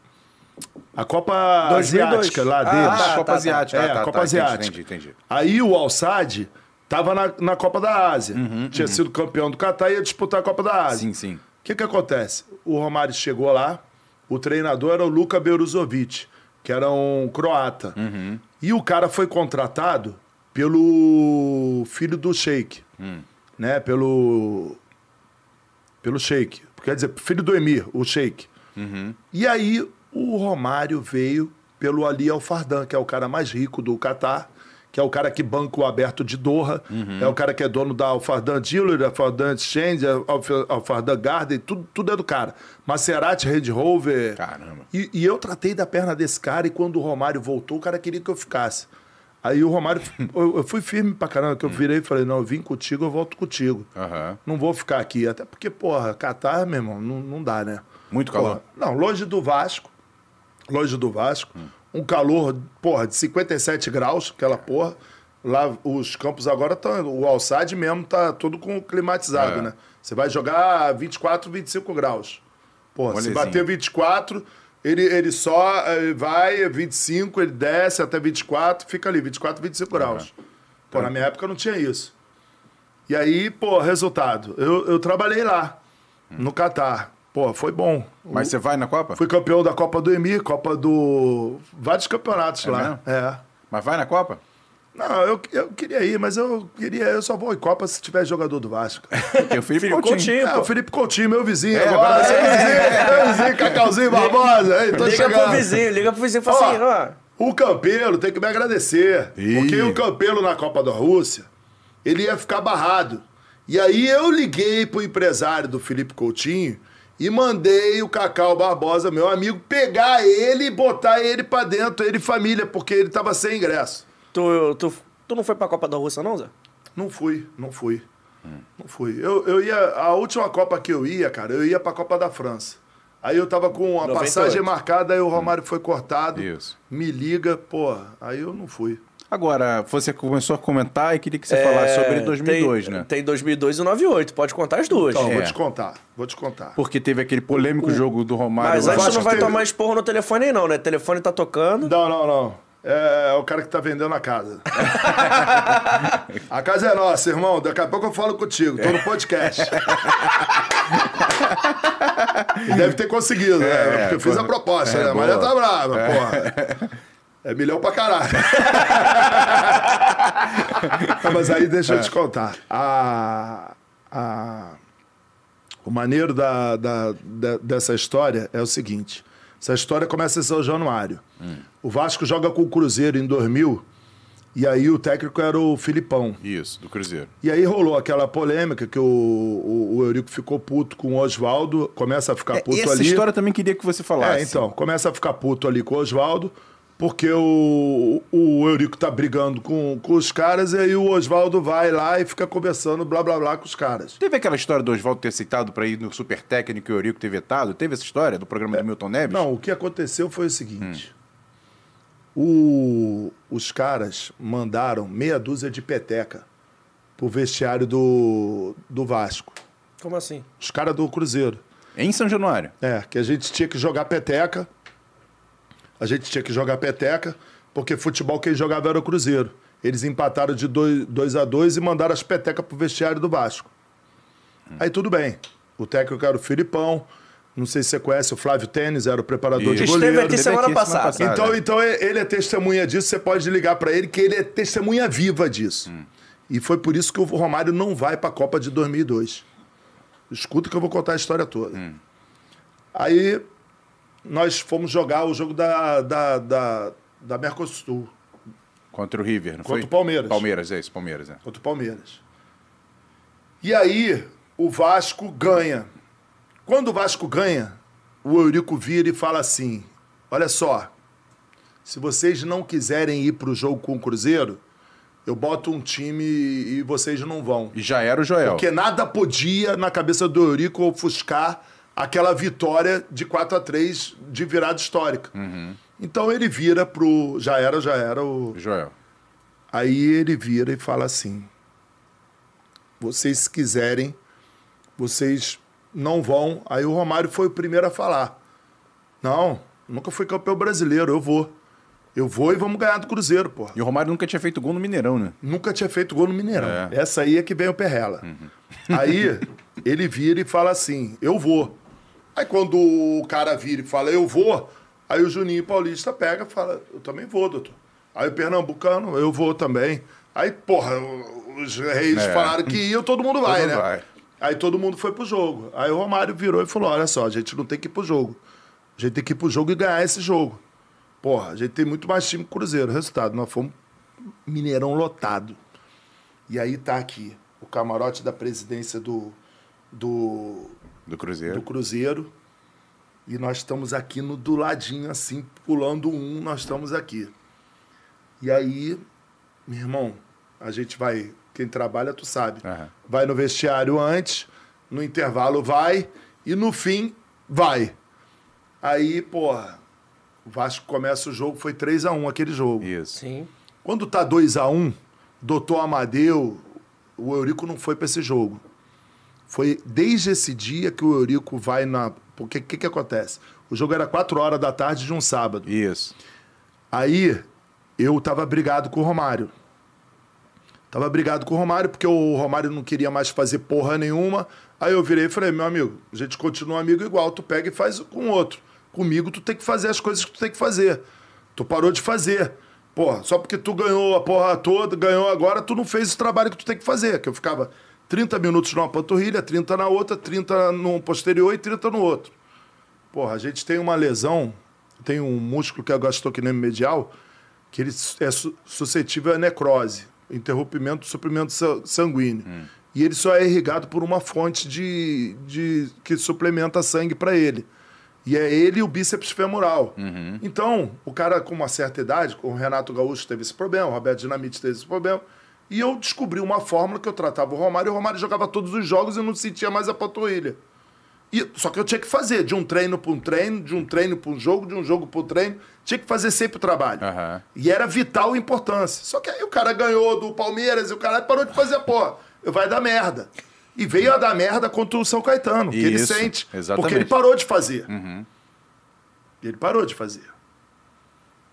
A Copa 2002. Asiática lá Ah, deles. Ah, tá, Copa tá. Asiática. É, Ah, tá, a Copa tá, entendi, Asiática. Entendi, entendi. Aí o Al-Sad tava na, na Copa da Ásia. Uhum, Tinha sido campeão do Catar e ia disputar a Copa da Ásia. Sim, sim. O que que acontece? O Romário chegou lá, o treinador era o Luka Beruzovic, que era um croata. Uhum. E o cara foi contratado pelo filho do Sheik, Hum. né? Pelo pelo Sheik, quer dizer, filho do Emir, o Sheik. Uhum. E aí o Romário veio pelo Ali Al-Fardan, que é o cara mais rico do Catar, que é o cara que banca o aberto de Doha, Uhum. é o cara que é dono da Al-Fardan Dealer, Al-Fardan Exchange, Al- Al-Fardan Garden, tudo, tudo é do cara. Maserati, Range Rover. Caramba. E, e eu tratei da perna desse cara e quando o Romário voltou, o cara queria que eu ficasse. Aí o Romário, eu, eu fui firme pra caramba, que eu virei e falei, não, eu vim contigo, eu volto contigo. Aham. Não vou ficar aqui, até porque, porra, Catar, meu irmão, não, não dá, né? Muito calor. Porra, não, longe do Vasco. Longe do Vasco. Um calor, porra, de 57 graus, aquela porra. Lá os campos agora estão. O Alçade mesmo tá todo com climatizado, É. né? Você vai jogar 24, 25 graus. Porra, se Molezinho. bater 24, ele, ele só ele vai 25, ele desce até 24, fica ali, 24, 25 graus. Pô, na minha época não tinha isso. E aí, pô, resultado. Eu, eu trabalhei lá, no Catar. Pô, foi bom. Mas você vai na Copa? Fui campeão da Copa do Emir, Copa do. Vários campeonatos É lá. mesmo? É. Mas vai na Copa? Não, eu, eu queria ir, mas eu queria. Eu só vou em Copa se tiver jogador do Vasco. *laughs* Porque o Felipe Felipe Coutinho. Coutinho. É, o Felipe Coutinho, meu vizinho É, agora. é. vizinho, meu vizinho, Cacauzinho Barbosa. Ei, tô Liga chegando. pro vizinho, liga pro vizinho e fala Ó, assim, ó. O Campelo tem que me agradecer. Ih. Porque o Campelo na Copa da Rússia, ele ia ficar barrado. E aí eu liguei pro empresário do Felipe Coutinho e mandei o Cacau Barbosa, meu amigo, pegar ele e botar ele pra dentro, ele e família, porque ele tava sem ingresso. Tu, tu, tu não foi pra Copa da Rússia, não, Zé? Não fui, não fui. Não fui. Eu, eu ia. A última Copa que eu ia, cara, eu ia pra Copa da França. Aí eu tava com a 98. passagem marcada, aí o Romário foi cortado. Isso. Me liga, pô, aí eu não fui. Agora, você começou a comentar e queria que você falasse sobre 2002, É, tem, né? Tem 2002 e 98, pode contar as duas. Então, É. vou te contar, vou te contar. Porque teve aquele polêmico jogo do Romário. Mas tu Vasco não vai teve- tomar esporro no telefone aí não, né? O telefone tá tocando. Não, não, não. É, é o cara que tá vendendo a casa. *laughs* a casa é nossa, irmão. Daqui a pouco eu falo contigo. Tô no podcast. *laughs* deve ter conseguido, né? É, Porque eu fiz a proposta, É, né? A Maria boa. tá brava, porra. É milhão pra caralho. *laughs* Mas aí deixa eu te contar. A, a, o maneiro da, da- da- dessa história é o seguinte. Essa história começa em São Januário. O Vasco joga com o Cruzeiro em 2000 e aí o técnico era o Filipão. Isso, do Cruzeiro. E aí rolou aquela polêmica que o, o, o Eurico ficou puto com o Oswaldo, começa a ficar É, puto essa ali. história eu também queria que você falasse. É, então, começa a ficar puto ali com o Oswaldo, porque o, o Eurico tá brigando com, com os caras, e aí o Oswaldo vai lá e fica conversando blá blá blá com os caras. Teve aquela história do Oswaldo ter aceitado pra ir no Super Técnico e o Eurico ter vetado? Teve essa história do programa do Milton Neves? Não, o que aconteceu foi o seguinte. O- os caras mandaram meia dúzia de peteca pro vestiário do, do Vasco. Como assim? Os caras do Cruzeiro. Em São Januário. É, que a gente tinha que jogar peteca. A gente tinha que jogar peteca, porque futebol quem jogava era o Cruzeiro. Eles empataram de 2 a 2 e mandaram as petecas pro vestiário do Vasco. Aí tudo bem. O técnico era o Filipão. Não sei se você conhece o Flávio Tênis, era o preparador de Esteve goleiro. aqui semana aqui semana passada. passada. Então, então ele é testemunha disso, você pode ligar pra ele que ele é testemunha viva disso. E foi por isso que o Romário não vai pra Copa de 2002. Escuta que eu vou contar a história toda. Aí nós fomos jogar o jogo da, da, da, da Mercosul Contra o River, não foi? Contra o Palmeiras. Palmeiras, é isso, Palmeiras, é. contra o Palmeiras. E aí o Vasco ganha. Quando o Vasco ganha, o Eurico vira e fala assim: Olha só, se vocês não quiserem ir pro jogo com o Cruzeiro, eu boto um time e vocês não vão. E já era o Joel. Porque nada podia, na cabeça do Eurico, ofuscar aquela vitória de 4 a 3 de virada histórica. Então ele vira pro. Já era, já era o. Joel. Aí ele vira e fala assim: vocês se quiserem, vocês não vão. Aí o Romário foi o primeiro a falar: não, nunca fui campeão brasileiro, eu vou. Eu vou e vamos ganhar do Cruzeiro, porra. E o Romário nunca tinha feito gol no Mineirão, né? Nunca tinha feito gol no Mineirão. É. Essa aí é que vem o Perrela. Aí ele vira e fala assim: eu vou. Aí quando o cara vira e fala, eu vou, aí o Juninho Paulista pega e fala, eu também vou, doutor. Aí o Pernambucano, eu vou também. Aí, porra, os reis É. falaram que iam, todo mundo vai, Todo né? vai. Aí todo mundo foi pro jogo. Aí o Romário virou e falou: olha só, a gente não tem que ir pro jogo. A gente tem que ir pro jogo e ganhar esse jogo. Porra, a gente tem muito mais time que o Cruzeiro. Resultado, nós fomos Mineirão lotado. E aí tá aqui o camarote da presidência do, do, Do Cruzeiro. do Cruzeiro. E nós estamos aqui no do ladinho, assim, pulando um, nós estamos aqui. E aí, meu irmão, a gente vai. Quem trabalha, tu sabe. Aham. Vai no vestiário antes, no intervalo vai, e no fim vai. Aí, porra, o Vasco começa o jogo, foi 3 a 1 aquele jogo. Isso. Sim. Quando tá 2 a 1 doutor Amadeu, o Eurico não foi para esse jogo. Foi desde esse dia que o Eurico vai na. Porque o que, que acontece? O jogo era 4 horas da tarde de um sábado. Isso. Aí eu tava brigado com o Romário. Tava brigado com o Romário, porque o Romário não queria mais fazer porra nenhuma. Aí eu virei e falei, meu amigo, a gente continua amigo igual, tu pega e faz com o outro. Comigo tu tem que fazer as coisas que tu tem que fazer. Tu parou de fazer. Porra, só porque tu ganhou a porra toda, ganhou agora, tu não fez o trabalho que tu tem que fazer. Que eu ficava 30 minutos numa panturrilha, 30 na outra, 30 no posterior e 30 no outro. Porra, a gente tem uma lesão, tem um músculo que é o gastrocnêmio medial, que ele é su- suscetível à necrose, interrompimento do suprimento sa- sanguíneo. E ele só é irrigado por uma fonte de, de que suplementa sangue para ele. E é ele e o bíceps femoral. Então, o cara com uma certa idade, o Renato Gaúcho teve esse problema, o Roberto Dinamite teve esse problema. E eu descobri uma fórmula que eu tratava o Romário, e o Romário jogava todos os jogos e não sentia mais a panturrilha. E, só que eu tinha que fazer, de um treino para um treino, de um treino para um jogo, de um jogo para um treino. Tinha que fazer sempre o trabalho. Aham. E era vital importância. Só que aí o cara ganhou do Palmeiras e o cara parou de fazer a porra. Eu vai dar merda. E veio a dar merda contra o São Caetano, que ele Isso, sente. exatamente. Porque ele parou de fazer. Ele parou de fazer.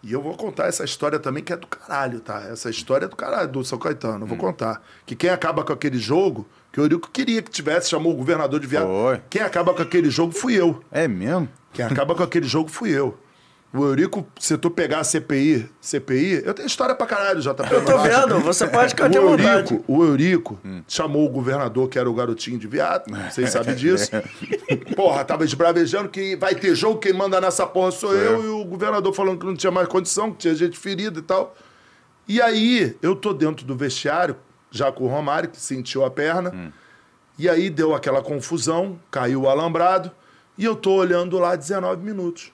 E eu vou contar essa história também, que é do caralho, tá? Essa história é do caralho, do São Caetano. Eu vou contar. Que quem acaba com aquele jogo, que o Eurico queria que tivesse, chamou o governador de viado. Quem acaba com aquele jogo fui eu. É mesmo? Quem acaba com aquele jogo fui eu. O Eurico, se tu pegar a CPI, CPI, eu tenho história pra caralho, JP. Eu tô vendo, você pode ficar de O vontade. Eurico, o Eurico chamou o governador, que era o garotinho de viado, vocês *laughs* sabem disso. Porra, tava esbravejando que vai ter jogo, quem manda nessa porra sou eu, e o governador falando que não tinha mais condição, que tinha gente ferida e tal. E aí, eu tô dentro do vestiário, já com o Romário, que sentiu a perna, e aí deu aquela confusão, caiu o alambrado, e eu tô olhando lá 19 minutos.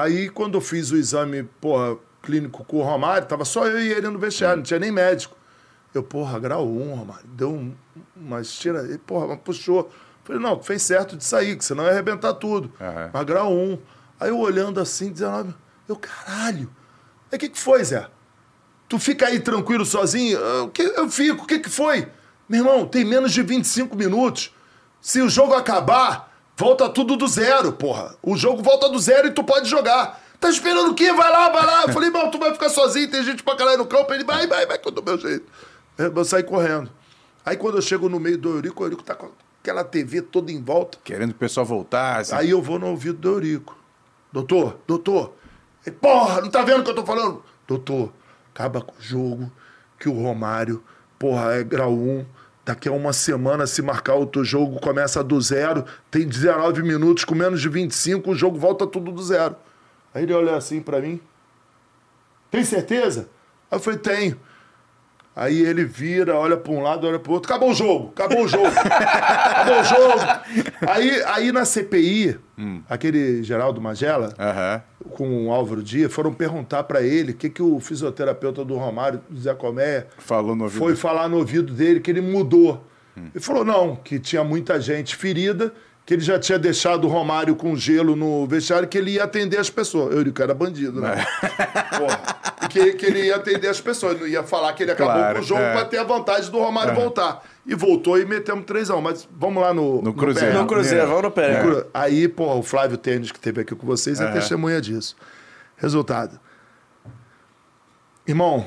Aí, quando eu fiz o exame, porra, clínico com o Romário, tava só eu e ele no vestiário, não tinha nem médico. Eu, porra, grau 1, Romário, deu um, umas tira, ele, porra, mas puxou. Falei, não, fez certo de sair, que senão ia arrebentar tudo. Aham. Mas grau 1. Aí eu olhando assim, 19, eu, caralho. Aí o que que foi, Zé? Tu fica aí tranquilo sozinho? "Ah, o que- Eu fico, o que que foi? Meu irmão, tem menos de 25 minutos. Se o jogo acabar, volta tudo do zero, porra. O jogo volta do zero e tu pode jogar. Tá esperando o quê? Vai lá, vai lá. Eu falei, irmão, tu vai ficar sozinho, tem gente pra caralho no campo. Ele vai, vai, vai, que eu dou meu jeito. Eu saí correndo. Aí quando eu chego no meio do Eurico, o Eurico tá com aquela TV toda em volta. Querendo que o pessoal voltasse. Aí eu vou no ouvido do Eurico. Doutor, doutor. Ele, porra, não tá vendo o que eu tô falando? Doutor, acaba com o jogo que o Romário, porra, é grau 1. Daqui a uma semana, se marcar outro jogo, começa do zero. Tem 19 minutos, com menos de 25, o jogo volta tudo do zero. Aí ele olha assim pra mim. Tem certeza? Aí eu falei, tenho. Aí ele vira, olha para um lado, olha para o outro. Acabou o jogo, acabou o jogo. acabou o jogo. Aí, aí na CPI, aquele Geraldo Magela, Aham. com o Álvaro Dias, foram perguntar para ele o que, que o fisioterapeuta do Romário, Zé Comé, Falou no ouvido. foi falar no ouvido dele que ele mudou. Ele falou não, que tinha muita gente ferida, que ele já tinha deixado o Romário com gelo no vestiário, que ele ia atender as pessoas. Eu digo que era bandido, né? Porra. E que, que ele ia atender as pessoas, ele não ia falar que ele acabou Claro, com o jogo é. para ter a vantagem do Romário voltar. E voltou e metemos 3 a 1 Mas vamos lá no, No Cruzeiro. Pé. No Cruzeiro, vamos no pé. Cru- Aí, pô, o Flávio Tênis, que teve aqui com vocês, é Aham. testemunha disso. Resultado. Irmão,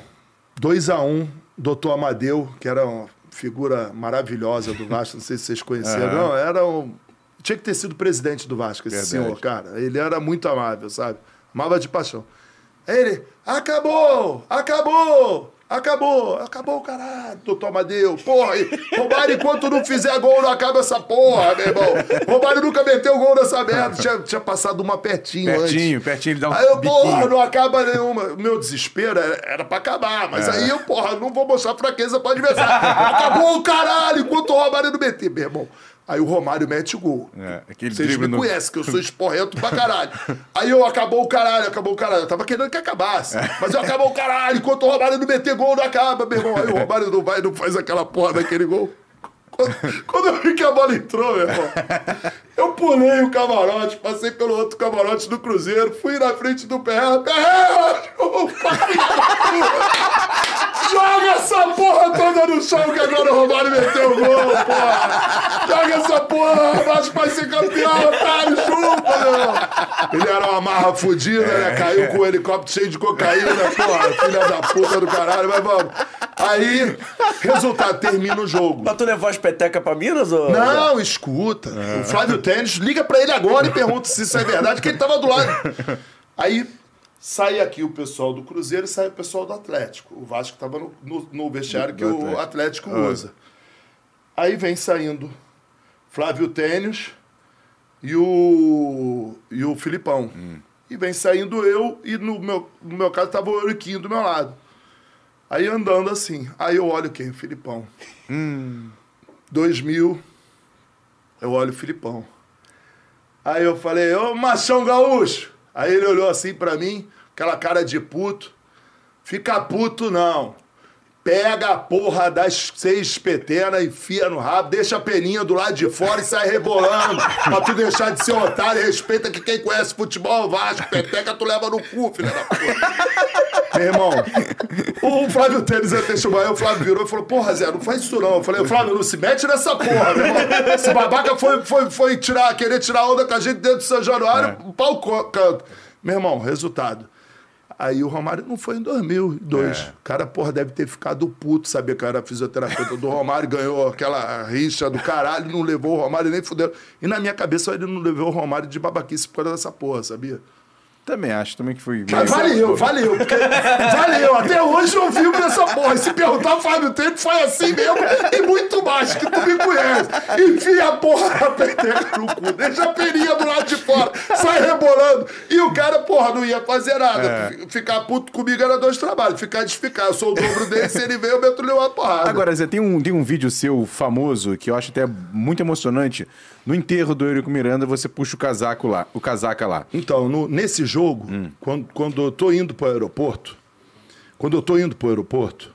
2 a 1 doutor Amadeu, que era uma figura maravilhosa do Vasco, não sei se vocês conheceram. Aham. Não, era um... Tinha que ter sido presidente do Vasco, esse Verdade. senhor, cara. Ele era muito amável, sabe? Amava de paixão. Aí ele, acabou! Acabou! Acabou! Acabou, caralho, doutor Amadeu. Porra, e Romário, enquanto não fizer gol, não acaba essa porra, meu irmão. Romário nunca meteu gol nessa merda. Tinha, tinha passado uma pertinho, antes. Pertinho, pertinho, ele dá um Aí eu, porra, biquinho. não acaba nenhuma. Meu desespero era, era pra acabar, mas É. aí eu, porra, não vou mostrar fraqueza pro adversário. Acabou o caralho, enquanto o Romário não meter, meu irmão. Aí o Romário mete o gol. É, Vocês me no- conhecem, que eu sou esporrento pra caralho. *laughs* Aí eu acabou o caralho, acabou o caralho. Eu tava querendo que acabasse. É. Mas eu acabou o caralho, enquanto o Romário não meter gol, não acaba, meu irmão. Aí o Romário não vai, não faz aquela porra daquele gol. Quando, quando eu vi que a bola entrou, meu irmão, eu pulei o camarote, passei pelo outro camarote do Cruzeiro, fui na frente do Perrela. Perrela! Joga essa porra toda no chão que agora o Romário meteu o gol, porra! Joga essa porra, Vasco vai ser campeão, otário, chupa, meu irmão! Ele era uma marra fudida, né? Caiu com o helicóptero cheio de cocaína, porra, filha da puta do caralho, mas vamos. Aí, resultado, termina o jogo. Mas tu levou as petecas pra Minas? Ou... Não, escuta. O Flávio Tênis, liga pra ele agora e pergunta se isso é verdade, que ele tava do lado. Aí sai aqui o pessoal do Cruzeiro e sai o pessoal do Atlético. O Vasco tava no, no, no vestiário que Do o Atlético. Atlético Ah. usa. Aí vem saindo Flávio Tênis e o, e o Filipão. E vem saindo eu e no meu, no meu caso tava o Euriquinho do meu lado. Aí andando assim. Aí eu olho quem? O Filipão. 2000, eu olho o Filipão. Aí eu falei, ô machão gaúcho. Aí ele olhou assim pra mim, aquela cara de puto. Fica puto não. Pega a porra das seis petenas, enfia no rabo, deixa a peninha do lado de fora e sai rebolando. pra tu deixar de ser otário respeita que quem conhece futebol é Vasco. Peteca tu leva no cu, filha da puta. Meu irmão, o Flávio Tênis até chamou aí, o Flávio virou e falou: Porra, Zé, não faz isso não. Eu falei: Flávio, não se mete nessa porra, meu irmão. Esse babaca foi, foi, foi tirar, querer tirar onda com a gente dentro do São Januário, o pau canto. Meu irmão, resultado. Aí o Romário não foi em 2002. É. O cara, porra, deve ter ficado puto, sabia que eu era fisioterapeuta do Romário, ganhou aquela rixa do caralho, não levou o Romário nem fudeu. E na minha cabeça ele não levou o Romário de babaquice por causa dessa porra, sabia? Também acho também que foi. Mas valeu, valeu. Porque, valeu. Até hoje não viu dessa porra. Se perguntar, Fábio Tempo foi assim mesmo. E muito mais, que tu me conhece. Enfia a porra da peteca no cu. Deixa a perinha do lado de fora. Sai rebolando. E o cara, porra, não ia fazer nada. É. Ficar puto comigo era dois trabalhos. Ficar desficar. Eu sou o dobro dele. Se ele veio, eu meto-lhe uma porrada. Agora, Zé, tem um, tem um vídeo seu famoso que eu acho até muito emocionante. No enterro do Eurico Miranda, você puxa o casaco lá, o casaca lá. Então, no- nesse jogo, quando, quando eu tô indo para o aeroporto, quando eu tô indo para o aeroporto,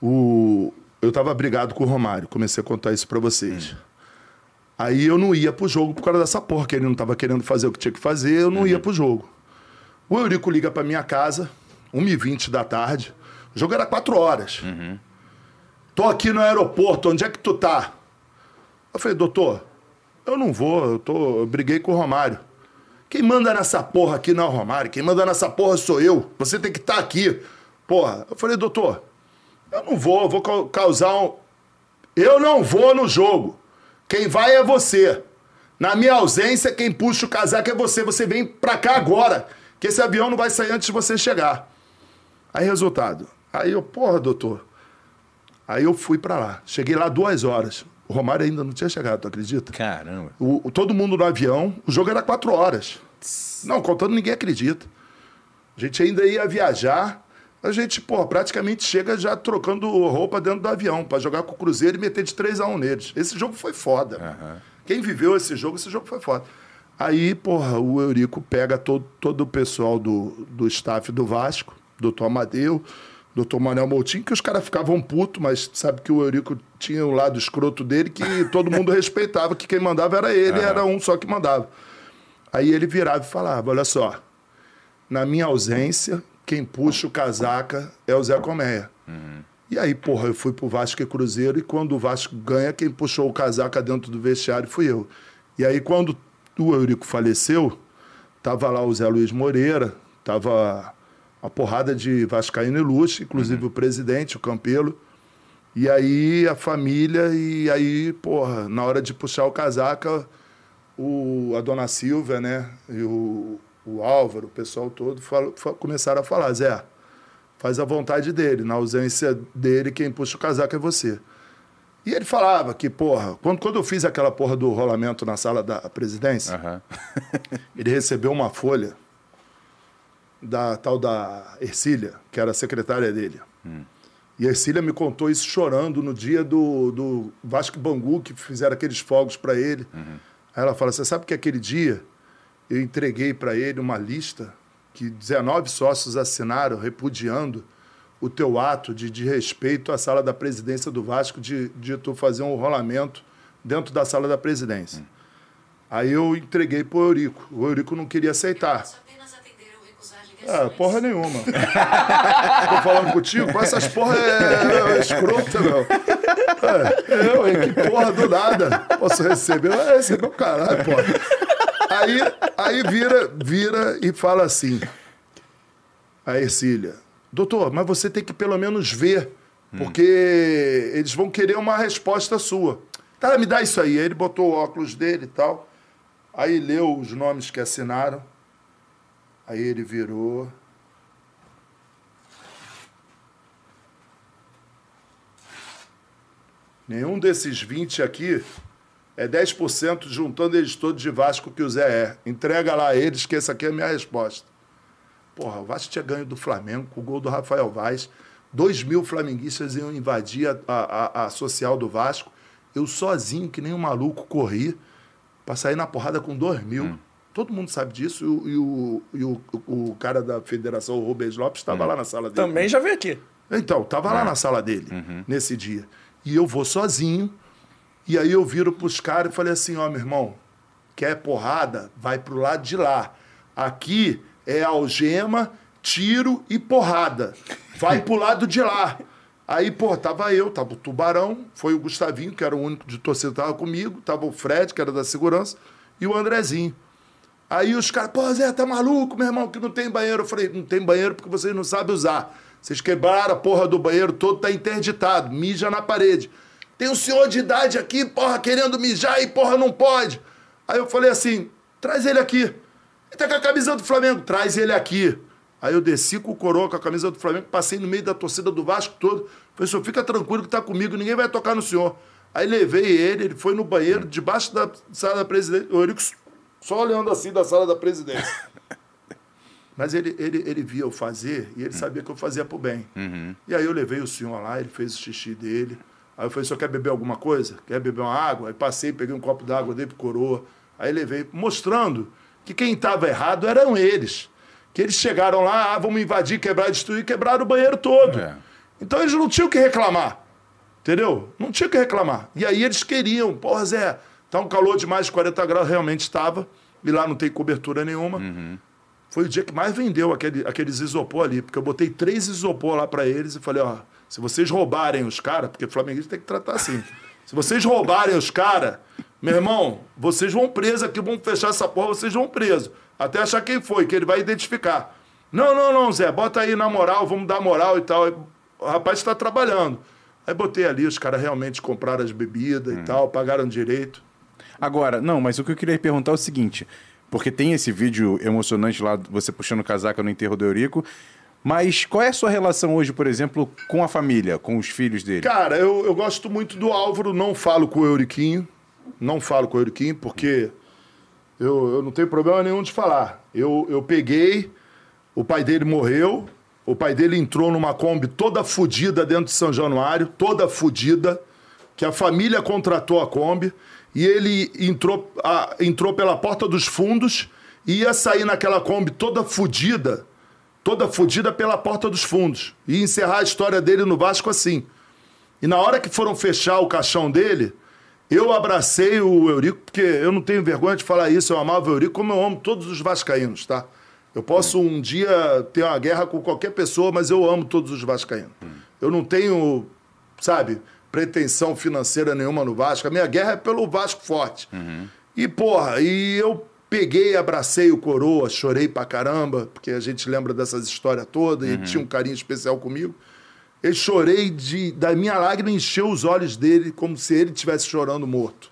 o, eu tava brigado com o Romário, comecei a contar isso para vocês. Aí eu não ia pro jogo por causa dessa porra, que ele não tava querendo fazer o que tinha que fazer, eu não ia pro jogo. O Eurico liga pra minha casa, 1h20 da tarde. O jogo era 4 horas. Tô aqui no aeroporto, onde é que tu tá? Eu falei, doutor, eu não vou, eu, tô, eu briguei com o Romário. Quem manda nessa porra aqui não é o Romário, quem manda nessa porra sou eu. Você tem que estar aqui. Porra, eu falei, doutor, eu não vou, eu vou cau- causar um. Eu não vou no jogo. Quem vai é você. Na minha ausência, quem puxa o casaco é você. Você vem pra cá agora, que esse avião não vai sair antes de você chegar. Aí, resultado. Aí eu, porra, doutor. Aí eu fui pra lá. Cheguei lá duas horas. O Romário ainda não tinha chegado, tu acredita? Caramba. O, o- todo mundo no avião. O jogo era quatro horas. Não, contando, ninguém acredita. A gente ainda ia viajar. A gente, pô, praticamente chega já trocando roupa dentro do avião pra jogar com o Cruzeiro e meter de 3 a 1 neles. Esse jogo foi foda. Quem viveu esse jogo, esse jogo foi foda. Aí, porra, o Eurico pega todo, todo o pessoal do, do staff do Vasco, doutor Amadeu, doutor Manuel Moutinho, que os caras ficavam putos, mas sabe que o Eurico tinha o lado escroto dele que *laughs* todo mundo respeitava, que quem mandava era ele, era um só que mandava. Aí ele virava e falava: olha só, na minha ausência, quem puxa o casaca é o Zé Colmeia. E aí, porra, eu fui pro Vasco e Cruzeiro, e quando o Vasco ganha, quem puxou o casaca dentro do vestiário fui eu. E aí, quando o Eurico faleceu, tava lá o Zé Luiz Moreira, tava uma porrada de Vascaíno ilustre, inclusive o presidente, o Campelo. E aí a família, e aí, porra, na hora de puxar o casaca, o, a dona Silvia, né, e o, o Álvaro, o pessoal todo, fal- fa- começaram a falar, Zé, faz a vontade dele, na ausência dele, quem puxa o casaco é você. E ele falava que, porra, quando, quando eu fiz aquela porra do rolamento na sala da presidência, Aham. *laughs* ele recebeu uma folha da tal da Ercília, que era a secretária dele. E a Ercília me contou isso chorando no dia do, do Vasco Bangu, que fizeram aqueles fogos para ele. Aí ela fala: Você sabe que aquele dia eu entreguei para ele uma lista que 19 sócios assinaram repudiando o teu ato de, de respeito à sala da presidência do Vasco, de, de tu fazer um rolamento dentro da sala da presidência. Aí eu entreguei pro Eurico. O Eurico não queria aceitar. Ah, porra nenhuma. Tô falando contigo, com essas porra é, é escrota, meu. É, eu, que porra do nada. Posso receber? Vai receber o caralho, porra. Aí, aí vira, vira e fala assim. A Ercília, doutor, mas você tem que pelo menos ver, porque eles vão querer uma resposta sua. Tá, me dá isso aí. Aí ele botou o óculos dele e tal. Aí leu os nomes que assinaram. Aí ele virou. Nenhum desses 20 aqui é 10% juntando eles todos de Vasco que o Zé é. Entrega lá a eles que essa aqui é a minha resposta. Porra, o Vasco tinha ganho do Flamengo com o gol do Rafael Vaz. Dois mil flamenguistas iam invadir a, a, a- social do Vasco. Eu sozinho, que nem um maluco, corri para sair na porrada com dois mil. Todo mundo sabe disso. E o, e o, o, o cara da federação, o Rubens Lopes, estava lá na sala dele. Também já veio aqui. Então, tava lá na sala dele, nesse dia. E eu vou sozinho. E aí eu viro pros caras e falei assim, ó, meu irmão, quer porrada? Vai pro lado de lá. Aqui é algema, tiro e porrada. Vai pro lado de lá. Aí, pô, tava eu, tava o Tubarão, foi o Gustavinho, que era o único de torcida que tava comigo, tava o Fred, que era da segurança, e o Andrezinho. Aí os caras, pô, Zé, tá maluco, meu irmão, que não tem banheiro. Eu falei, não tem banheiro porque vocês não sabem usar. Vocês quebraram a porra do banheiro todo, tá interditado, mija na parede. Tem um senhor de idade aqui, porra, querendo mijar e porra não pode. Aí eu falei assim, traz ele aqui. Ele tá com a camisa do Flamengo, traz ele aqui. Aí eu desci com o coroa com a camisa do Flamengo, passei no meio da torcida do Vasco todo. Falei, senhor, fica tranquilo que tá comigo, ninguém vai tocar no senhor. Aí levei ele, ele foi no banheiro, debaixo da sala da presidência. O Eurico só olhando assim da sala da presidência. *laughs* Mas ele, ele, ele via eu fazer e ele sabia que eu fazia pro bem. E aí eu levei o senhor lá, ele fez o xixi dele. Aí eu falei, senhor quer beber alguma coisa? Quer beber uma água? Aí passei, peguei um copo d'água, dei pro coroa. Aí levei, mostrando que quem estava errado eram eles. Que eles chegaram lá, ah, vamos invadir, quebrar, destruir, quebraram o banheiro todo. É. Então eles não tinham o que reclamar. Entendeu? Não tinha o que reclamar. E aí eles queriam, porra, Zé, tá um calor de mais de 40 graus, realmente estava. E lá não tem cobertura nenhuma. Foi o dia que mais vendeu aquele, aqueles isopor ali, porque eu botei três isopor lá pra eles e falei, ó, se vocês roubarem os caras, porque flamenguista tem que tratar assim. *laughs* Se vocês roubarem os caras, meu irmão, vocês vão preso aqui, vão fechar essa porra, vocês vão preso. Até achar quem foi, que ele vai identificar. Não, não, não, Zé, bota aí na moral, vamos dar moral e tal. O rapaz está trabalhando. Aí botei ali, os caras realmente compraram as bebidas e tal, pagaram direito. Agora, não, mas o que eu queria perguntar é o seguinte: porque tem esse vídeo emocionante lá, você puxando casaca no enterro do Eurico. Mas qual é a sua relação hoje, por exemplo, com a família, com os filhos dele? Cara, eu, eu gosto muito do Álvaro, não falo com o Euriquinho. Não falo com o Euriquinho, porque eu, eu não tenho problema nenhum de falar. Eu, eu peguei, o pai dele morreu, o pai dele entrou numa Kombi toda fodida dentro de São Januário, toda fodida, que a família contratou a Kombi, e ele entrou, a, entrou pela porta dos fundos e ia sair naquela Kombi toda fodida, toda fodida pela porta dos fundos, e encerrar a história dele no Vasco assim. E na hora que foram fechar o caixão dele, eu abracei o Eurico, porque eu não tenho vergonha de falar isso, eu amava o Eurico como eu amo todos os vascaínos, tá? Eu posso um dia ter uma guerra com qualquer pessoa, mas eu amo todos os vascaínos. Eu não tenho, sabe, pretensão financeira nenhuma no Vasco. A minha guerra é pelo Vasco forte. E, porra, e eu peguei, abracei o Coroa, chorei pra caramba, porque a gente lembra dessas histórias todas, e ele tinha um carinho especial comigo. Eu chorei de. Da minha lágrima encheu os olhos dele como se ele estivesse chorando morto.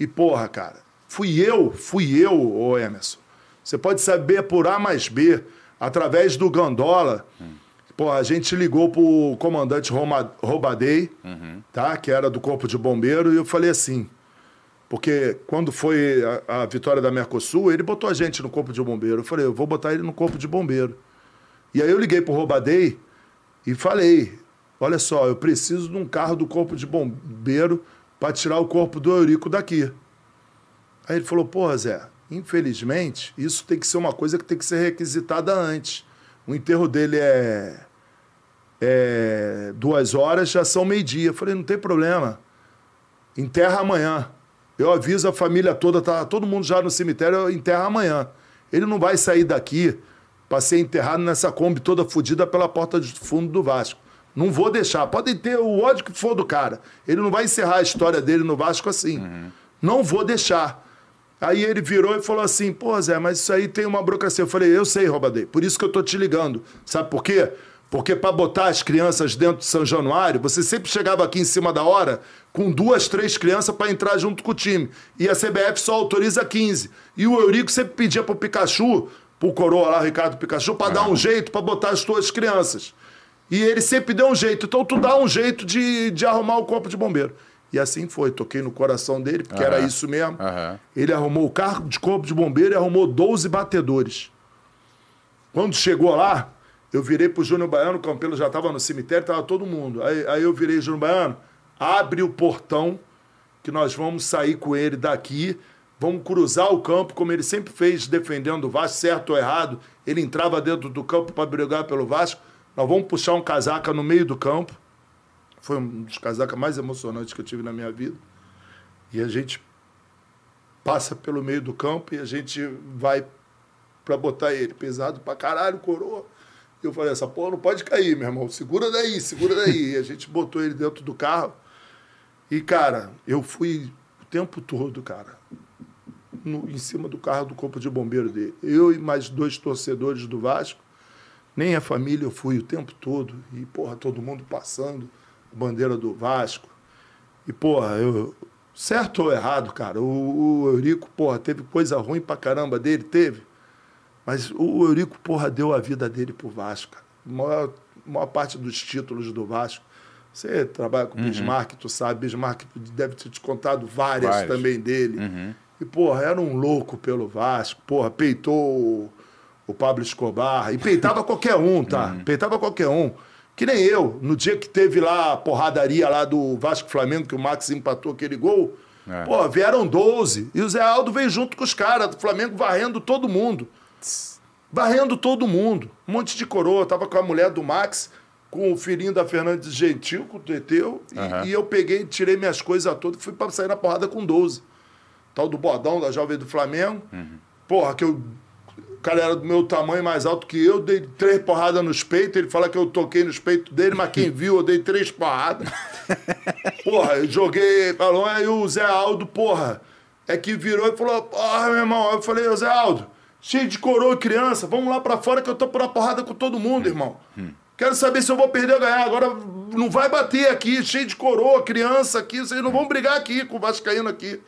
E, porra, cara, fui eu, fui eu, ô Emerson. Você pode saber por A mais B, através do Gandola. Pô, a gente ligou pro comandante Roma- Roubadei, tá? Que era do Corpo de Bombeiro, e eu falei assim. Porque quando foi a, a vitória da Mercosul, ele botou a gente no Corpo de Bombeiro. Eu falei, eu vou botar ele no Corpo de Bombeiro. E aí eu liguei pro Roubadei e falei: olha só, eu preciso de um carro do Corpo de Bombeiro para tirar o corpo do Eurico daqui. Aí ele falou: pô, Zé, infelizmente, isso tem que ser uma coisa que tem que ser requisitada antes. O enterro dele é, é duas horas, já são meio-dia. Falei: não tem problema. Enterra amanhã. Eu aviso a família toda, tá todo mundo já no cemitério, eu enterra amanhã. Ele não vai sair daqui para ser enterrado nessa Kombi toda fodida pela porta de fundo do Vasco. Não vou deixar. Podem ter o ódio que for do cara. Ele não vai encerrar a história dele no Vasco assim. Não vou deixar. Aí ele virou e falou assim: pô, Zé, mas isso aí tem uma burocracia. Eu falei: eu sei, Robadei. Por isso que eu tô te ligando. Sabe por quê? Porque para botar as crianças dentro de São Januário, você sempre chegava aqui em cima da hora com duas, três crianças para entrar junto com o time. E a CBF só autoriza 15. E o Eurico sempre pedia pro Pikachu, pro coroa lá, Ricardo Pikachu, para dar um jeito para botar as tuas crianças. E ele sempre deu um jeito. Então tu dá um jeito de, de arrumar o corpo de bombeiro. E assim foi. Toquei no coração dele, porque era isso mesmo. Aham. Ele arrumou o carro de corpo de bombeiro e arrumou 12 batedores. Quando chegou lá, eu virei pro Júnior Baiano, o Campelo já estava no cemitério, tava todo mundo. Aí, aí eu virei, Júnior Baiano, abre o portão, que nós vamos sair com ele daqui, vamos cruzar o campo, como ele sempre fez, defendendo o Vasco, certo ou errado. Ele entrava dentro do campo para brigar pelo Vasco. Nós vamos puxar um casaca no meio do campo. Foi um dos casacas mais emocionantes que eu tive na minha vida. E a gente passa pelo meio do campo e a gente vai pra botar ele. Pesado pra caralho, coroa. Eu falei, essa porra não pode cair, meu irmão. Segura daí, segura daí. E a gente botou ele dentro do carro. E, cara, eu fui o tempo todo, cara, no- em cima do carro do corpo de bombeiro dele. Eu e mais dois torcedores do Vasco. Nem a família eu fui o tempo todo. E, porra, todo mundo passando, bandeira do Vasco. E, porra, eu. Certo ou errado, cara? O, o Eurico, porra, teve coisa ruim pra caramba dele, teve. Mas o Eurico, porra, deu a vida dele pro Vasco, cara. A maior, maior parte dos títulos do Vasco. Você trabalha com o Bismarck, tu sabe, Bismarck deve ter te contado várias, Várias. também dele. E, porra, era um louco pelo Vasco, porra, peitou o, Pablo Escobar. E peitava *laughs* qualquer um, tá? Peitava qualquer um. Que nem eu, no dia que teve lá a porradaria lá do Vasco Flamengo, que o Max empatou aquele gol, É. pô, vieram 12. E o Zé Aldo veio junto com os caras do Flamengo varrendo todo mundo. Varrendo todo mundo. Um monte de coroa. Eu tava com a mulher do Max, com o filhinho da Fernandes Gentil, com o Teteu. E, Aham. e eu peguei, tirei minhas coisas todas e fui pra sair na porrada com 12. Tal do Bodão, da Jovem do Flamengo. Porra, que eu. O cara era do meu tamanho, mais alto que eu, dei três porradas nos peitos. Ele fala que eu toquei nos peitos dele, mas quem viu, eu dei três porradas. *laughs* Porra, eu joguei balão, aí o Zé Aldo, porra, é que virou e falou, porra, meu irmão. Eu falei, ô Zé Aldo, cheio de coroa e criança, vamos lá pra fora que eu tô por uma porrada com todo mundo, irmão. Quero saber se eu vou perder ou ganhar. Agora não vai bater aqui, cheio de coroa, criança aqui, vocês não vão brigar aqui com o Vascaíno aqui.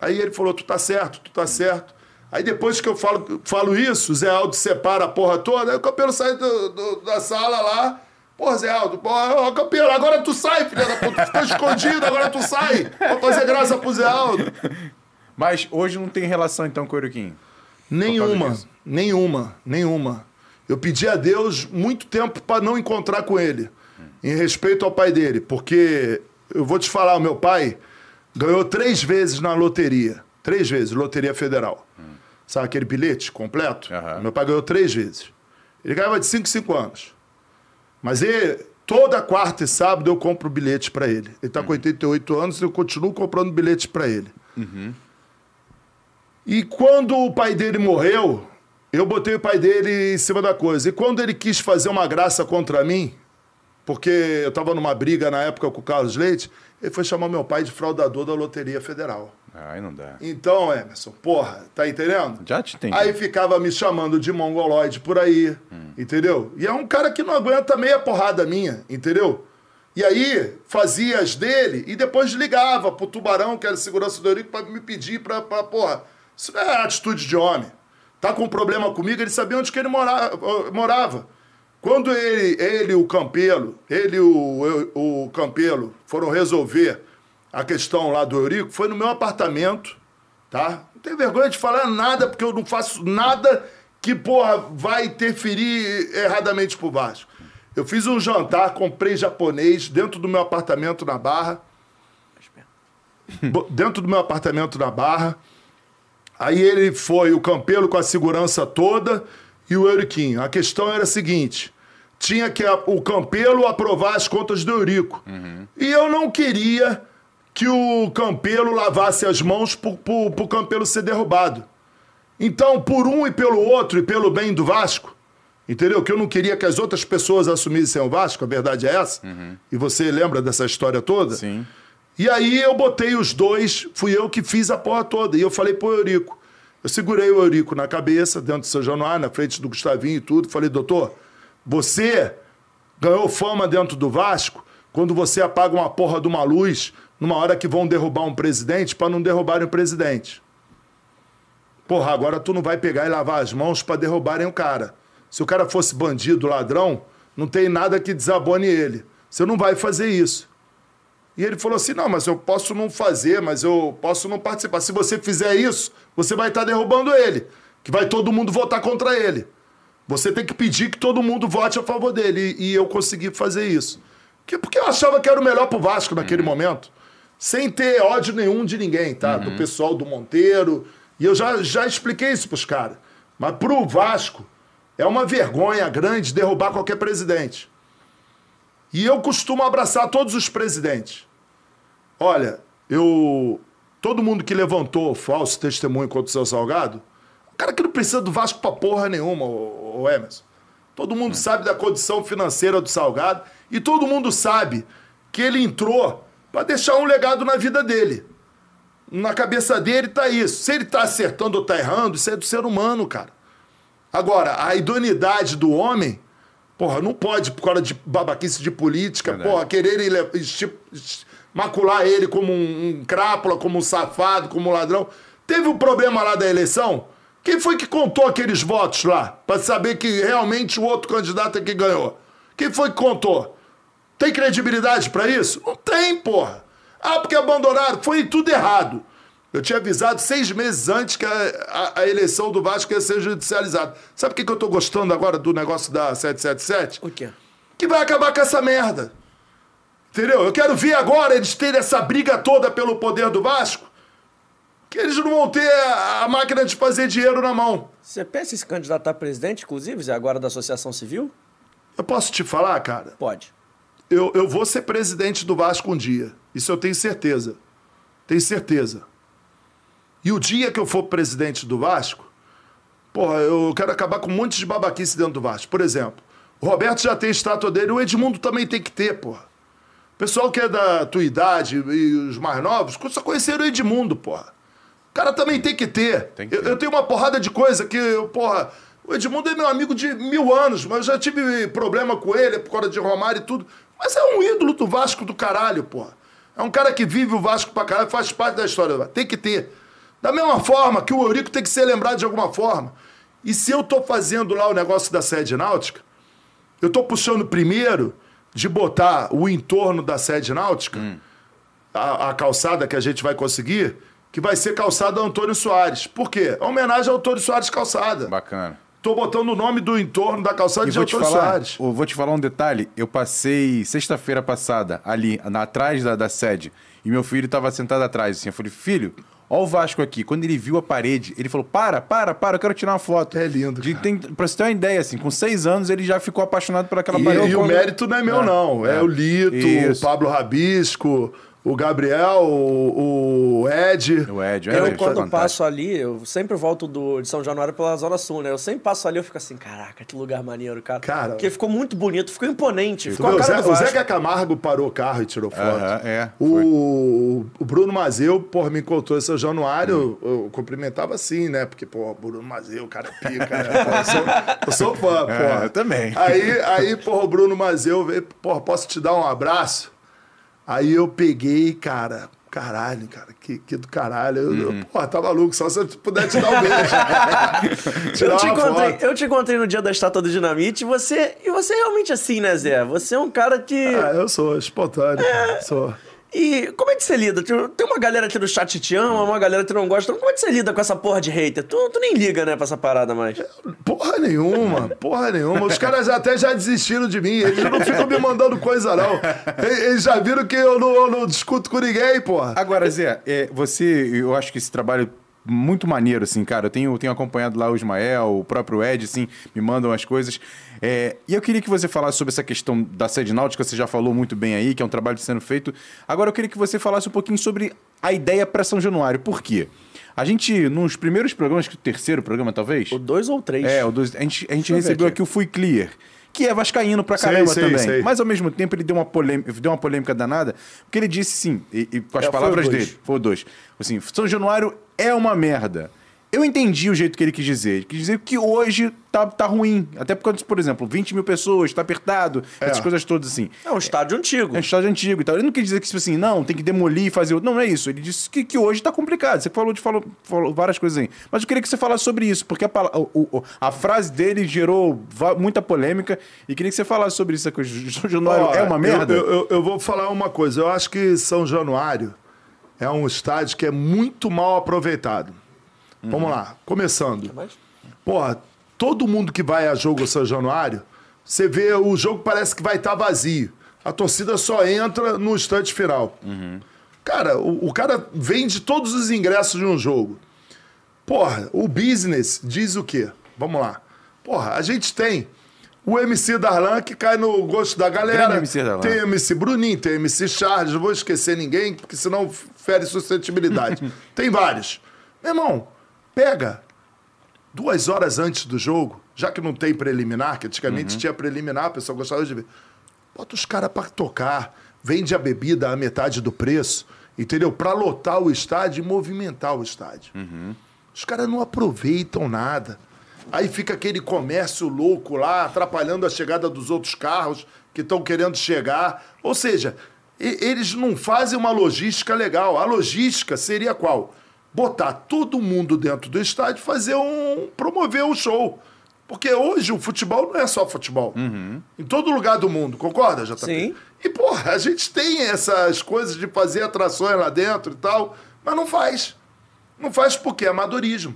Aí ele falou: tu tá certo, tu tá certo. Aí depois que eu falo, falo isso, Zé Aldo separa a porra toda, aí o Campelo sai do- do- da sala lá. Porra, Zé Aldo, porra, ó, Campelo, agora tu sai, filha da puta. Tu ficou escondido, agora tu sai. Pra fazer graça pro Zé Aldo. Mas hoje não tem relação então com o Euriquinho. Nenhuma, nenhuma, nenhuma. Eu pedi a Deus muito tempo para não encontrar com ele, em respeito ao pai dele, porque eu vou te falar, o meu pai ganhou três vezes na loteria, três vezes, loteria federal. Sabe aquele bilhete completo? Aham. Meu pai ganhou três vezes. Ele ganhava de 5 em 5 anos. Mas ele, toda quarta e sábado eu compro bilhete para ele. Ele tá com 88 anos e eu continuo comprando bilhete para ele. E quando o pai dele morreu, eu botei o pai dele em cima da coisa. E quando ele quis fazer uma graça contra mim, porque eu estava numa briga na época com o Carlos Leite, ele foi chamar meu pai de fraudador da Loteria Federal. Aí não dá. Então, Emerson, porra, tá entendendo? Já te entendi. Aí ficava me chamando de mongoloide por aí, entendeu? E é um cara que não aguenta meia porrada minha, entendeu? E aí fazia as dele e depois ligava pro Tubarão, que era segurança do Eurico, pra me pedir pra, pra porra. Isso não é atitude de homem. Tá com um problema comigo, ele sabia onde que ele mora- morava. Quando ele, ele o Campelo, ele e o, o Campelo foram resolver a questão lá do Eurico, foi no meu apartamento, tá? Não tenho vergonha de falar nada, porque eu não faço nada que, porra, vai interferir erradamente pro Vasco. Eu fiz um jantar, comprei japonês dentro do meu apartamento na Barra. Dentro do meu apartamento na Barra. Aí ele foi o Campelo com a segurança toda e o Euriquinho. A questão era a seguinte: tinha que a- o Campelo aprovar as contas do Eurico. E eu não queria que o Campelo lavasse as mãos pro, pro Campelo ser derrubado. Então, por um e pelo outro, e pelo bem do Vasco, entendeu? Que eu não queria que as outras pessoas assumissem o Vasco, a verdade é essa. E você lembra dessa história toda? Sim. E aí eu botei os dois, fui eu que fiz a porra toda. E eu falei pro Eurico. Eu segurei o Eurico na cabeça, dentro do São Januário, na frente do Gustavinho e tudo. Falei, doutor, você ganhou fama dentro do Vasco quando você apaga uma porra de uma luz numa hora que vão derrubar um presidente para não derrubarem o presidente. Porra, agora tu não vai pegar e lavar as mãos para derrubarem o cara. Se o cara fosse bandido, ladrão, não tem nada que desabone ele. Você não vai fazer isso. E ele falou assim: não, mas eu posso não fazer, mas eu posso não participar. Se você fizer isso, você vai estar derrubando ele. Que vai todo mundo votar contra ele. Você tem que pedir que todo mundo vote a favor dele. E, e eu consegui fazer isso. Que- Porque eu achava que era o melhor pro Vasco naquele momento. Sem ter ódio nenhum de ninguém, tá? Do pessoal do Monteiro. E eu já, já expliquei isso pros caras. Mas pro Vasco, é uma vergonha grande derrubar qualquer presidente. E eu costumo abraçar todos os presidentes. Olha, eu. Todo mundo que levantou falso testemunho contra o seu Salgado, o cara que não precisa do Vasco pra porra nenhuma, o, Emerson. Todo mundo sabe da condição financeira do Salgado e todo mundo sabe que ele entrou pra deixar um legado na vida dele. Na cabeça dele tá isso. Se ele tá acertando ou tá errando, isso é do ser humano, cara. Agora, a idoneidade do homem, porra, não pode, por causa de babaquice de política, Verdade. porra, quererem macular ele como um, um crápula, como um safado, como um ladrão. Teve um problema lá da eleição? Quem foi que contou aqueles votos lá? Pra saber que realmente o outro candidato é que ganhou? Quem foi que contou? Tem credibilidade pra isso? Não tem, porra. Ah, porque abandonaram. Foi tudo errado. Eu tinha avisado seis meses antes que a, a- a eleição do Vasco ia ser judicializada. Sabe o que, que eu tô gostando agora do negócio da 777? O quê? Que vai acabar com essa merda. Entendeu? Eu quero ver agora eles terem essa briga toda pelo poder do Vasco. Que eles não vão ter a, máquina de fazer dinheiro na mão. Você pensa em se candidatar a presidente, inclusive, Zé, agora da Associação Civil? Eu posso te falar, cara? Pode. eu, eu vou ser presidente do Vasco um dia. Isso eu tenho certeza. Tenho certeza. E o dia que eu for presidente do Vasco, porra, eu quero acabar com um monte de babaquice dentro do Vasco. Por exemplo, o Roberto já tem estátua dele, o Edmundo também tem que ter, porra. Pessoal que é da tua idade e os mais novos, só conheceram o Edmundo, porra. O cara também tem que ter. Tem que eu, ter. eu tenho uma porrada de coisa que, eu, porra, O Edmundo é meu amigo de mil anos, mas eu já tive problema com ele por causa de Romário e tudo. Mas é um ídolo do Vasco do caralho, porra. É um cara que vive o Vasco pra caralho, faz parte da história. Tem que ter. Da mesma forma que o Eurico tem que ser lembrado de alguma forma. E se eu tô fazendo lá o negócio da sede náutica, eu tô puxando primeiro de botar o entorno da sede náutica, a, a calçada que a gente vai conseguir, que vai ser calçada Antônio Soares. Por quê? É homenagem ao Antônio Soares Calçada. Bacana. Tô botando o nome do entorno da calçada E de Antônio falar, Soares. eu vou te falar um detalhe. Eu passei sexta-feira passada ali, na, atrás da, da sede, e meu filho estava sentado atrás. Assim, eu falei, filho, ó o Vasco aqui. Quando ele viu a parede, ele falou: para, para, para, eu quero tirar uma foto. É lindo, De, tem, pra você ter uma ideia, assim, com seis anos ele já ficou apaixonado por aquela E, parede. e o Quando- mérito não é meu, não. É, o Lito, Isso. o Pablo Rabisco, o Gabriel, o, o Ed. O Ed, o Eu, Ed, quando passo ali, eu sempre volto do, de São Januário pela Zona Sul, né? Eu sempre passo ali e fico assim, caraca, que lugar maneiro, cara. Cara. Porque ficou muito bonito, ficou imponente, ficou o, cara Zé, do o. Zeca Camargo parou o carro e tirou foto. Aham, é, O, o Bruno Mazeu, porra, me encontrou em São Januário, eu, eu cumprimentava assim, né? Porque, pô, Bruno Mazeu, o cara é pica, né? Pô, eu, sou, eu sou fã, *laughs* É, porra. eu também. Aí, aí, porra, o Bruno Mazeu veio, porra, posso te dar um abraço? Aí eu peguei, cara, caralho, cara, que, que do caralho. Eu, Uhum. eu, porra, tá maluco, só se eu puder te dar um *laughs* beijo. Eu te, encontrei, foto. eu te encontrei no dia da estátua do Dinamite e você, e você é realmente assim, né, Zé? Você é um cara que. Ah, eu sou espontâneo, cara, sou. E como é que você lida? Tem uma galera aqui no chat que te ama, uma galera que não gosta. Como é que você lida com essa porra de hater? Tu, tu nem liga, né, pra essa parada mais. Porra nenhuma, porra nenhuma. Os caras até já desistiram de mim. Eles não ficam me mandando coisa, não. Eles eles já viram que eu não, eu não discuto com ninguém, porra. Agora, Zé, é, você, eu acho que esse trabalho muito maneiro, assim, cara. Eu tenho, tenho acompanhado lá o Ismael, o próprio Ed, assim, me mandam as coisas. É, e eu queria que você falasse sobre essa questão da sede náutica, você já falou muito bem aí, que é um trabalho sendo feito. Agora eu queria que você falasse um pouquinho sobre a ideia para São Januário. Por quê? A gente, nos primeiros programas, o terceiro programa, talvez. O dois ou três. É, o dois, a gente, a gente recebeu aqui. aqui o Fui Clear, que é vascaíno pra Sei, caramba sei, também. sei. Mas ao mesmo tempo ele deu uma, polêmica, deu uma polêmica danada, porque ele disse sim, e, e com as É, foi palavras dois. dele, foi o dois. Assim, São Januário é uma merda. Eu entendi o jeito que ele quis dizer. Ele quis dizer que hoje tá, tá ruim. Até porque, por exemplo, 20 mil pessoas, tá apertado, essas É. coisas todas assim. É um estádio antigo. É um estádio antigo e tal. Ele não quis dizer que, tipo assim, não, tem que demolir e fazer outro. Não, não é isso. Ele disse que, que hoje tá complicado. Você falou, de, falou, falou várias coisas aí. Mas eu queria que você falasse sobre isso, porque a, o- a frase dele gerou muita polêmica e queria que você falasse sobre isso. Que o São Januário Ó, é uma merda? Eu, eu- eu vou falar uma coisa. Eu acho que São Januário é um estádio que é muito mal aproveitado. Vamos lá, começando. Porra, todo mundo que vai a jogo São Januário, você vê o jogo parece que vai estar vazio. A torcida só entra no instante final. Cara, o, o cara vende todos os ingressos de um jogo. Porra, o business diz o quê? Vamos lá. Porra, a gente tem o MC Darlan que cai no gosto da galera. MC. Tem MC Bruninho, tem MC Charles, não vou esquecer ninguém, porque senão fere suscetibilidade. *laughs* tem vários. Meu irmão, pega duas horas antes do jogo, já que não tem preliminar, que antigamente tinha preliminar, a pessoa gostava de ver. Bota os caras pra tocar, vende a bebida a metade do preço, entendeu? Pra lotar o estádio e movimentar o estádio. Os caras não aproveitam nada. Aí fica aquele comércio louco lá, atrapalhando a chegada dos outros carros que estão querendo chegar. Ou seja, eles não fazem uma logística legal. A logística seria qual? Botar todo mundo dentro do estádio e fazer um. promover um show. Porque hoje o futebol não é só futebol. Em todo lugar do mundo, concorda, JP? Sim. E, porra, a gente tem essas coisas de fazer atrações lá dentro e tal, mas não faz. Não faz porque é amadorismo.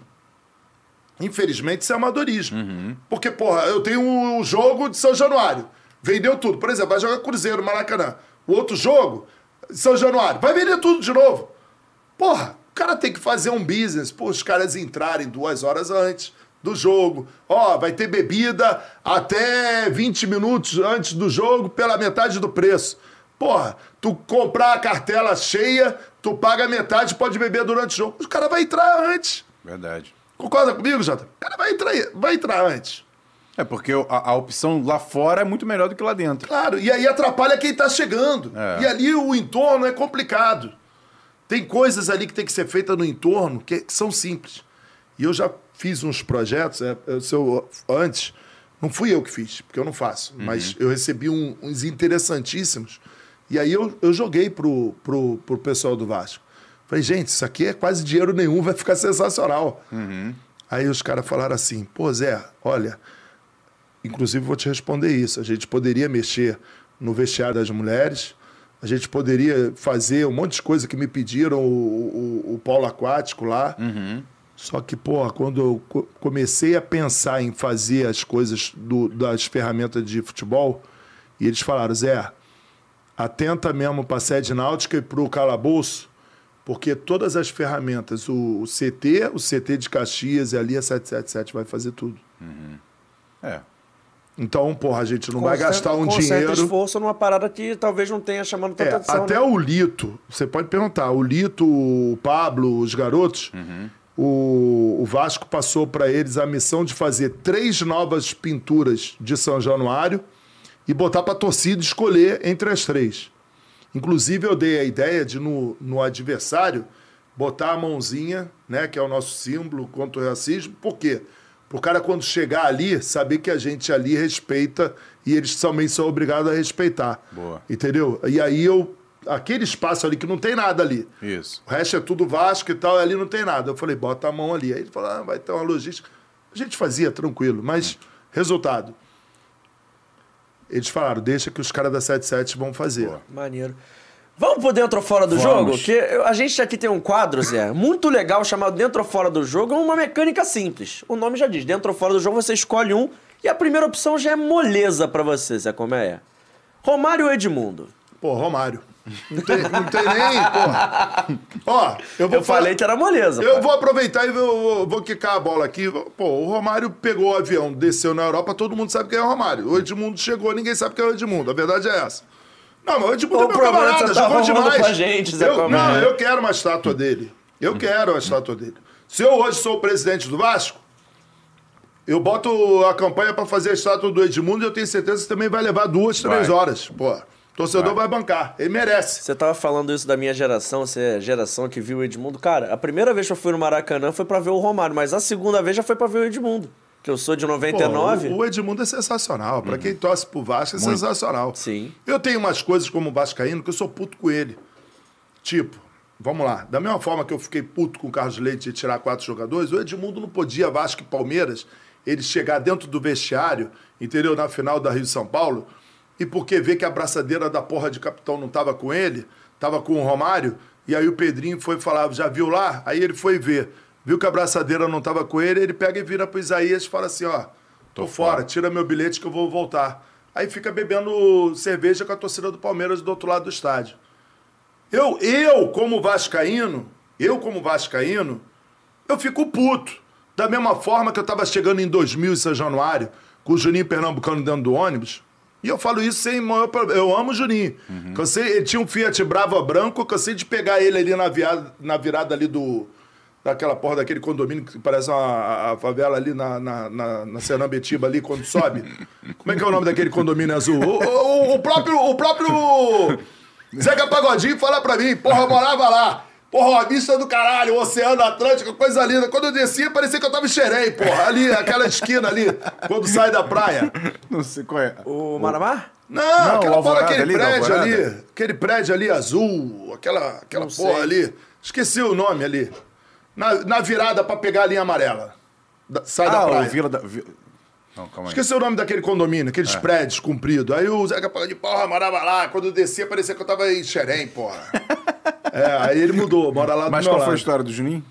Infelizmente, isso é amadorismo. Porque, porra, eu tenho um jogo de São Januário. Vendeu tudo. Por exemplo, vai jogar Cruzeiro, Maracanã. O outro jogo, São Januário. Vai vender tudo de novo. Porra, o cara tem que fazer um business. Pô, os caras entrarem duas horas antes do jogo. Ó, vai ter bebida até 20 minutos antes do jogo pela metade do preço. Porra, tu comprar a cartela cheia, tu paga metade, pode beber durante o jogo. O cara vai entrar antes. Verdade. Concorda comigo, Jota? O cara vai entrar, vai entrar antes. É porque a, a opção lá fora é muito melhor do que lá dentro. Claro, e aí atrapalha quem tá chegando. É. E ali o entorno é complicado. Tem coisas ali que tem que ser feita no entorno que, que são simples. E eu já fiz uns projetos, é, eu, se eu- antes, não fui eu que fiz, porque eu não faço, mas eu recebi um- uns interessantíssimos. E aí eu, eu joguei pro, pro, pro pessoal do Vasco. Falei, gente, isso aqui é quase dinheiro nenhum, vai ficar sensacional. Aí os caras falaram assim, pô, Zé, olha, inclusive vou te responder isso. A gente poderia mexer no vestiário das mulheres, a gente poderia fazer um monte de coisa que me pediram, o, o, o polo aquático lá. Só que, pô, quando eu co- comecei a pensar em fazer as coisas do- das ferramentas de futebol, e eles falaram, Zé, atenta mesmo para a sede náutica e para o calabouço, porque todas as ferramentas, o, o CT, o CT de Caxias e ali a 777 vai fazer tudo. É. Então, porra, a gente não vai Com certo- gastar um dinheiro. esforço numa parada que talvez não tenha chamando tanta É, atenção. até né? o Lito, você pode perguntar, o Lito, o Pablo, os garotos, o, o Vasco passou para eles a missão de fazer três novas pinturas de São Januário e botar para a torcida escolher entre as três. Inclusive, eu dei a ideia de, no, no adversário, botar a mãozinha, né, que é o nosso símbolo contra o racismo. Por quê? Para o cara, quando chegar ali, saber que a gente ali respeita e eles também são obrigados a respeitar. Boa. Entendeu? E aí eu. Aquele espaço ali que não tem nada ali. Isso. O resto é tudo Vasco e tal, e ali não tem nada. Eu falei, bota a mão ali. Aí ele falou, ah, vai ter uma logística. A gente fazia tranquilo, mas resultado. Eles falaram, deixa que os caras da 77 vão fazer. Boa. Maneiro. Vamos pro dentro ou fora do Vamos. jogo? Que eu- a gente aqui tem um quadro, Zé, muito legal chamado Dentro ou Fora do Jogo. É uma mecânica simples. O nome já diz, dentro ou fora do jogo você escolhe um e a primeira opção já é moleza pra você, Zé, como é? Romário ou Edmundo? Pô, Romário. Não tem, não tem nem, porra. Ó, eu vou Eu falar- falei que era moleza. Eu pai. vou aproveitar e vou, vou quicar a bola aqui. Pô, o Romário pegou o avião, desceu na Europa, todo mundo sabe quem é o Romário. O Edmundo chegou, ninguém sabe quem é o Edmundo. A verdade é essa. Não, mas o Edmundo O meu camarada, tá jogou arrumando demais. pra gente, eu, não, eu quero uma estátua dele. Eu quero a estátua dele. Se eu hoje sou o presidente do Vasco, eu boto a campanha pra fazer a estátua do Edmundo e eu tenho certeza que também vai levar duas, três Vai. horas. Pô, torcedor vai bancar. Ele merece. Você tava falando isso da minha geração, você é a geração que viu o Edmundo. Cara, a primeira vez que eu fui no Maracanã foi pra ver o Romário, mas a segunda vez já foi pra ver o Edmundo. Que eu sou de Pô, 99. o, o Edmundo é sensacional. Pra quem torce pro Vasco, é sensacional. Sim. Eu tenho umas coisas como Vascaíno que eu sou puto com ele. Tipo, vamos lá. Da mesma forma que eu fiquei puto com o Carlos Leite de tirar quatro jogadores, o Edmundo não podia, Vasco e Palmeiras, ele chegar dentro do vestiário, entendeu? Na final da Rio São Paulo, e porque vê que a braçadeira da porra de capitão não tava com ele, tava com o Romário, e aí o Pedrinho foi falar, já viu lá? Aí ele foi ver. Viu que a braçadeira não tava com ele, ele pega e vira pro Isaías e fala assim, ó, tô, Tô fora, fora. tira meu bilhete que eu vou voltar. Aí fica bebendo cerveja com a torcida do Palmeiras do outro lado do estádio. Eu, eu como vascaíno, eu como vascaíno, eu fico puto. Da mesma forma que eu tava chegando em 2000 em São Januário, com o Juninho Pernambucano dentro do ônibus, e eu falo isso sem maior problema. Eu amo o Juninho. Cansei, ele tinha um Fiat Brava branco, cansei de pegar ele ali na, na virada ali do... Daquela porra daquele condomínio que parece uma, a, a favela ali na, na, na, na Senambetiba ali, quando sobe. Como é que é o nome daquele condomínio azul? O, o- o próprio... O próprio... Zeca Pagodinho fala pra mim, porra, eu morava lá. Porra, a vista do caralho, o Oceano Atlântico, coisa linda. Quando eu descia, parecia que eu tava em Xerém, porra. Ali, aquela esquina ali, quando sai da praia. Não sei qual é. O Maramar? Não, Não, aquela porra daquele ali, prédio ali. Aquele prédio ali azul, aquela, aquela Não porra sei. ali. Esqueci o nome ali. Na, na virada pra pegar a linha amarela. Da- sai da Ah, praia. o Vila da... Vi- Não, calma aí. Esqueci o nome daquele condomínio, aqueles prédios compridos. Aí o Zeca Pagodinho, porra, morava lá. Quando eu descia, parecia que eu tava em Xerém, porra. *laughs* é, aí ele mudou, mora lá do Mas qual foi a lado. história do Juninho?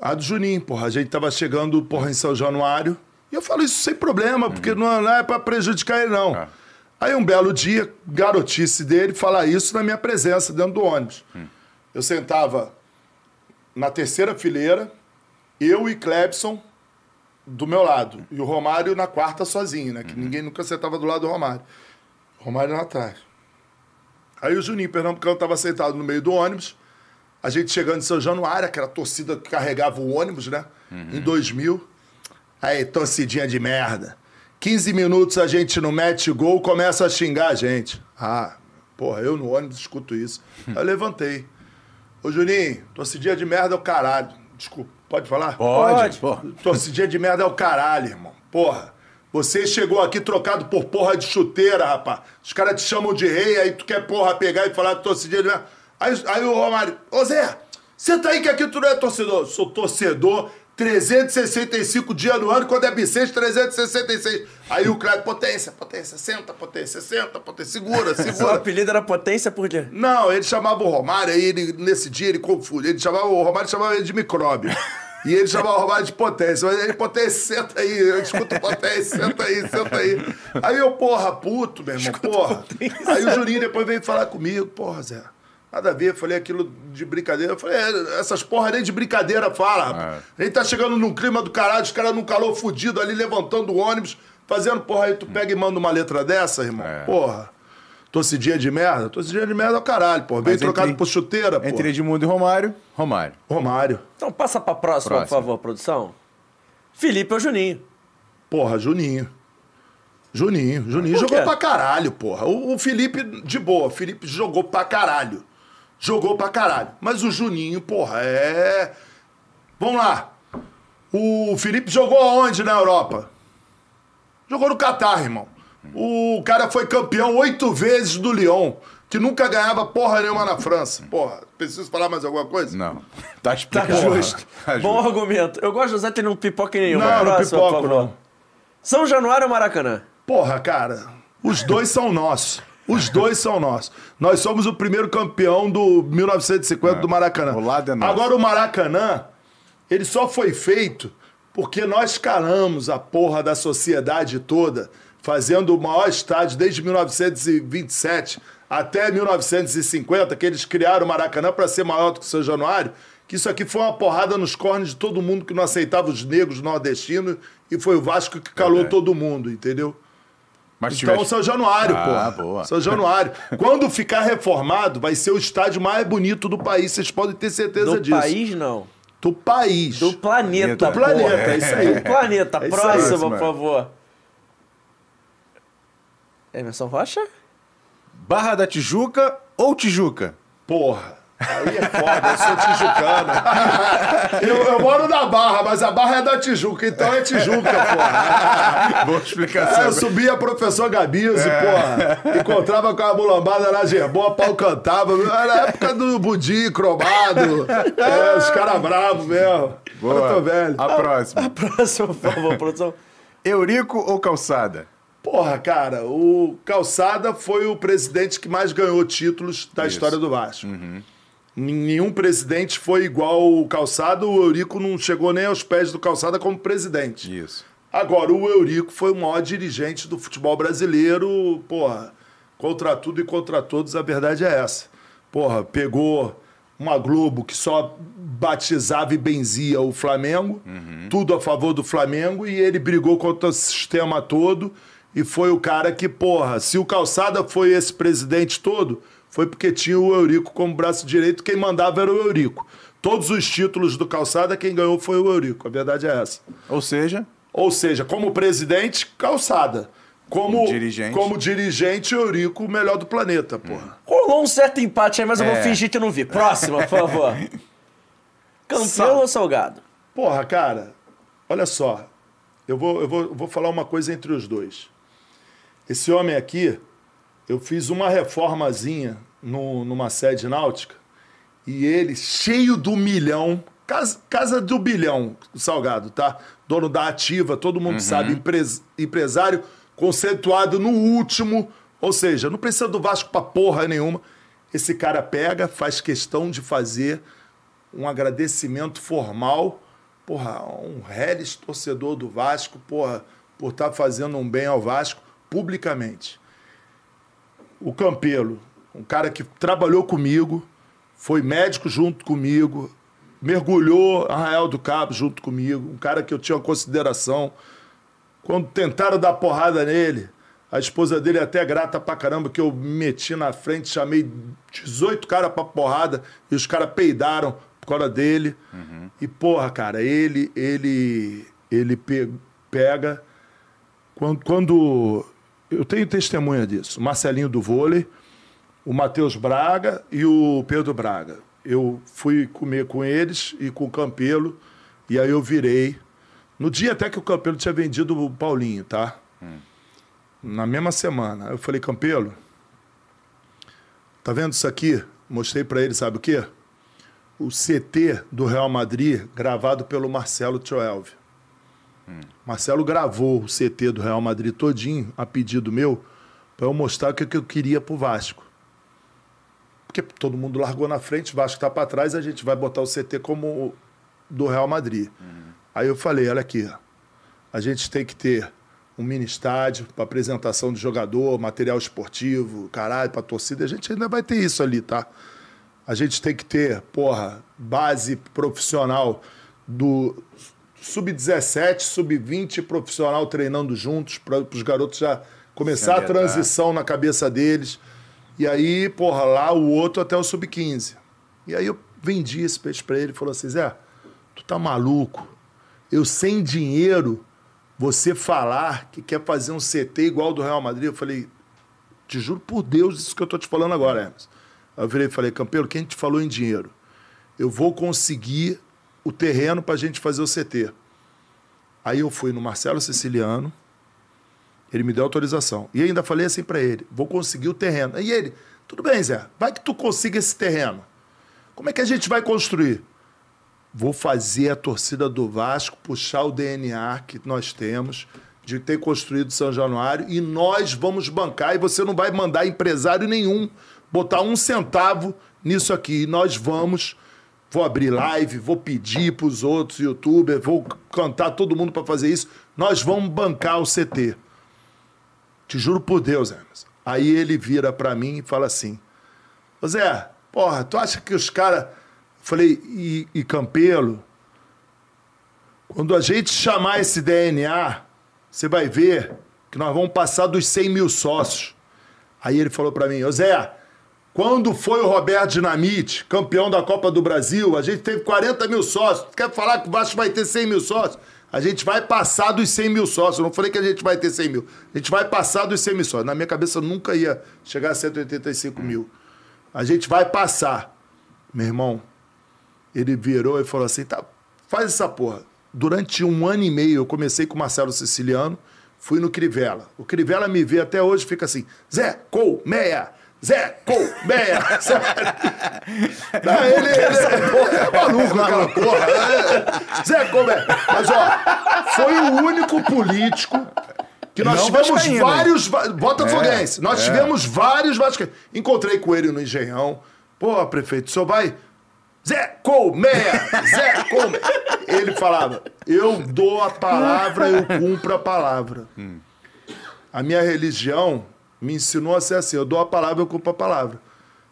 A do Juninho, porra. A gente tava chegando, porra, em São Januário. E eu falo isso sem problema, porque não, não é pra prejudicar ele, não. Ah. Aí um belo dia, garotice dele, falar isso na minha presença dentro do ônibus. Eu sentava na terceira fileira, eu e Clebson do meu lado. E o Romário na quarta sozinho, né? Que ninguém nunca sentava do lado do Romário. Romário lá atrás. Aí o Juninho Pernambucano estava sentado no meio do ônibus. A gente chegando em São Januário, aquela torcida que carregava o ônibus, né? Em 2000. Aí, torcidinha de merda. 15 minutos a gente não mete gol, começa a xingar a gente. Ah, porra, eu no ônibus escuto isso. *laughs* Aí eu levantei. Ô, Juninho, torcidinha de merda é o caralho. Desculpa. Pode falar? Pode, Pode. Torcidinha de merda é o caralho, irmão. Porra. Você chegou aqui trocado por porra de chuteira, rapaz. Os caras te chamam de rei, aí tu quer, porra, pegar e falar de torcidinha de merda. Aí, aí o Romário, ô Zé, senta aí que aqui tu não é torcedor. Sou torcedor 365 dias no ano, quando é bissexto, 366. Aí o Cláudio, potência, potência, senta, potência, senta, potência, segura, *laughs* Seu segura. apelido era potência por quê? Não, ele chamava o Romário, aí ele, nesse dia ele confunde. Ele chamava, o Romário chamava ele de micróbio. E ele chamava o Romário de potência. Mas ele, potência, senta aí. Eu escuto potência, senta aí, senta aí. Aí eu, porra, puto, meu irmão, porra. Aí o Juninho depois veio falar comigo, porra, Zé. Nada a ver, falei aquilo de brincadeira. Eu falei, é, essas porra nem de brincadeira fala, rapaz. A gente tá chegando num clima do caralho, os caras num calor fudido ali, levantando o ônibus, fazendo porra, aí tu pega e manda uma letra dessa, irmão. É. Porra. Torcidinha de merda? Torcidinha de merda é o caralho, porra. Veio trocado entre- por chuteira, porra. Entre Edmundo e Romário, Romário. Romário. Então passa pra próxima, por Próxima. favor, produção. Felipe ou Juninho? Porra, Juninho. Juninho. Juninho Por jogou pra caralho, porra. O, o Felipe, de boa, o Felipe jogou pra caralho. Jogou pra caralho. Mas o Juninho, porra, é. Vamos lá. O Felipe jogou aonde na Europa? Jogou no Catar, irmão. O cara foi campeão oito vezes do Lyon, que nunca ganhava porra nenhuma na França. Porra, preciso falar mais alguma coisa? Não. *laughs* Tá Tá explicado. justo. *laughs* Tá Bom justo. argumento. Eu gosto de usar ele não pipoca nenhuma. Não, não favor. não. São Januário ou Maracanã? Porra, cara, os dois são nossos. Os dois são nossos. Nós somos o primeiro campeão do 1950 do Maracanã. o lado é nosso. Agora o Maracanã, ele só foi feito porque nós calamos a porra da sociedade toda, fazendo o maior estádio desde 1927 até 1950, que eles criaram o Maracanã para ser maior do que o São Januário, que isso aqui foi uma porrada nos cornes de todo mundo que não aceitava os negros nordestinos e foi o Vasco que calou Verdade. todo mundo, entendeu? Mas Então, tivesse- São Januário, Ah, pô. boa. São Januário. Quando ficar reformado, vai ser o estádio mais bonito do país. Vocês podem ter certeza Do disso. país, não. Do país. Do planeta, Do planeta, é isso aí. Do planeta. É Próxima. por favor. Emerson Rocha? Barra da Tijuca ou Tijuca? Porra. Aí é foda, eu sou tijucano. *laughs* eu, eu moro na Barra, mas a Barra é da Tijuca, então é Tijuca, *laughs* porra. Boa explicação. eu subia professor Gabizzi, É. porra. Encontrava com a mulambada na Gerboa, pau cantava. Era a época do Budi, cromado. É, os caras bravos mesmo. Eu tô velho. A próxima. Próxima, por favor, produção. Eurico ou Calçada? Porra, cara, o Calçada foi o presidente que mais ganhou títulos da Isso. história do Vasco. Nenhum presidente foi igual o Calçada, o Eurico não chegou nem aos pés do Calçada como presidente. Isso. Agora, o Eurico foi o maior dirigente do futebol brasileiro, porra, contra tudo e contra todos, a verdade é essa. Porra, pegou uma Globo que só batizava e benzia o Flamengo, tudo a favor do Flamengo, e ele brigou contra o sistema todo, e foi o cara que, porra, se o Calçada foi esse presidente todo, foi porque tinha o Eurico como braço direito, quem mandava era o Eurico. Todos os títulos do Calçada, quem ganhou foi o Eurico, a verdade é essa. Ou seja, Ou seja, como presidente, calçada. Como, Como dirigente. como dirigente, Eurico, o melhor do planeta, porra. Rolou um certo empate aí, mas eu vou É. fingir que não vi. Próxima, por favor. *laughs* Campeão Sa- ou Salgado? Porra, cara, olha só. Eu vou, eu, vou, eu vou falar uma coisa entre os dois. Esse homem aqui, eu fiz uma reformazinha no, numa sede náutica e ele, cheio do milhão, casa, casa do bilhão, o Salgado, tá? Dono da Ativa, todo mundo sabe, empres- empresário conceituado no último, ou seja, não precisa do Vasco pra porra nenhuma. Esse cara pega, faz questão de fazer um agradecimento formal, porra, um reles torcedor do Vasco, porra, por estar fazendo um bem ao Vasco publicamente. O Campelo, um cara que trabalhou comigo, foi médico junto comigo, mergulhou Arraial do Cabo junto comigo, um cara que eu tinha consideração. Quando tentaram dar porrada nele, a esposa dele é até grata pra caramba que eu me meti na frente, chamei 18 caras pra porrada e os caras peidaram por causa dele. E porra, cara, ele ele ele pe- pega quando, quando eu tenho testemunha disso, Marcelinho do vôlei, o Matheus Braga e o Pedro Braga. Eu fui comer com eles e com o Campelo E aí eu virei. No dia até que o Campelo tinha vendido o Paulinho, tá? Na mesma semana. Eu falei, Campelo, tá vendo isso aqui? Mostrei pra ele, sabe o quê? O CT do Real Madrid, gravado pelo Marcelo Troelve. Marcelo gravou o CT do Real Madrid todinho, a pedido meu, pra eu mostrar o que que eu queria pro Vasco. Porque todo mundo largou na frente, o Vasco tá pra trás, a gente vai botar o CT como do Real Madrid. Aí eu falei, olha aqui, a gente tem que ter um mini estádio para apresentação de jogador, material esportivo, caralho, para torcida, a gente ainda vai ter isso ali, tá? A gente tem que ter, porra, base profissional do sub-17, sub-20 profissional treinando juntos para os garotos já começar a transição na cabeça deles. E aí, porra, lá o outro até o sub-15. E aí eu vendi esse peixe para ele e falou assim: Zé, tu tá maluco? Eu sem dinheiro, você falar que quer fazer um CT igual do Real Madrid, eu falei, te juro por Deus, isso que eu tô te falando agora, Emerson. Aí eu virei e falei, Campelo, quem te falou em dinheiro? Eu vou conseguir o terreno pra gente fazer o CT. Aí eu fui no Marcelo Siciliano, ele me deu autorização. E ainda falei assim pra ele: vou conseguir o terreno. E ele, tudo bem, Zé, vai que tu consiga esse terreno. Como é que a gente vai construir? Vou fazer a torcida do Vasco puxar o DNA que nós temos de ter construído São Januário e nós vamos bancar e você não vai mandar empresário nenhum botar um centavo nisso aqui. E nós vamos, vou abrir live, vou pedir para os outros youtubers, vou cantar todo mundo para fazer isso. Nós vamos bancar o CT. Te juro por Deus, Emerson. Aí ele vira pra mim e fala assim: Zé, porra, tu acha que os caras. Falei, e, e Campelo, quando a gente chamar esse DNA, você vai ver que nós vamos passar dos 100 mil sócios. Aí ele falou pra mim: Ô Zé, quando foi o Roberto Dinamite, campeão da Copa do Brasil, a gente teve 40 mil sócios. Quer falar que o Vasco vai ter 100 mil sócios? A gente vai passar dos 100 mil sócios. Eu não falei que a gente vai ter 100 mil. A gente vai passar dos 100 mil sócios. Na minha cabeça nunca ia chegar a 185 mil. A gente vai passar. Meu irmão, ele virou e falou assim: tá, faz essa porra. Durante um ano e meio, eu comecei com o Marcelo Siciliano, fui no Crivella. O Crivella me vê até hoje, fica assim: Zé, Colmeia, Zé, Colmeia. *laughs* Não, ele, ele é, porra, é maluco aquela porra. É, Zé Colmeia. Mas, ó, foi o único político que nós Não tivemos vários botafoguenses. É, nós é. tivemos vários vascaínos. Encontrei com ele no Engenhão. Pô, prefeito, o senhor vai... Zé Colmeia! Zé Colmeia! Ele falava, eu dou a palavra, eu cumpro a palavra. A minha religião me ensinou a ser assim, eu dou a palavra, eu cumpro a palavra.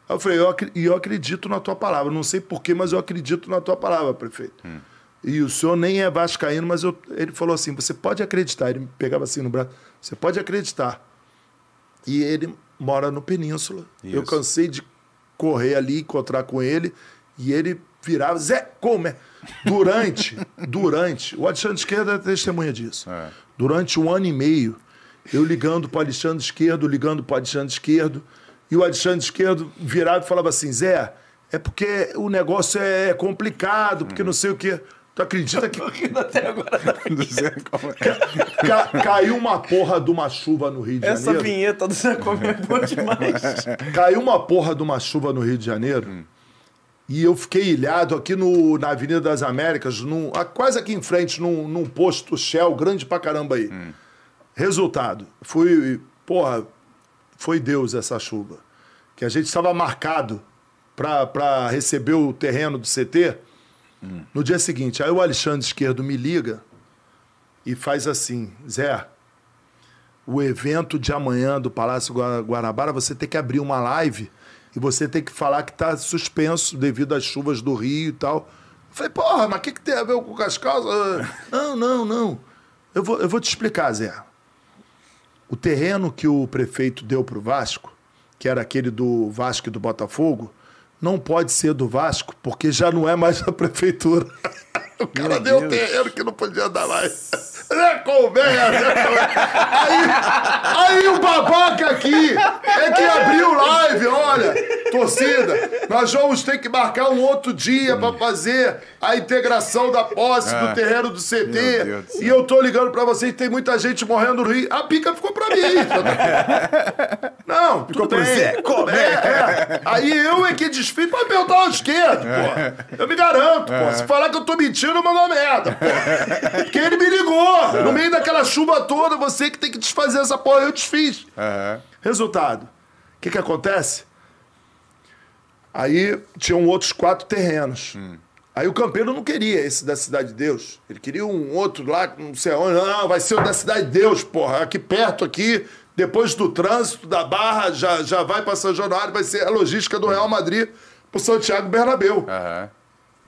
Aí eu falei, eu, e eu acredito na tua palavra. Não sei porquê, mas eu acredito na tua palavra, prefeito. E o senhor nem é vascaíno, mas eu- ele falou assim, você pode acreditar. Ele me pegava assim no braço, você pode acreditar. E ele mora no Península. Eu Isso. cansei de correr ali, encontrar com ele, e ele virava, Zé, como é? Durante, *laughs* durante, o Alexandre Esquerda é testemunha disso. É. Durante um ano e meio, eu ligando para o Alexandre Esquerdo, ligando para o Alexandre Esquerdo, e o Alexandre Esquerdo virava e falava assim, Zé, é porque o negócio é complicado, porque não sei o quê. Tu acredita que *laughs* Até agora. Do Zé Colmeia. ca- caiu uma porra de uma chuva no Rio de Essa Janeiro? vinheta do Zé Come é boa *laughs* demais. Caiu uma porra de uma chuva no Rio de Janeiro. E eu fiquei ilhado aqui no, na Avenida das Américas, num, ah, quase aqui em frente, num, num posto Shell grande pra caramba aí. Resultado, foi, porra, foi Deus essa chuva. Que a gente estava marcado pra receber o terreno do CT no dia seguinte. Aí o Alexandre Esquerdo me liga e faz assim, Zé, o evento de amanhã do Palácio Gua- Guanabara, você tem que abrir uma live e você tem que falar que está suspenso devido às chuvas do Rio e tal. Eu falei, porra, mas o que, que tem a ver com as causas? Ah, Não, não, não. Eu vou, eu vou te explicar, Zé. O terreno que o prefeito deu para o Vasco, que era aquele do Vasco e do Botafogo, não pode ser do Vasco, porque já não é mais da *laughs* prefeitura. O cara Meu deu Deus. terreno que não podia dar mais. É conversa. Aí, aí o babaca aqui é que abriu live, olha, torcida, nós vamos ter que marcar um outro dia pra fazer a integração da posse Ah. do terreno do CT. Do. E eu tô ligando pra vocês, tem muita gente morrendo no Rio. A pica ficou pra mim. Não, ficou pro. Zé, como bem, é. Aí eu é que desfiz pra perguntar ao esquerdo, pô. Eu me garanto, pô. Se falar que eu tô mentindo, eu mando uma merda, pô. Porque ele me ligou. No meio daquela chuva toda, você que tem que desfazer essa porra, eu desfiz. Aham. Resultado. O que que acontece? Aí tinham outros quatro terrenos. Aí o campeiro não queria esse da Cidade de Deus. Ele queria um outro lá, não sei onde. Não, vai ser o da Cidade de Deus, porra. Aqui perto, aqui. Depois do trânsito da Barra, já, já vai para São Januário, vai ser a logística do Real Madrid pro Santiago Bernabéu. Aham.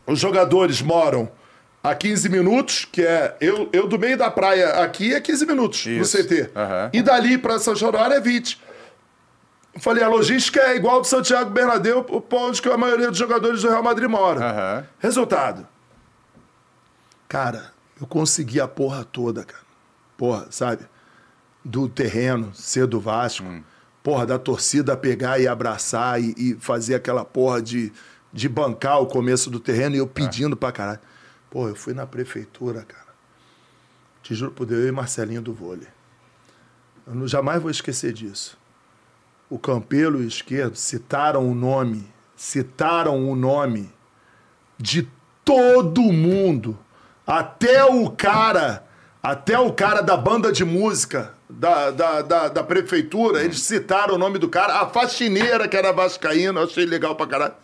Os jogadores moram a 15 minutos, que é. Eu, eu do meio da praia aqui é 15 minutos Isso. no CT. Aham. E dali para São Januário é 20. Eu falei, a logística é igual do Santiago Bernabéu, pra onde que a maioria dos jogadores do Real Madrid mora. Aham. Resultado. Cara, eu consegui a porra toda, cara. Porra, sabe? Do terreno, ser do Vasco. Porra, da torcida pegar e abraçar e, e fazer aquela porra de, de bancar o começo do terreno e eu pedindo pra caralho. Porra, eu fui na prefeitura, cara. Te juro por Deus, eu e Marcelinho do vôlei. Eu não, jamais vou esquecer disso. O Campelo e o Esquerdo citaram o nome, citaram o nome de todo mundo. Até o cara, até o cara da banda de música da, da, da, da prefeitura, eles citaram o nome do cara. A faxineira que era vascaína, eu achei legal pra caralho.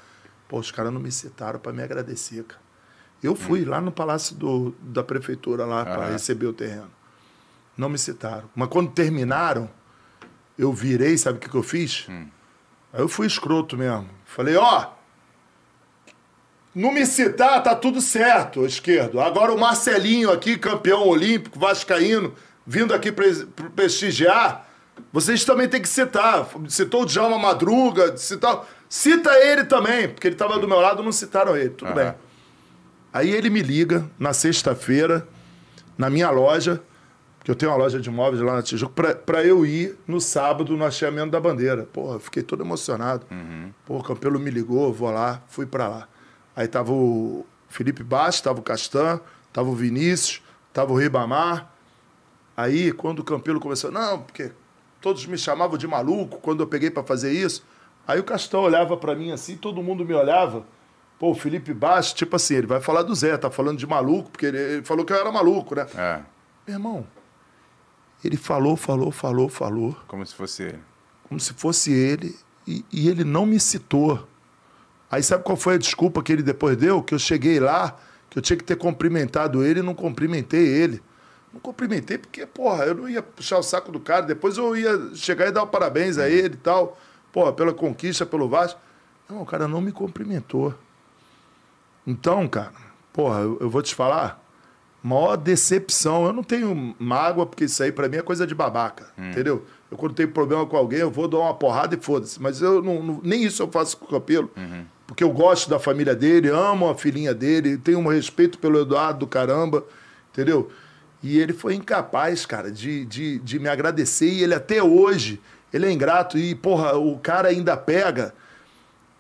Pô, os caras não me citaram pra me agradecer, cara. Eu fui lá no palácio do, da prefeitura lá Aham. receber o terreno. Não me citaram. Mas quando terminaram, eu virei, sabe o que, que eu fiz? Aí eu fui escroto mesmo. Falei, ó, não me citar, tá tudo certo, esquerdo. Agora o Marcelinho aqui, campeão olímpico, vascaíno, vindo aqui pre- pre- prestigiar, vocês também têm que citar. Citou o Djalma Madruga, citar... Cita ele também, porque ele tava do meu lado, não citaram ele. Tudo Aham. bem. Aí ele me liga na sexta-feira, na minha loja, que eu tenho uma loja de imóveis lá na Tijuca, pra eu ir no sábado no hasteamento da bandeira. Porra, eu fiquei todo emocionado. Pô, o Campelo me ligou, vou lá, fui pra lá. Aí tava o Felipe Bastos, tava o Castan, tava o Vinícius, tava o Ribamar. Aí, quando o Campelo começou, não, porque todos me chamavam de maluco quando eu peguei pra fazer isso. Aí o Castan olhava pra mim assim, todo mundo me olhava. Pô, o Felipe Bastos, tipo assim, ele vai falar do Zé, tá falando de maluco, porque ele, ele falou que eu era maluco, né? É. Meu irmão, ele falou, falou, falou, falou, Como se fosse ele. como se fosse ele, e, e ele não me citou. Aí sabe qual foi a desculpa que ele depois deu? Que eu cheguei lá, que eu tinha que ter cumprimentado ele e não cumprimentei ele. Não cumprimentei porque, porra, eu não ia puxar o saco do cara, depois eu ia chegar e dar o parabéns a ele e tal, porra, pela conquista, pelo Vasco. Não, o cara não me cumprimentou. Então, cara, porra, eu, eu vou te falar, maior decepção. Eu não tenho mágoa, porque isso aí pra mim é coisa de babaca, entendeu? Eu quando tenho problema com alguém, eu vou dar uma porrada e foda-se. Mas eu não, não- nem isso eu faço com o Campelo, porque eu gosto da família dele, amo a filhinha dele, tenho um respeito pelo Eduardo do caramba, entendeu? E ele foi incapaz, cara, de, de, de me agradecer. E ele até hoje, ele é ingrato. E, porra, o cara ainda pega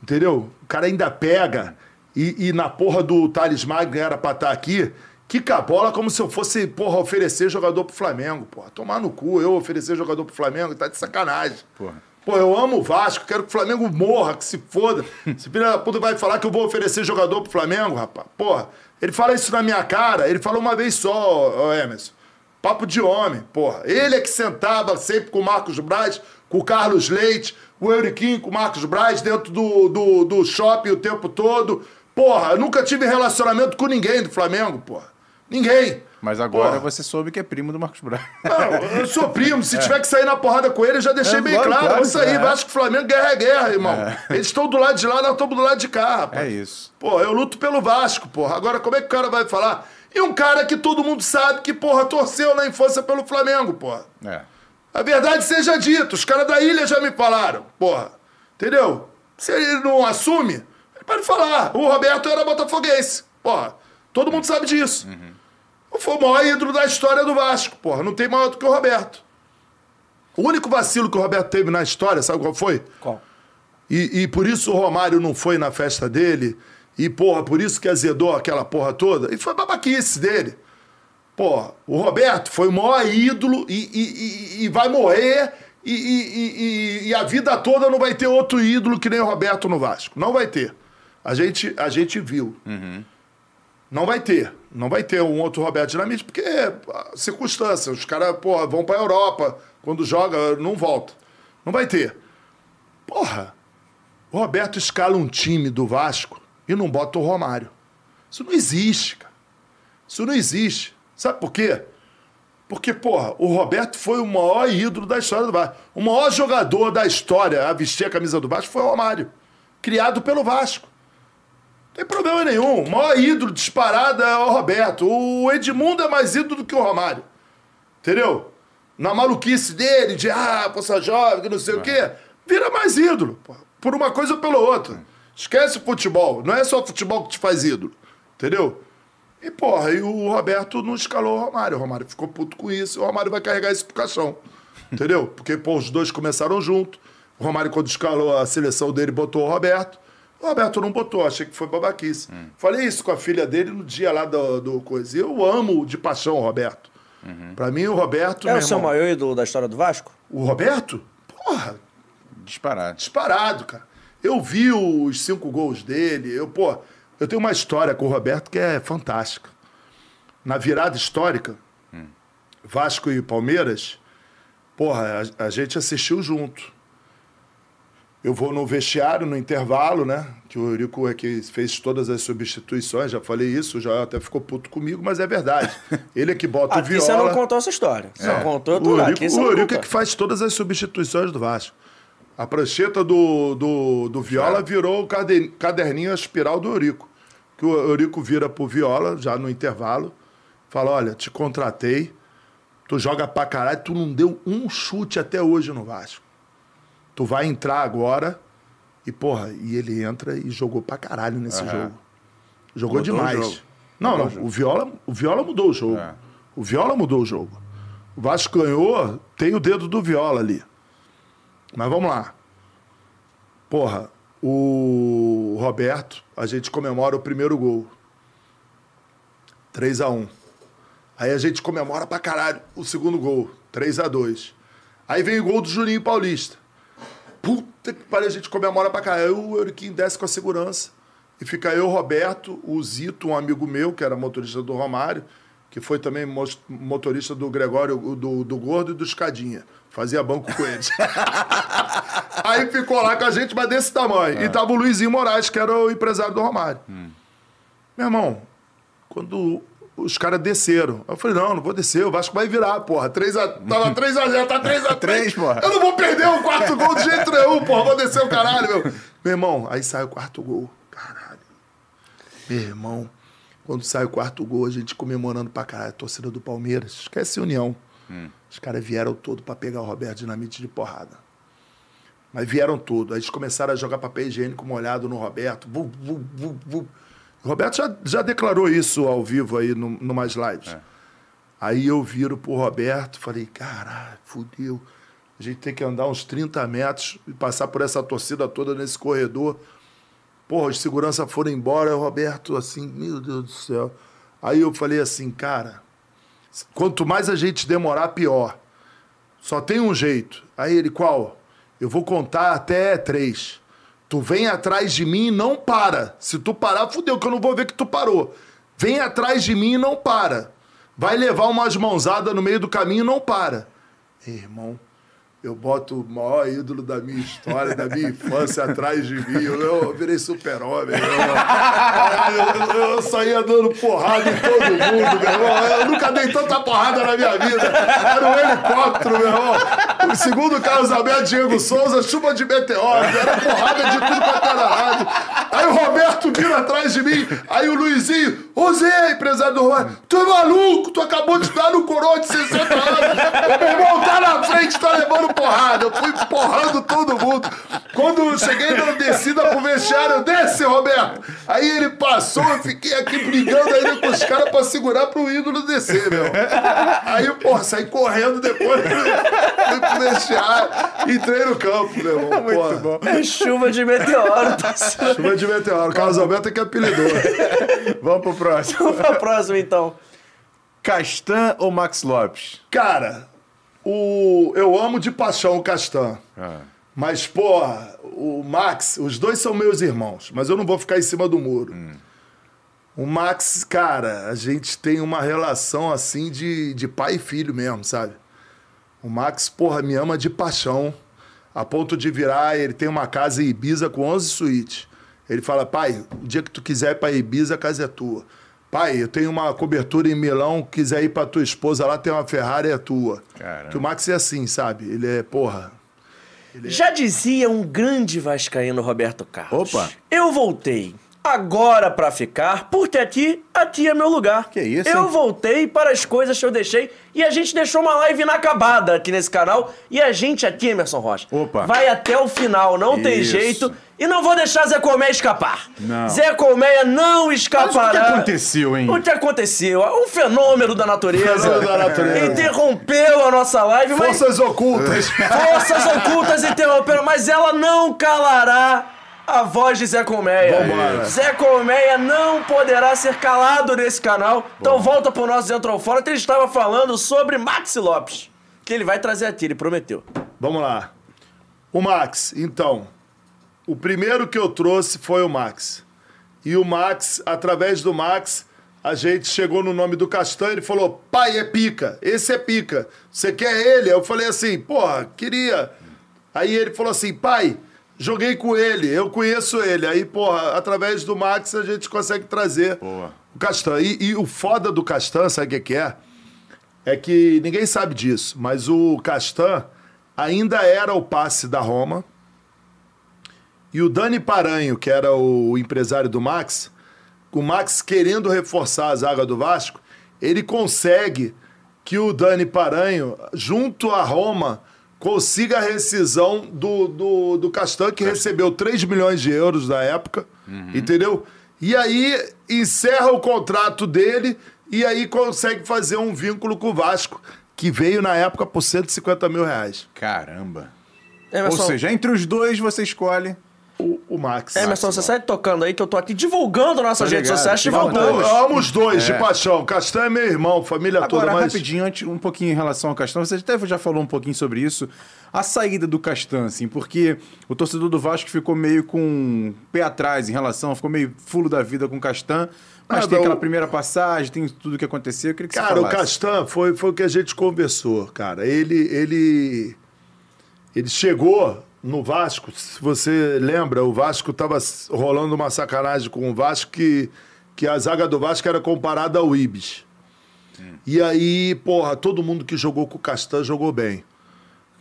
Entendeu? O cara ainda pega e, e na porra do Thales Magno era pra estar aqui, quica a bola como se eu fosse, porra, oferecer jogador pro Flamengo, porra. Tomar no cu, eu oferecer jogador pro Flamengo, tá de sacanagem. Porra. Pô, eu amo o Vasco, quero que o Flamengo morra, que se foda. *laughs* Esse filho da puta vai falar que eu vou oferecer jogador pro Flamengo, rapaz. Porra, ele fala isso na minha cara, ele falou uma vez só, ó, Emerson. Papo de homem, porra. Ele é que sentava sempre com o Marcos Braz, com o Carlos Leite, o Euriquinho com o Marcos Braz dentro do, do, do shopping o tempo todo. Porra, eu nunca tive relacionamento com ninguém do Flamengo, porra. Ninguém. Mas agora Porra. você soube que é primo do Marcos Braz. Não, eu sou *laughs* primo. Se tiver que sair na porrada com ele, eu já deixei É, bem claro, claro, Vou sair. é. Vasco Flamengo, guerra é guerra, irmão. Eles estão do lado de lá, nós estamos do lado de cá, rapaz. É isso. Pô, eu luto pelo Vasco, porra. Agora, como é que o cara vai falar? E um cara que todo mundo sabe que, porra, torceu na infância pelo Flamengo, porra. É. A verdade seja dita, os caras da ilha já me falaram, porra. Entendeu? Se ele não assume, pode falar. O Roberto era botafoguense, porra. Todo mundo sabe disso. Foi o maior ídolo da história do Vasco, porra. Não tem maior do que o Roberto. O único vacilo que o Roberto teve na história, sabe qual foi? Qual? E, e por isso o Romário não foi na festa dele. E, porra, por isso que azedou aquela porra toda. E foi babaquice dele. Porra, o Roberto foi o maior ídolo e, e, e, e vai morrer. E, e, e, a vida toda não vai ter outro ídolo que nem o Roberto no Vasco. Não vai ter. A gente, a gente viu. Não vai ter. Não vai ter um outro Roberto Dinamite, porque é circunstância. Os caras, porra, vão pra Europa. Quando joga, não volta. Não vai ter. Porra, o Roberto escala um time do Vasco e não bota o Romário. Isso não existe, cara. Isso não existe. Sabe por quê? Porque, porra, o Roberto foi o maior ídolo da história do Vasco. O maior jogador da história a vestir a camisa do Vasco foi o Romário. Criado pelo Vasco. Não tem problema nenhum. O maior ídolo disparado é o Roberto. O Edmundo é mais ídolo do que o Romário. Entendeu? Na maluquice dele, de ah, poça jovem, que não sei o quê, vira mais ídolo. Por uma coisa ou pela outra. Esquece o futebol. Não é só o futebol que te faz ídolo. Entendeu? E, porra, e o Roberto não escalou o Romário. O Romário ficou puto com isso. E o Romário vai carregar isso pro caixão. *laughs* Entendeu? Porque, pô, os dois começaram junto. O Romário, quando escalou a seleção dele, botou o Roberto. O Roberto não botou, achei que foi babaquice. Hum. Falei isso com a filha dele no dia lá do, do coisa. Eu amo de paixão o Roberto. Uhum. Pra mim, o Roberto. É o seu maior ídolo da história do Vasco? O Roberto? Porra, Disparado. disparado, cara. Eu vi os cinco gols dele. Eu, pô, eu tenho uma história com o Roberto que é fantástica. Na virada histórica, Vasco e Palmeiras, porra, a, a gente assistiu junto. Eu vou no vestiário, no intervalo, né? Que o Eurico é que fez todas as substituições, já falei isso, já até ficou puto comigo, mas é verdade. *laughs* Ele é que bota o Viola. você não contou essa história. Você É. contou o tudo lá. Eurico, o Eurico é que faz todas as substituições do Vasco. A prancheta do, do, do Viola virou o cade- caderninho espiral do Eurico. Que o Eurico vira pro Viola, já no intervalo, fala: olha, te contratei, tu joga pra caralho, tu não deu um chute até hoje no Vasco. Tu vai entrar agora e, porra, e ele entra e jogou pra caralho nesse Aham. jogo. Jogou Mudou demais. Não, Mudou não, o o Viola, o Viola mudou o jogo. É. O Viola mudou o jogo. O Vasco ganhou, tem o dedo do Viola ali. Mas vamos lá. Porra, o Roberto, a gente comemora o primeiro gol. 3 a 1 Aí a gente comemora pra caralho o segundo gol. 3 a 2 Aí vem o gol do Juninho Paulista. Puta que pariu, a gente comemora pra caralho. Aí o Euriquinho desce com a segurança. E fica eu, Roberto, o Zito, um amigo meu, que era motorista do Romário, que foi também motorista do Gregório, do, do Gordo e do Escadinha. Fazia banco com eles. *laughs* Aí ficou lá com a gente, mas desse tamanho. E tava o Luizinho Moraes, que era o empresário do Romário. Meu irmão, quando os caras desceram, eu falei, não, não vou descer, o Vasco vai virar, porra. 3 a, tava *laughs* 3x0, tá 3x3. Três, porra. Eu não vou perder o quarto gol de jeito nenhum, porra. Vou descer o caralho, meu. Meu irmão, aí sai o quarto gol. Caralho. Meu irmão, quando sai o quarto gol, a gente comemorando pra caralho. A torcida do Palmeiras. Esquece a União. Os caras vieram todo pra pegar o Roberto Dinamite de porrada. Mas vieram tudo. Aí eles começaram a jogar papel higiênico molhado no Roberto. Vu, vu, vu, vu. Roberto já, já declarou isso ao vivo aí no, no Mais Lives. Aí eu viro pro Roberto, falei, caralho, fudeu. A gente tem que andar uns 30 metros e passar por essa torcida toda nesse corredor. Porra, os segurança foram embora, o Roberto assim, meu Deus do céu. Aí eu falei assim, cara, quanto mais a gente demorar, pior. Só tem um jeito. Aí ele, qual? Eu vou contar até três. Tu vem atrás de mim e não para. Se tu parar, fudeu, que eu não vou ver que tu parou. Vem atrás de mim e não para. Vai levar umas mãozadas no meio do caminho e não para. Irmão, eu boto o maior ídolo da minha história, da minha infância atrás de mim. Eu, eu virei super-homem. Eu, eu, eu saía dando porrada em todo mundo, meu irmão. Eu nunca dei tanta porrada na minha vida. Era um helicóptero, meu irmão. O segundo Carlos Alberto Diego Souza, chuva de meteoro. Era porrada de tudo quanto era rádio. Aí o Roberto vira atrás de mim. Aí o Luizinho, ô Zé, empresário do Roberto, tu é maluco? Tu acabou de dar no coroa de 60 anos. Meu irmão tá na frente, tá levando porrada. Eu fui porrando todo mundo. Quando eu cheguei na descida pro vestiário, desce, Roberto. Aí ele passou, eu fiquei aqui brigando ainda com os caras pra segurar pro ídolo descer, meu. Aí, porra, saí correndo depois, vestiário, entrei no campo, meu irmão. *laughs* Muito porra. bom. É chuva de meteoro. Tá. *laughs* Chuva de meteoro. Carlos Alberto é que apelidou. *laughs* Vamos pro próximo. Vamos pra próxima, então. Castan ou Max Lopes? Cara, o... eu amo de paixão o Castan. Ah. Mas, porra, o Max, os dois são meus irmãos, mas eu não vou ficar em cima do muro. O Max, cara, a gente tem uma relação assim de, de pai e filho mesmo, sabe? O Max, porra, me ama de paixão, a ponto de virar, ele tem uma casa em Ibiza com 11 suítes. Ele fala, pai, o dia que tu quiser ir pra Ibiza, a casa é tua. Pai, eu tenho uma cobertura em Milão, quiser ir pra tua esposa lá, tem uma Ferrari, é tua. Caramba. Que o Max é assim, sabe? Ele é, porra, Já dizia um grande vascaíno Roberto Carlos. Opa. Eu voltei. Agora pra ficar, porque aqui, aqui é meu lugar. Que isso, Eu hein? voltei para as coisas que eu deixei e a gente deixou uma live inacabada aqui nesse canal e a gente aqui, Emerson Rocha, Opa. vai até o final, não tem Isso. jeito. E não vou deixar Zé Colmeia escapar. Não. Zé Colmeia não escapará. Mas o que aconteceu, hein? O que aconteceu? Um fenômeno da natureza. Fenômeno da natureza. Interrompeu a nossa live, mas... Forças ocultas. Forças ocultas interromperam, mas ela não calará a voz de Zé Colmeia. Vambora. Zé Colmeia não poderá ser calado nesse canal. Então volta pro nosso Dentro ou Fora, que ele estava falando sobre Maxi Lopes. Que ele vai trazer aqui, ele prometeu. Vamos lá. O Max, então. O primeiro que eu trouxe foi o Max. E o Max, através do Max, a gente chegou no nome do Castanho, ele falou: pai, é pica, esse é pica. Você quer ele? Eu falei assim, porra, queria. Aí ele falou assim, pai, joguei com ele, eu conheço ele. Aí, porra, através do Max a gente consegue trazer Boa. o Castan. E, e o foda do Castan, sabe o que que é? É que ninguém sabe disso, mas o Castan ainda era o passe da Roma. E o Dani Paranho, que era o empresário do Max, o Max querendo reforçar a zaga do Vasco, ele consegue que o Dani Paranho, junto à Roma, consiga a rescisão do, do, do Castan, que recebeu 3 milhões de euros na época, entendeu? E aí encerra o contrato dele e aí consegue fazer um vínculo com o Vasco, que veio na época por 150 mil reais. Caramba. Emerson, Ou seja, entre os dois você escolhe. O, o Max. Emerson, você sai tocando aí que eu tô aqui divulgando nossas redes sociais. Te te mandando. voltamos. Eu amo os dois, de É. paixão. Castan é meu irmão, família toda, Agora, mas... rapidinho, antes, um pouquinho em relação ao Castan, você até já falou um pouquinho sobre isso. A saída do Castan, assim, porque o torcedor do Vasco ficou meio com um pé atrás em relação, ficou meio fulo da vida com o Castan. Mas Nada, tem aquela o- primeira passagem, tem tudo que aconteceu. Eu queria que Cara, você o falasse. Castan foi, foi o que a gente conversou, cara. Ele, ele, ele chegou no Vasco, se você lembra, o Vasco tava rolando uma sacanagem com o Vasco que, que a zaga do Vasco era comparada ao Ibis. E aí, porra, todo mundo que jogou com o Castan jogou bem.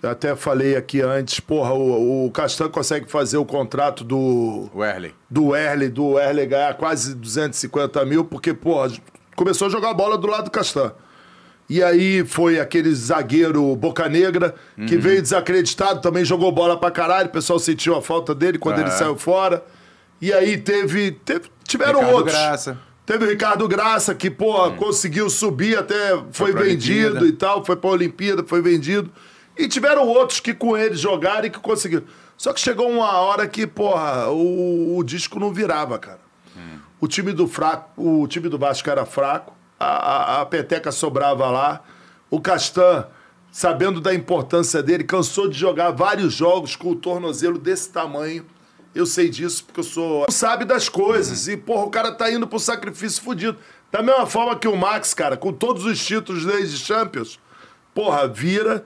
Eu até falei aqui antes, porra, o, o Castan consegue fazer o contrato do O Erley. do Erle, do Erle ganhar quase 250 mil, porque, pô, começou a jogar bola do lado do Castan. E aí foi aquele zagueiro Boca Negra, que veio desacreditado, também jogou bola pra caralho, o pessoal sentiu a falta dele quando ele saiu fora. E aí teve. teve- tiveram Ricardo outros. Graça. Teve o Ricardo Graça, que, pô, conseguiu subir até. Foi, pra vendido Olimpíada. e tal, foi pra Olimpíada, foi vendido. E tiveram outros que com ele jogaram e que conseguiram. Só que chegou uma hora que, porra, o, o disco não virava, cara. O time do fraco, o time do Vasco era fraco, a, a, peteca sobrava lá. O Castan, sabendo da importância dele, cansou de jogar vários jogos com o tornozelo desse tamanho. Eu sei disso porque eu sou. Sabe das coisas. E, porra, o cara tá indo pro sacrifício fudido. Da mesma forma que o Max, cara, com todos os títulos desde Champions, porra, vira.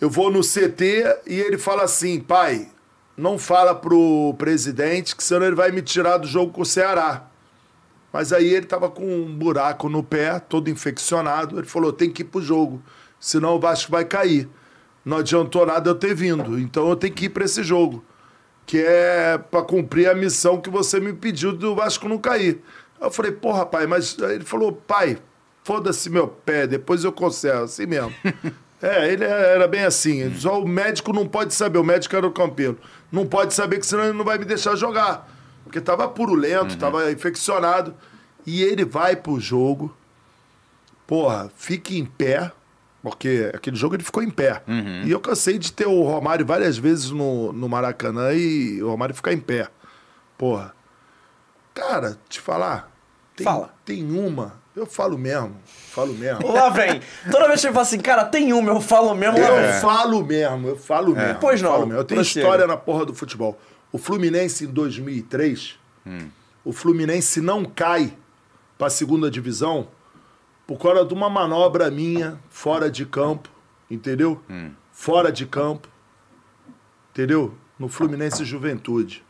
Eu vou no CT e ele fala assim, pai, não fala pro presidente que senão ele vai me tirar do jogo com o Ceará. Mas aí ele tava com um buraco no pé, todo infeccionado. Ele falou, tem que ir pro jogo, senão o Vasco vai cair. Não adiantou nada eu ter vindo, então eu tenho que ir para esse jogo. que é pra cumprir a missão que você me pediu do Vasco não cair. Eu falei, porra, pai, mas aí ele falou, pai, foda-se meu pé, depois eu conservo, assim mesmo. *laughs* é, ele era bem assim. Só o médico não pode saber, o médico era o campeiro. Não pode saber que senão ele não vai me deixar jogar. Porque tava purulento, tava infeccionado. E ele vai pro jogo, porra, fique em pé, porque aquele jogo ele ficou em pé. E eu cansei de ter o Romário várias vezes no, no Maracanã e o Romário ficar em pé. Porra. Cara, te falar. Tem, Fala. Tem uma. Eu falo mesmo. Falo mesmo. Lá vem. Toda vez que ele fala assim, cara, tem uma, eu falo mesmo, Eu vem. falo mesmo, eu falo mesmo. Pois eu não, falo mesmo. Eu tenho prossiga. história na porra do futebol. O Fluminense em 2003, o Fluminense não cai pra segunda divisão por causa de uma manobra minha fora de campo, entendeu? Fora de campo, entendeu? No Fluminense Juventude.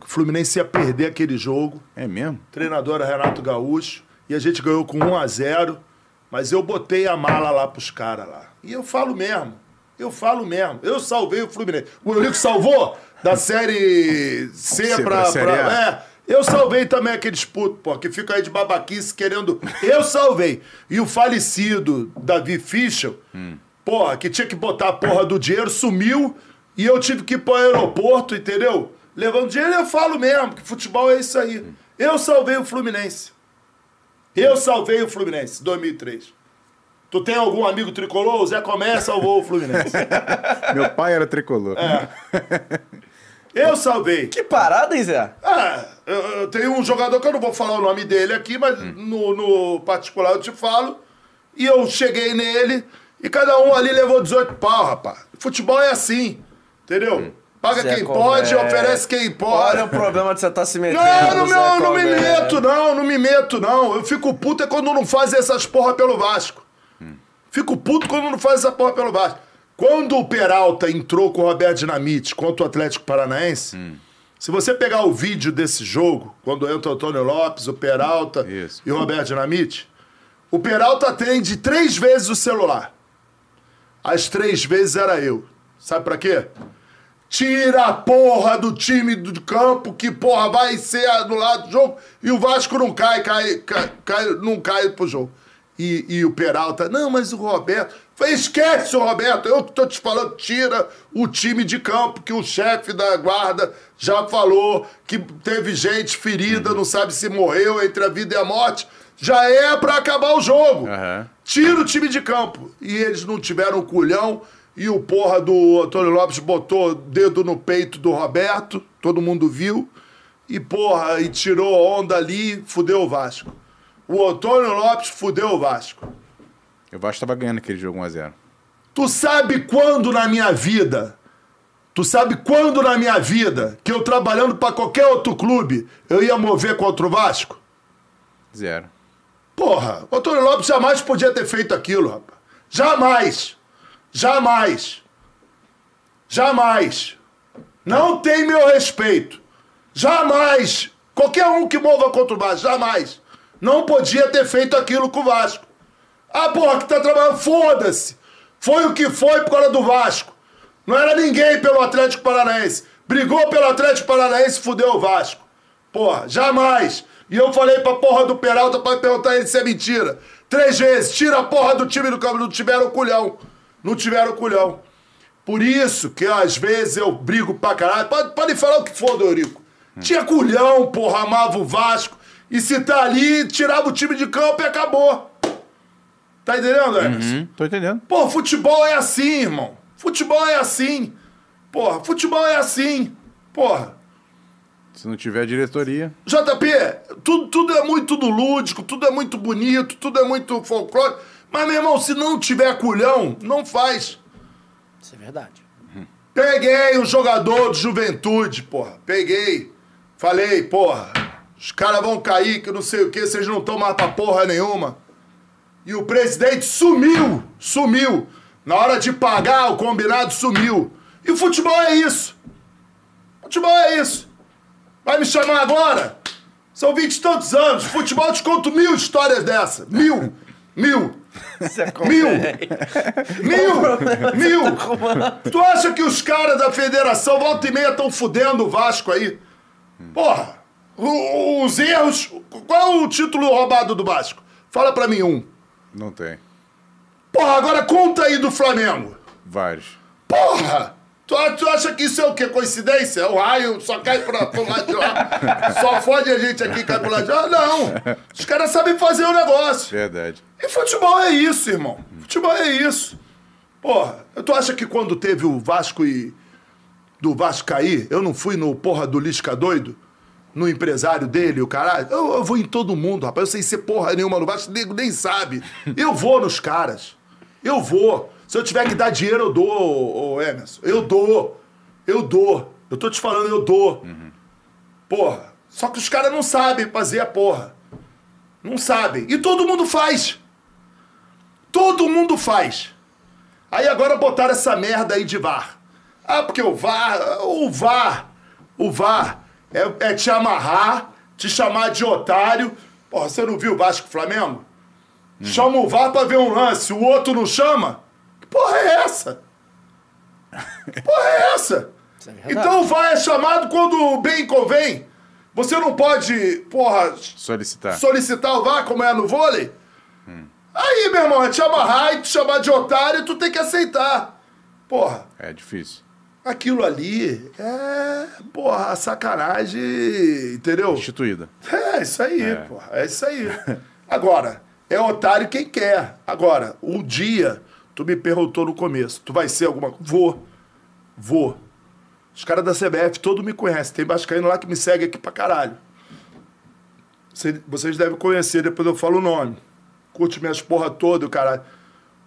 O Fluminense ia perder aquele jogo É mesmo? treinador era Renato Gaúcho, e a gente ganhou com 1 a 0 mas eu botei a mala lá pros caras lá. E eu falo mesmo, eu falo mesmo, eu salvei o Fluminense. O Eurico salvou da série C, C pra, pra Série pra- A. É, eu salvei também aqueles putos, pô, que ficam aí de babaquice querendo. Eu salvei. E o falecido Davi Fischel, porra, que tinha que botar a porra do dinheiro, sumiu e eu tive que ir pro aeroporto, entendeu? Levando dinheiro, eu falo mesmo, que futebol é isso aí. Eu salvei o Fluminense. Eu salvei o Fluminense, 2003. Tu tem algum amigo tricolor? O Zé Comé salvou o Fluminense. *laughs* Meu pai era tricolor. É. *laughs* Eu salvei. Que parada, hein, Zé? Ah, eu, eu tenho um jogador que eu não vou falar o nome dele aqui, mas no, no particular eu te falo. E eu cheguei nele e cada um ali levou 18 pau, rapaz. Futebol é assim, entendeu? Paga Zé quem pode, oferece quem pode. Olha o problema de você estar se metendo. Não, não, Zé não, não me meto, não, não me meto, não. Eu fico puto é quando não fazem essas porra pelo Vasco. Fico puto quando não faz essa porra pelo Vasco. Quando o Peralta entrou com o Roberto Dinamite contra o Atlético Paranaense, se você pegar o vídeo desse jogo, quando entra o Antônio Lopes, o Peralta Isso. e o Roberto Dinamite, o Peralta atende três vezes o celular. As três vezes era eu. Sabe pra quê? Tira a porra do time do campo que, porra, vai ser anulado do jogo e o Vasco não cai, cai, cai, cai- não cai pro jogo. E, e o Peralta, não, mas o Roberto. Falei, esquece o Roberto, eu que tô te falando, tira o time de campo, que o chefe da guarda já falou que teve gente ferida, não sabe se morreu entre a vida e a morte. Já é pra acabar o jogo. Aham. Tira o time de campo. E eles não tiveram culhão. E o porra do Antônio Lopes botou dedo no peito do Roberto. Todo mundo viu. E porra, e tirou onda ali, fudeu o Vasco. O Antônio Lopes fudeu o Vasco. O Vasco tava ganhando aquele jogo 1x0. Tu sabe quando na minha vida, tu sabe quando na minha vida, que eu trabalhando pra qualquer outro clube, eu ia mover contra o Vasco? Zero. Porra, o Antônio Lopes jamais podia ter feito aquilo, rapaz. Jamais. Jamais. Jamais. Não tem meu respeito. Jamais. Qualquer um que mova contra o Vasco, jamais. Não podia ter feito aquilo com o Vasco. Ah, porra, que tá trabalhando, foda-se. Foi o que foi por causa do Vasco. Não era ninguém pelo Atlético Paranaense. Brigou pelo Atlético Paranaense fudeu o Vasco. Porra, jamais. E eu falei pra porra do Peralta pra perguntar ele se é mentira. Três vezes, tira a porra do time do campo. Não tiveram culhão. Não tiveram culhão. Por isso que às vezes eu brigo pra caralho. Pode, falar o que for do Eurico. Tinha culhão, porra, amava o Vasco. E se tá ali, tirava o time de campo e acabou. Tá entendendo, Emerson? Hum, tô entendendo. Pô, futebol é assim, irmão. Futebol é assim. Porra, futebol é assim. Porra. Se não tiver diretoria. JP, tudo, tudo é muito do lúdico, tudo é muito bonito, tudo é muito folclore. Mas, meu irmão, se não tiver culhão, não faz. Isso é verdade. Peguei um jogador de juventude, porra. Peguei. Falei, porra, os caras vão cair, que não sei o que, vocês não estão mais pra porra nenhuma. E o presidente sumiu, sumiu. Na hora de pagar, o combinado sumiu. E o futebol é isso. Futebol é isso. Vai me chamar agora? São vinte e tantos anos. Futebol te conto mil histórias dessa. Mil. Mil. Mil! Mil! Mil! Tu acha que os caras da federação volta e meia estão fudendo o Vasco aí? Porra! Os erros. Qual é o título roubado do Vasco? Fala pra mim um. Não tem. Porra, agora conta aí do Flamengo. Vários. Porra! Tu, tu acha que isso é o quê? Coincidência? O raio só cai pra, pro lado de lá. Só fode a gente aqui cai pro lado de lá? Não! Os caras sabem fazer o negócio. Verdade. E futebol é isso, irmão. Futebol é isso. Porra, tu acha que quando teve o Vasco e. do Vasco cair, eu não fui no porra do Lisca doido? No empresário dele, o caralho? Eu, eu vou em todo mundo, rapaz. Eu sei ser porra nenhuma no Vasco, nego nem sabe. Eu vou nos caras. Eu vou. Se eu tiver que dar dinheiro, eu dou, ô, Emerson. Eu dou. Eu dou. Eu tô te falando, eu dou. Porra. Só que os caras não sabem fazer a porra. Não sabem. E todo mundo faz. Todo mundo faz. Aí agora botaram essa merda aí de VAR. Ah, porque o VAR, o VAR, o VAR é, é te amarrar, te chamar de otário. Porra, você não viu o Vasco e Flamengo? Chama o VAR pra ver um lance, o outro não chama? Que porra é essa? Que porra é essa? é então o VAR é chamado quando bem convém. Você não pode, porra, Solicitar. solicitar o VAR como é no vôlei? Aí, meu irmão, é te amarrar e te chamar de otário, tu tem que aceitar. Porra, É difícil. Aquilo ali é, porra, sacanagem, entendeu? Instituída. É, isso aí, porra, é isso aí. *laughs* Agora, é otário quem quer. Agora, um dia, tu me perguntou no começo, tu vai ser alguma coisa? Vou, vou. Os caras da CBF todos me conhecem. Tem Vascaíno lá que me segue aqui pra caralho. Cê- Vocês devem conhecer, depois eu falo o nome. Curte minhas porra toda, caralho.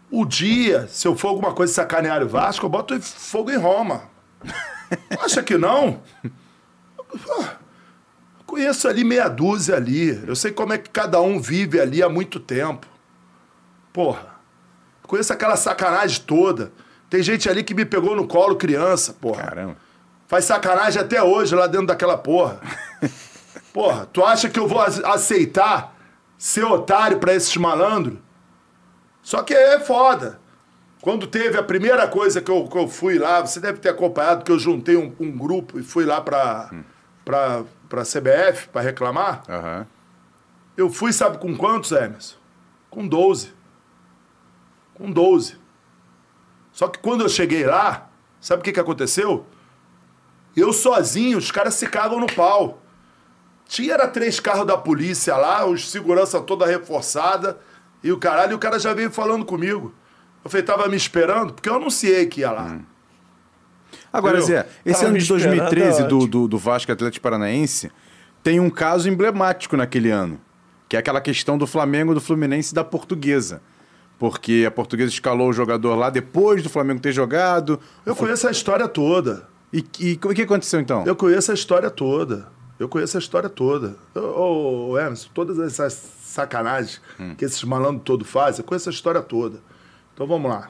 O dia, se eu for alguma coisa sacanear o Vasco, eu boto fogo em Roma. Acha que não? Conheço ali meia dúzia ali. Eu sei como é que cada um vive ali há muito tempo. Porra. Conheço aquela sacanagem toda. Tem gente ali que me pegou no colo criança, porra. Caramba. Faz sacanagem até hoje lá dentro daquela porra. Porra, tu acha que eu vou ace- aceitar ser otário pra esses malandros? Só que é foda. Quando teve a primeira coisa que eu, que eu fui lá, você deve ter acompanhado que eu juntei um, um grupo e fui lá pra, pra, pra CBF pra reclamar. Aham. Eu fui, sabe com quantos, Emerson? Com 12. Com 12. Só que quando eu cheguei lá, sabe o que, que aconteceu? Eu sozinho, os caras se cagam no pau. Tinha era três carros da polícia lá, os segurança toda reforçada, e o caralho, e o cara já veio falando comigo. Eu falei, tava me esperando, porque eu anunciei que ia lá. Agora, Entendeu? Zé, esse ano de esperando, 2013 é do, do, do Vasco Atlético Paranaense tem um caso emblemático naquele ano, que é aquela questão do Flamengo, do Fluminense e da Portuguesa. Porque a Portuguesa escalou o jogador lá depois do Flamengo ter jogado. Eu conheço a história toda. E, e o que aconteceu então? Eu conheço a história toda. Eu conheço a história toda. Ô, Emerson, todas essas sacanagens que esses malandros todos fazem, eu conheço a história toda. Então vamos lá.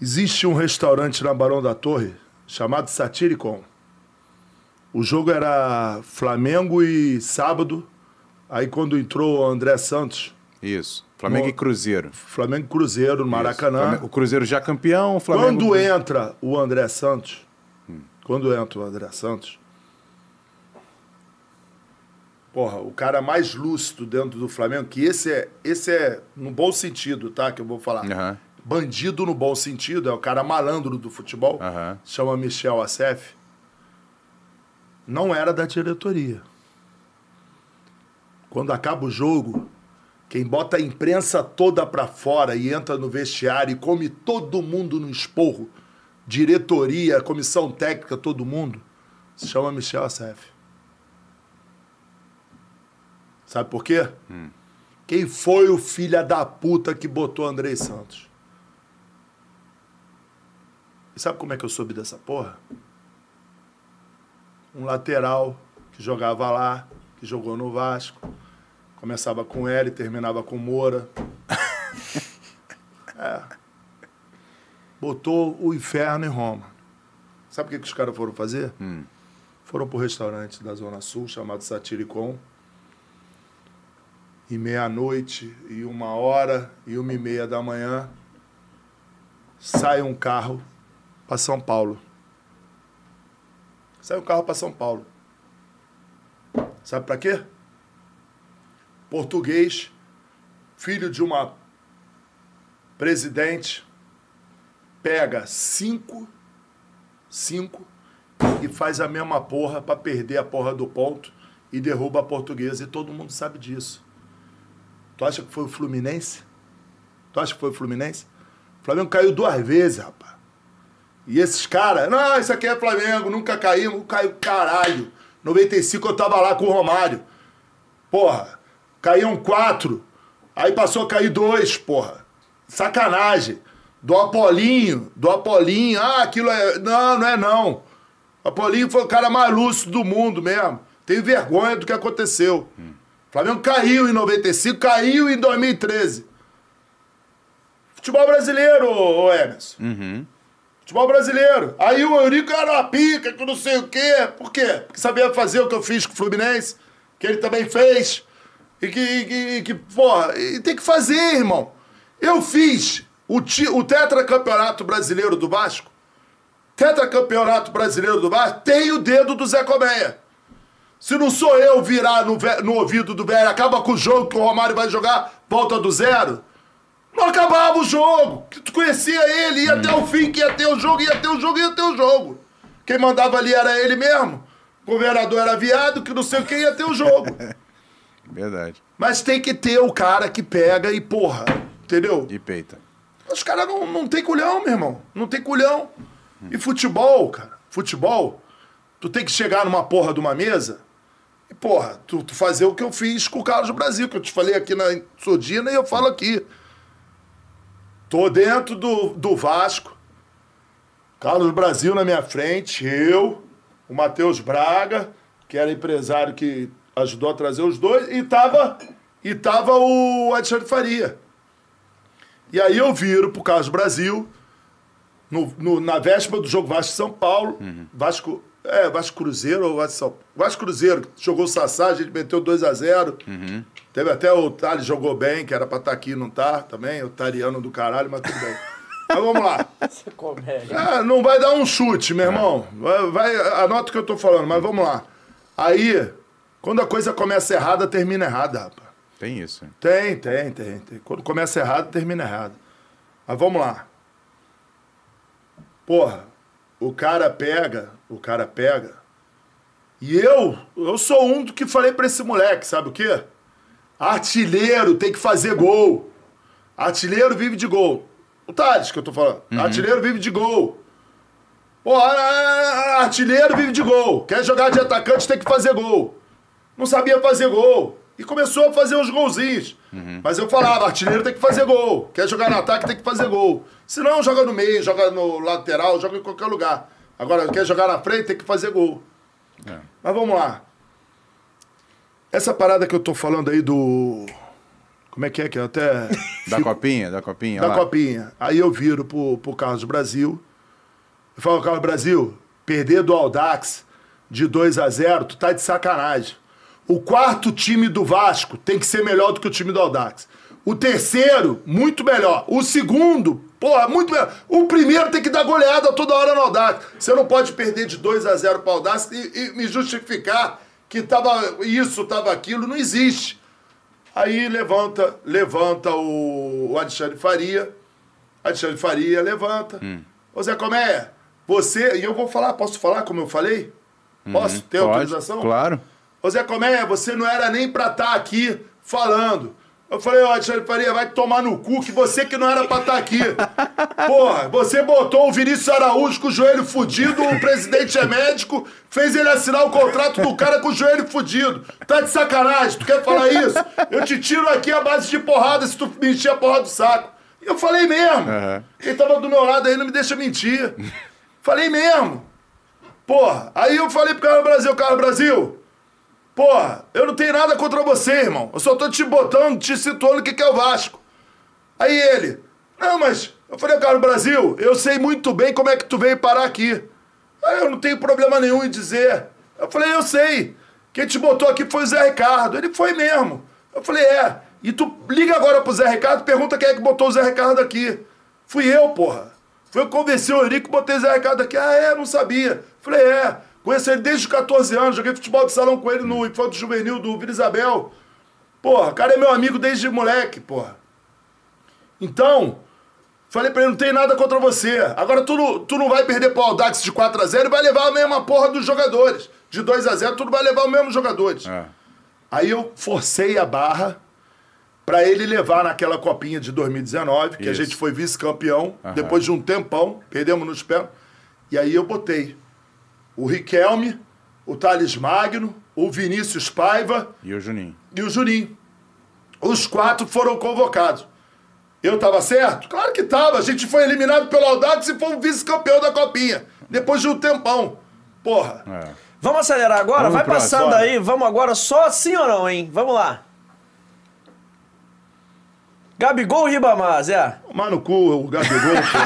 Existe um restaurante na Barão da Torre chamado Satiricon. O jogo era Flamengo e sábado. Aí quando entrou o André Santos, Isso. Flamengo Mo- e Cruzeiro. Flamengo e Cruzeiro no Maracanã. O Cruzeiro já campeão, Flamengo. Quando entra o André Santos, quando entra o André Santos, porra, o cara mais lúcido dentro do Flamengo, que esse é, esse é no bom sentido, tá? Que eu vou falar. Aham. Bandido no bom sentido, é o cara malandro do futebol, Aham. chama Michel Assef. Não era da diretoria. Quando acaba o jogo, quem bota a imprensa toda pra fora e entra no vestiário e come todo mundo no esporro, diretoria, comissão técnica, todo mundo, se chama Michel Assef. Sabe por quê? Quem foi o filho da puta que botou Andrei Santos? E sabe como é que eu soube dessa porra? Um lateral que jogava lá, que jogou no Vasco. Começava com L, terminava com Moura. *laughs* É. Botou o inferno em Roma. Sabe o que, que os caras foram fazer? Foram pro restaurante da Zona Sul, chamado Satiricon. E meia-noite, e uma hora, e uma e meia da manhã, sai um carro para São Paulo. Sai um carro para São Paulo. Sabe para quê? Português, filho de uma presidente, pega cinco, cinco e faz a mesma porra para perder a porra do ponto e derruba a portuguesa. E todo mundo sabe disso. Tu acha que foi o Fluminense? Tu acha que foi o Fluminense? O Flamengo caiu duas vezes, rapaz. E esses caras, não, isso aqui é Flamengo, nunca caímos. Caiu caralho. 95 eu tava lá com o Romário. Porra, caíam quatro. Aí passou a cair dois, porra. Sacanagem. Do Apolinho, do Apolinho. Ah, aquilo é. Não, não é não. O Apolinho foi o cara mais lúcido do mundo mesmo. Tenho vergonha do que aconteceu. Hum. Flamengo caiu em 95, caiu em 2013. Futebol brasileiro, ô Emerson. Uhum. Futebol brasileiro. Aí o Eurico era uma pica, que não sei o quê. Por quê? Porque sabia fazer o que eu fiz com o Fluminense, que ele também fez. E que, que, que porra, e tem que fazer, irmão. Eu fiz o, ti, o tetracampeonato brasileiro do Vasco. Tetracampeonato brasileiro do Vasco tem o dedo do Zé Colmeia. Se não sou eu virar no, no ouvido do velho, acaba com o jogo que o Romário vai jogar, volta do zero. Não acabava o jogo. Tu conhecia ele, ia hum. até o fim, que ia ter o jogo, ia ter o jogo, ia ter o jogo. Quem mandava ali era ele mesmo. O governador era viado, que não sei o que, ia ter o jogo. *laughs* Verdade. Mas tem que ter o cara que pega e porra, entendeu? De peita. Os caras não, não tem culhão, meu irmão. Não tem culhão. Hum. E futebol, cara, futebol, tu tem que chegar numa porra de uma mesa e, porra, tu, tu fazer o que eu fiz com o Carlos Brasil, que eu te falei aqui na Sodina e eu falo aqui. Tô dentro do, do Vasco. Carlos Brasil na minha frente, eu, o Matheus Braga, que era empresário que ajudou a trazer os dois, e tava, e tava o Alexandre Faria. E aí eu viro pro Carlos Brasil, no, no, na véspera do jogo Vasco São Paulo, uhum. Vasco. É, Vasco Cruzeiro ou Vasco São Vasco Cruzeiro, jogou o Sassá, a gente meteu 2x0. Uhum. Teve até o Thales jogou bem, que era pra estar tá aqui, não tá também. O Tariano do caralho, mas tudo bem. Mas vamos lá. *laughs* É, não vai dar um chute, meu irmão. Vai, vai, anota o que eu tô falando, mas vamos lá. Aí, quando a coisa começa errada, termina errada, rapaz. Tem isso. Tem, tem, tem, tem. Quando começa errado, termina errado. Mas vamos lá. Porra, o cara pega, o cara pega. E eu, eu sou um do que falei pra esse moleque, sabe o quê? Artilheiro tem que fazer gol. Artilheiro vive de gol. O Thales que eu tô falando. Uhum. Artilheiro vive de gol. Pô, artilheiro vive de gol. Quer jogar de atacante tem que fazer gol. Não sabia fazer gol. E começou a fazer uns golzinhos. Uhum. Mas eu falava, artilheiro tem que fazer gol. Quer jogar no ataque tem que fazer gol. Se não, joga no meio, joga no lateral, joga em qualquer lugar. Agora, quer jogar na frente, tem que fazer gol. É. Mas vamos lá. Essa parada que eu tô falando aí do. Como é que é que eu até. *laughs* Da copinha, da copinha. Da lá. copinha. Aí eu viro pro, pro Carlos Brasil. Eu falo, Carlos Brasil, perder do Aldax de 2 a 0 tu tá de sacanagem. O quarto time do Vasco tem que ser melhor do que o time do Aldax. O terceiro, muito melhor. O segundo, porra, muito melhor. O primeiro tem que dar goleada toda hora no Aldax. Você não pode perder de 2 a 0 para o Aldax e, e, me justificar que tava isso, tava aquilo. Não existe. Aí levanta, levanta o, o Alexandre Faria. Alexandre Faria levanta. Hum. Ô Zé Comé, você. E eu vou falar, posso falar como eu falei? Posso? Uhum, pode, autorização? Claro. Ô Zé Comé, você não era nem pra estar tá aqui falando. Eu falei, ó, Alexandre Faria, vai tomar no cu, que você que não era pra estar tá aqui. Porra, você botou o Vinícius Araújo com o joelho fudido, o presidente é médico, fez ele assinar o contrato do cara com o joelho fudido. Tá de sacanagem, tu quer falar isso? Eu te tiro aqui a base de porrada se tu me encher a porra do saco. E eu falei mesmo. Uhum. Quem tava do meu lado aí não me deixa mentir. falei mesmo. Porra, aí eu falei pro Carlos Brasil, Carlos Brasil, Porra, eu não tenho nada contra você, irmão. Eu só tô te botando, te situando o que é o Vasco. Aí ele, não, mas eu falei, cara, Brasil, eu sei muito bem como é que tu veio parar aqui. Aí eu não tenho problema nenhum em dizer. Eu falei, eu sei. Quem te botou aqui foi o Zé Ricardo. Ele foi mesmo. Eu falei, é. E tu liga agora pro Zé Ricardo e pergunta quem é que botou o Zé Ricardo aqui. Fui eu, porra. Foi eu que convenci o Eurico e botei o Zé Ricardo aqui. Ah, é? Não sabia. Falei, é. Conheço ele desde os 14 anos. Joguei futebol de salão com ele no Infanto Juvenil do Vila Isabel. Porra, o cara é meu amigo desde moleque, porra. Então, falei pra ele, não tem nada contra você. Agora tu não, tu não vai perder pro Audax de 4x0 e vai levar a mesma porra dos jogadores. De 2x0, tu não vai levar os mesmos jogadores. É. Aí eu forcei a barra pra ele levar naquela copinha de 2019, que a Isso. gente foi vice-campeão, depois de um tempão, perdemos nos pés. E aí eu botei o Riquelme, o Thales Magno, o Vinícius Paiva E o Juninho. e o Juninho. Os quatro foram convocados. Eu tava certo? Claro que tava. A gente foi eliminado pelo Audax e foi o vice-campeão da copinha. Depois de um tempão. Porra. É. Vamos acelerar agora? Vamos Vai próximo, passando aí, vamos agora só sim ou não, hein? Vamos lá. Gabigol Ribamar, Zé? Tomar no cu o Gabigol, pô.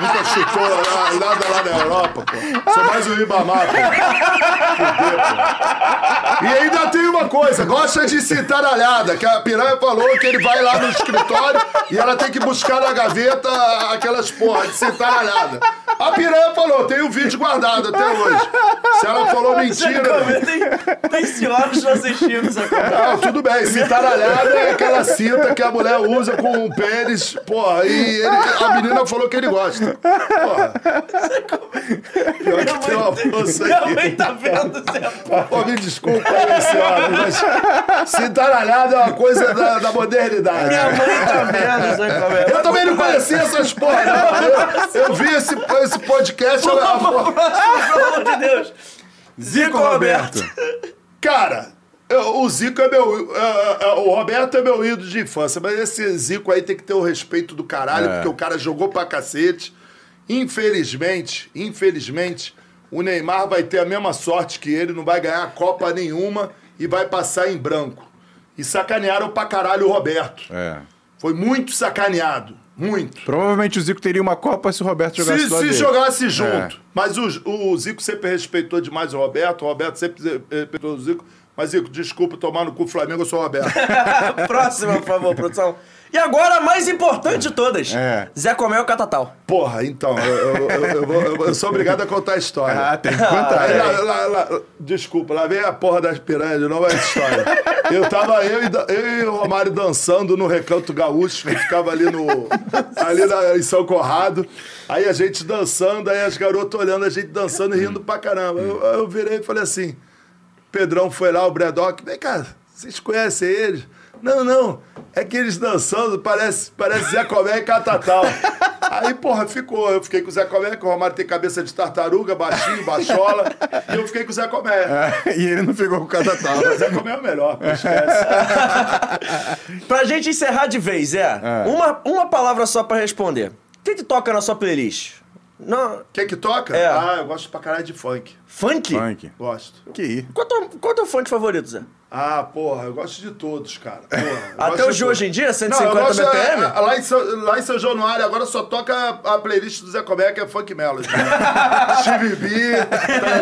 Nunca chutou lá- nada lá na Europa, pô. Sou mais o Ribamar, pô. Fudeu, pô. E ainda tem uma coisa, gosta de citaralhada, que a piranha falou que ele vai lá no escritório e ela tem que buscar na gaveta aquelas porra de citaralhada. A piranha falou, tem o vídeo guardado até hoje. Se ela falou mentira... Tem, tem senhoras assistindo. Não, tudo bem. Cintaralhada é aquela cinta que a mulher usa com o pênis, porra, ele- a menina falou que ele gosta. Porra. Pior que tem uma moça Minha aqui. mãe tá vendo, Zé. Pô, me desculpa aí, senhora, mas cintaralhada é uma coisa da, da modernidade. Minha mãe tá vendo, Zé Comé. Eu também não conhecia essas porra, não. Eu, eu vi esse, esse podcast. a- a- Pelo amor de Deus. Zico Roberto. Cara, o Zico é meu. é, é, o Roberto é meu ídolo de infância, mas esse Zico aí tem que ter o respeito do caralho, É. porque o cara jogou pra cacete. Infelizmente, infelizmente, o Neymar vai ter a mesma sorte que ele, não vai ganhar Copa nenhuma e vai passar em branco. E sacanearam pra caralho o Roberto. É. Foi muito sacaneado. Muito. Provavelmente o Zico teria uma Copa se o Roberto jogasse Se, se jogasse junto. É. Mas o, o Zico sempre respeitou demais o Roberto, o Roberto sempre respeitou o Zico. Mas, Zico, desculpa tomar no cu Flamengo, eu sou o Roberto. *laughs* Próxima, por favor, produção. E agora, a mais importante de todas. É. Zé Comé ou Catatal? Porra, então, eu, eu- eu- eu vou- eu- eu sou obrigado a contar a história. Ah, tem que contar. Aí, é. lá- lá- lá- desculpa, lá vem a porra das piranhas, não é essa história. Eu tava eu e, eu e o Romário dançando no Recanto Gaúcho, que ficava ali no. ali na- em São Corrado. Aí a gente dançando, aí as garotas olhando a gente dançando e rindo pra caramba. Eu, eu virei e falei assim: Pedrão foi lá, o Bredoc, vem cá, vocês conhecem eles? Não, não, é que eles dançando, parece, parece Zé Comé e Catatal. *laughs* Aí, porra, ficou. Eu fiquei com o Zé Comé, que o Romário tem cabeça de tartaruga, baixinho, baixola. e eu fiquei com o Zé Comé. É, e ele não ficou com o Catatal. O Zé Comé é o melhor, pô, esquece. *laughs* Pra gente encerrar de vez, Zé, É. uma, uma palavra só pra responder. O que, que toca na sua playlist? Não, Quem que toca? É. Ah, eu gosto pra caralho de funk. funk? Funk. Gosto. Que ir. Qual é é o teu funk favorito, Zé? Ah, porra, eu gosto de todos, cara. Porra, *laughs* Até o de hoje em dia, Não, 150 eu gosto, BPM? é, é, lá, em São, lá em São Januário agora só toca a, playlist do Zé Comé, que é Funk Melody. *laughs*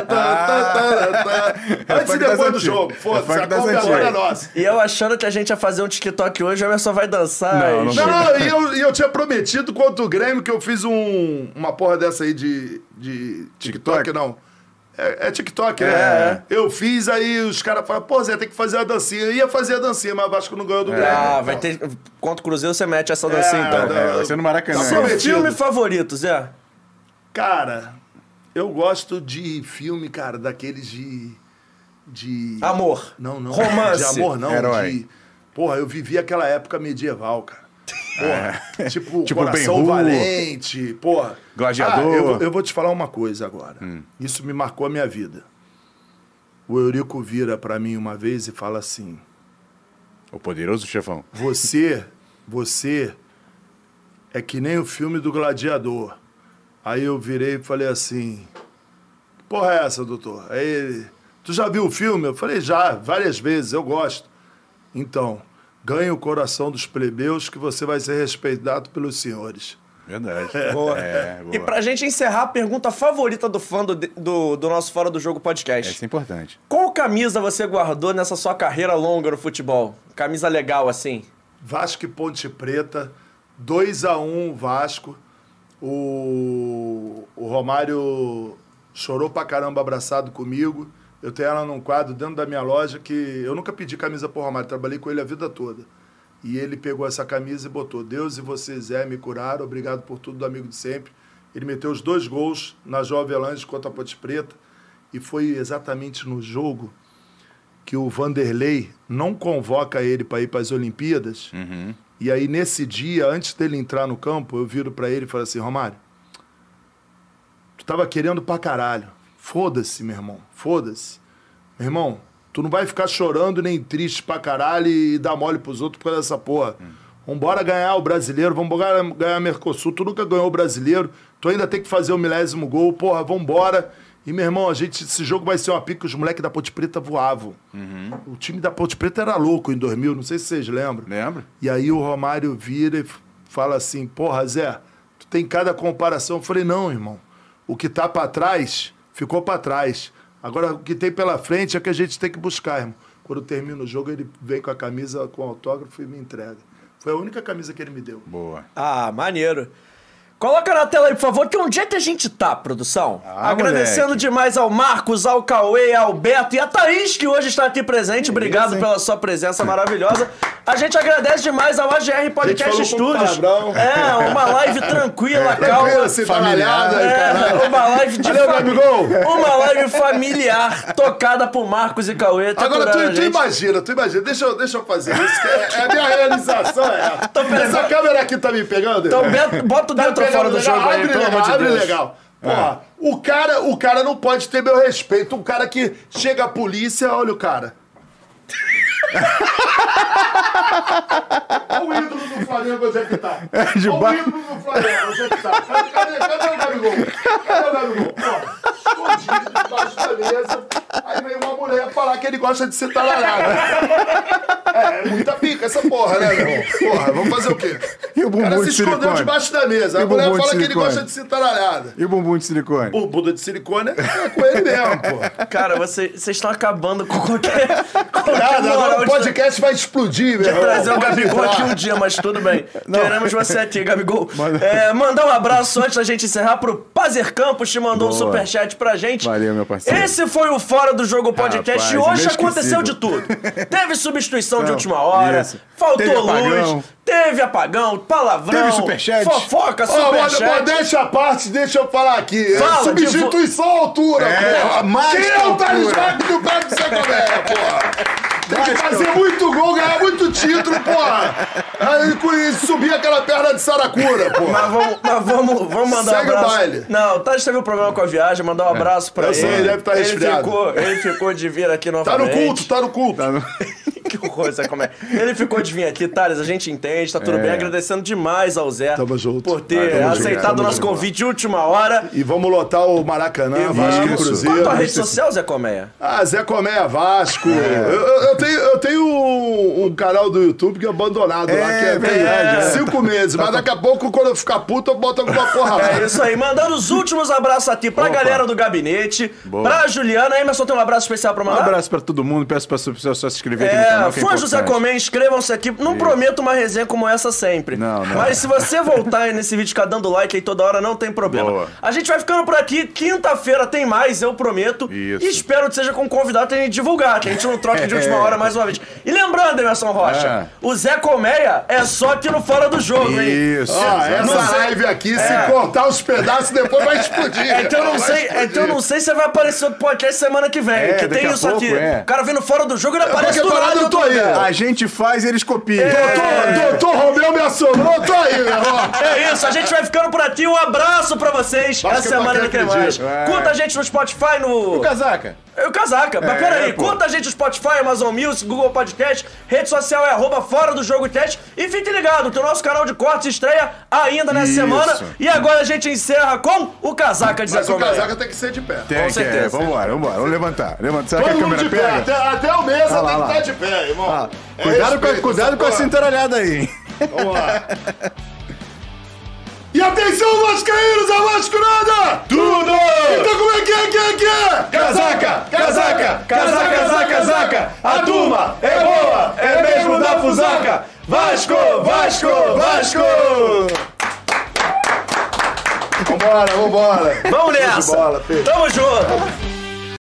Tá. Antes e depois do jogo. É Foda-se, a agora é antigas. nossa. E eu achando que a gente ia fazer um TikTok hoje, o Emerson vai dançar. Não, e- não Não, e *laughs* eu, e eu tinha prometido contra o Grêmio que eu fiz um, uma porra dessa aí de, de TikTok, TikTok? não. É, é TikTok, né? É. Eu fiz, aí os caras falaram, pô, Zé, tem que fazer a dancinha. Eu ia fazer a dancinha, mas o Vasco não ganhou do Grêmio. Ah, vai ter. Contra o Cruzeiro você mete essa dancinha É, então. não. É, vai ser no Maracanã. Seu filme favorito, Zé? Cara, eu gosto de filme, cara, daqueles de. de. Amor. Não, não. Romance. De amor, não. Herói. De. Porra, eu vivi aquela época medieval, cara. Porra, *laughs* tipo, Tipo Coração. Valente, porra. Gladiador. Ah, eu, vou- eu vou te falar uma coisa agora. Isso me marcou a minha vida. O Eurico vira pra mim uma vez e fala assim: O poderoso chefão. Você, você é que nem o filme do Gladiador. Aí eu virei e falei assim: Que porra é essa, doutor? Aí ele: Tu já viu o filme? Eu falei: Já, várias vezes, eu gosto. Então, ganhe o coração dos plebeus que você vai ser respeitado pelos senhores. Verdade. *laughs* Boa. É, boa. E pra gente encerrar, a pergunta favorita do fã do, do, do nosso Fora do Jogo podcast. Essa é importante. Qual camisa você guardou nessa sua carreira longa no futebol? Camisa legal assim. Vasco e Ponte Preta, 2 a 1 Vasco. O, o Romário chorou pra caramba abraçado comigo. Eu tenho ela num quadro dentro da minha loja que eu nunca pedi camisa pro Romário, trabalhei com ele a vida toda. E ele pegou essa camisa e botou: Deus e você, Zé, me curaram, obrigado por tudo do amigo de sempre. Ele meteu os dois gols na Jovem Avelange contra a Ponte Preta. E foi exatamente no jogo que o Vanderlei não convoca ele para ir para as Olimpíadas. E aí, nesse dia, antes dele entrar no campo, eu viro para ele e falo assim: Romário, tu tava querendo pra caralho. Foda-se, meu irmão, foda-se. Meu irmão, tu não vai ficar chorando nem triste pra caralho e dar mole pros outros por causa dessa porra. Vambora ganhar o brasileiro, vambora ganhar Mercosul. Tu nunca ganhou o brasileiro, tu ainda tem que fazer o milésimo gol, porra, vambora. E, meu irmão, a gente, esse jogo vai ser uma pica, os moleques da Ponte Preta voavam. O time da Ponte Preta era louco em 2000, não sei se vocês lembram. Lembra? E aí o Romário vira e fala assim: Porra, Zé, tu tem cada comparação. Eu falei: Não, irmão. O que tá pra trás, ficou pra trás. Agora o que tem pela frente é que a gente tem que buscar, irmão. Quando termina o jogo, ele vem com a camisa com autógrafo e me entrega. Foi a única camisa que ele me deu. Boa. Ah, maneiro. Coloca na tela aí, por favor, que onde é que a gente tá, produção? Ah, Agradecendo moleque. demais ao Marcos, ao Cauê, ao Beto e a Thaís, que hoje está aqui presente. Obrigado hein? pela sua presença maravilhosa. A gente agradece demais ao AGR Podcast Studios. É, uma live tranquila, calma. Tranquilo, assim, familiar. É, uma live de Valeu, fami-. Uma live familiar tocada por Marcos e Cauê. tá Agora, tu, tu imagina, tu imagina. Deixa eu, deixa eu fazer isso. É, é a minha realização, é. Essa câmera aqui tá me pegando? Então, Beto, bota o Tá pegando fora do jogo aí, pelo amor de Deus. legal. Porra, o, cara, o cara não pode ter meu respeito. Um cara que chega a polícia, olha o cara. *laughs* O ídolo do Flamengo, onde é que tá? de Olha ba- o ídolo do Flamengo, onde é que tá? Cadê, cadê, cadê o Gabigol? Cadê o Gabigol? Porra, escondido debaixo da mesa. Aí vem uma mulher falar que ele gosta de ser talarado. É, é muita pica essa porra, né, meu irmão? Porra, vamos fazer o quê? E o O cara bumbum se de escondeu silicone? debaixo da mesa. E A o mulher bumbum de fala que ele silicone? gosta de ser taralhada. E o bumbum de silicone? O Buda de silicone é com ele mesmo, pô. Cara, você- vocês estão acabando com qualquer. qualquer Nada, moral o podcast vai explodir, meu de irmão. trazer o Gabigol aqui um dia, mas tudo bem. Queremos você aqui, Gabigol. *laughs* É, mandar um abraço antes da gente encerrar pro Pazer Campos, que mandou um Boa. superchat pra gente. Valeu, meu parceiro. Esse foi o Fora do Jogo Podcast Rapaz, e hoje aconteceu de tudo. *laughs* Teve substituição de Não, última hora, isso. faltou Teve luz, apagão. teve apagão, palavrão, Teve superchat. fofoca, superchat. mas deixa a parte, deixa eu falar aqui. Fala, Substituição à altura, É, porra. mais Quem que é o Thales. Magno do de São Tomé, porra? *laughs* Tem que fazer muito gol, ganhar muito título, porra. Aí, subir aquela perna de Saracura, porra. Mas vamos, mas vamos, vamos mandar Segue um o abraço. baile. Não, o Tades teve um problema com a viagem, mandar um abraço pra Eu ele. sei, ele deve tá ele resfriado. ficou, ele ficou de vir aqui Tá novamente. no culto, tá no culto. Que horror, Zé Comé. Ele ficou de vir aqui, Thales, a gente entende, tá tudo É. bem. Agradecendo demais ao Zé Tamo junto. por ter Ah, tamo aceitado o nosso junto. convite de última hora. E vamos lotar o Maracanã, Vasco e. Cruzeiro. Qual a tua rede social, Zé Colmeia? Ah, Zé Colmeia Vasco. É. Eu, eu- tenho, eu tenho um, um canal do YouTube que é abandonado lá, É, que é verdade, tem é. cinco meses. Mas daqui a pouco, quando eu ficar puto, eu boto alguma porra lá. É isso aí, mandando os últimos abraços aqui pra Opa. galera do gabinete, Boa. pra Juliana. Emerson tem um abraço especial pra Um mandar? abraço pra todo mundo. Peço pra pessoal só se inscrever aqui no canal. É, que é. Comé, inscrevam-se aqui. Não prometo uma resenha como essa sempre. Não, não. Mas se você voltar aí nesse vídeo, ficar dando like aí toda hora, não tem problema. Boa. A gente vai ficando por aqui. Quinta-feira tem mais, eu prometo. Isso. E espero que seja com um convidado pra gente divulgar, que a gente não troca de última *laughs* hora mais uma vez. E lembrando, Emerson Rocha, É. o Zé Colmeia é só aqui no Fora do Jogo, hein? Isso. Ó, essa Não sei. live aqui, É. se cortar os pedaços, depois vai explodir. É que eu não sei, é explodir. eu não sei se vai aparecer outro podcast semana que vem. É, que daqui tem a isso pouco, aqui. é. O cara vendo fora do jogo, ele aparece do nada no tô aí. A gente faz, eles copiam. Doutor, doutor Romeu me acionou, eu tô aí, meu irmão. É isso, a gente vai ficando por aqui. Um abraço pra vocês. Acho Essa semana não que tem mais. É. Curta a gente no Spotify, no. Casaca. É o casaca. Mas É, peraí, pô. curta a gente Spotify, Amazon Music, Google Podcast. Rede social é arroba fora do jogo teste. E fique ligado que o nosso canal de cortes estreia ainda nessa Isso. semana. E agora a gente encerra com o casaca de Zé Mas o Colmeia. casaca tem que ser de pé. Tem, que certeza. É. Vambora, vambora. Vamos levantar. Levanta. Será Todo que a câmera de pé, pega? até, até o mesa Ah, lá, tem lá. que estar de pé, irmão. Ah, É cuidado com, cuidado essa com a porra. cintaralhada aí. hein? Vamos lá. *laughs* E atenção, Vascaínos, a Vascurada! Tudo! Então como é que é, que é, que é? Casaca! Casaca! Casaca! A turma é boa, é mesmo da Fusaca. Vasco, Vasco, Vasco! Vambora, vambora. Vamos nessa! bola. Tamo junto!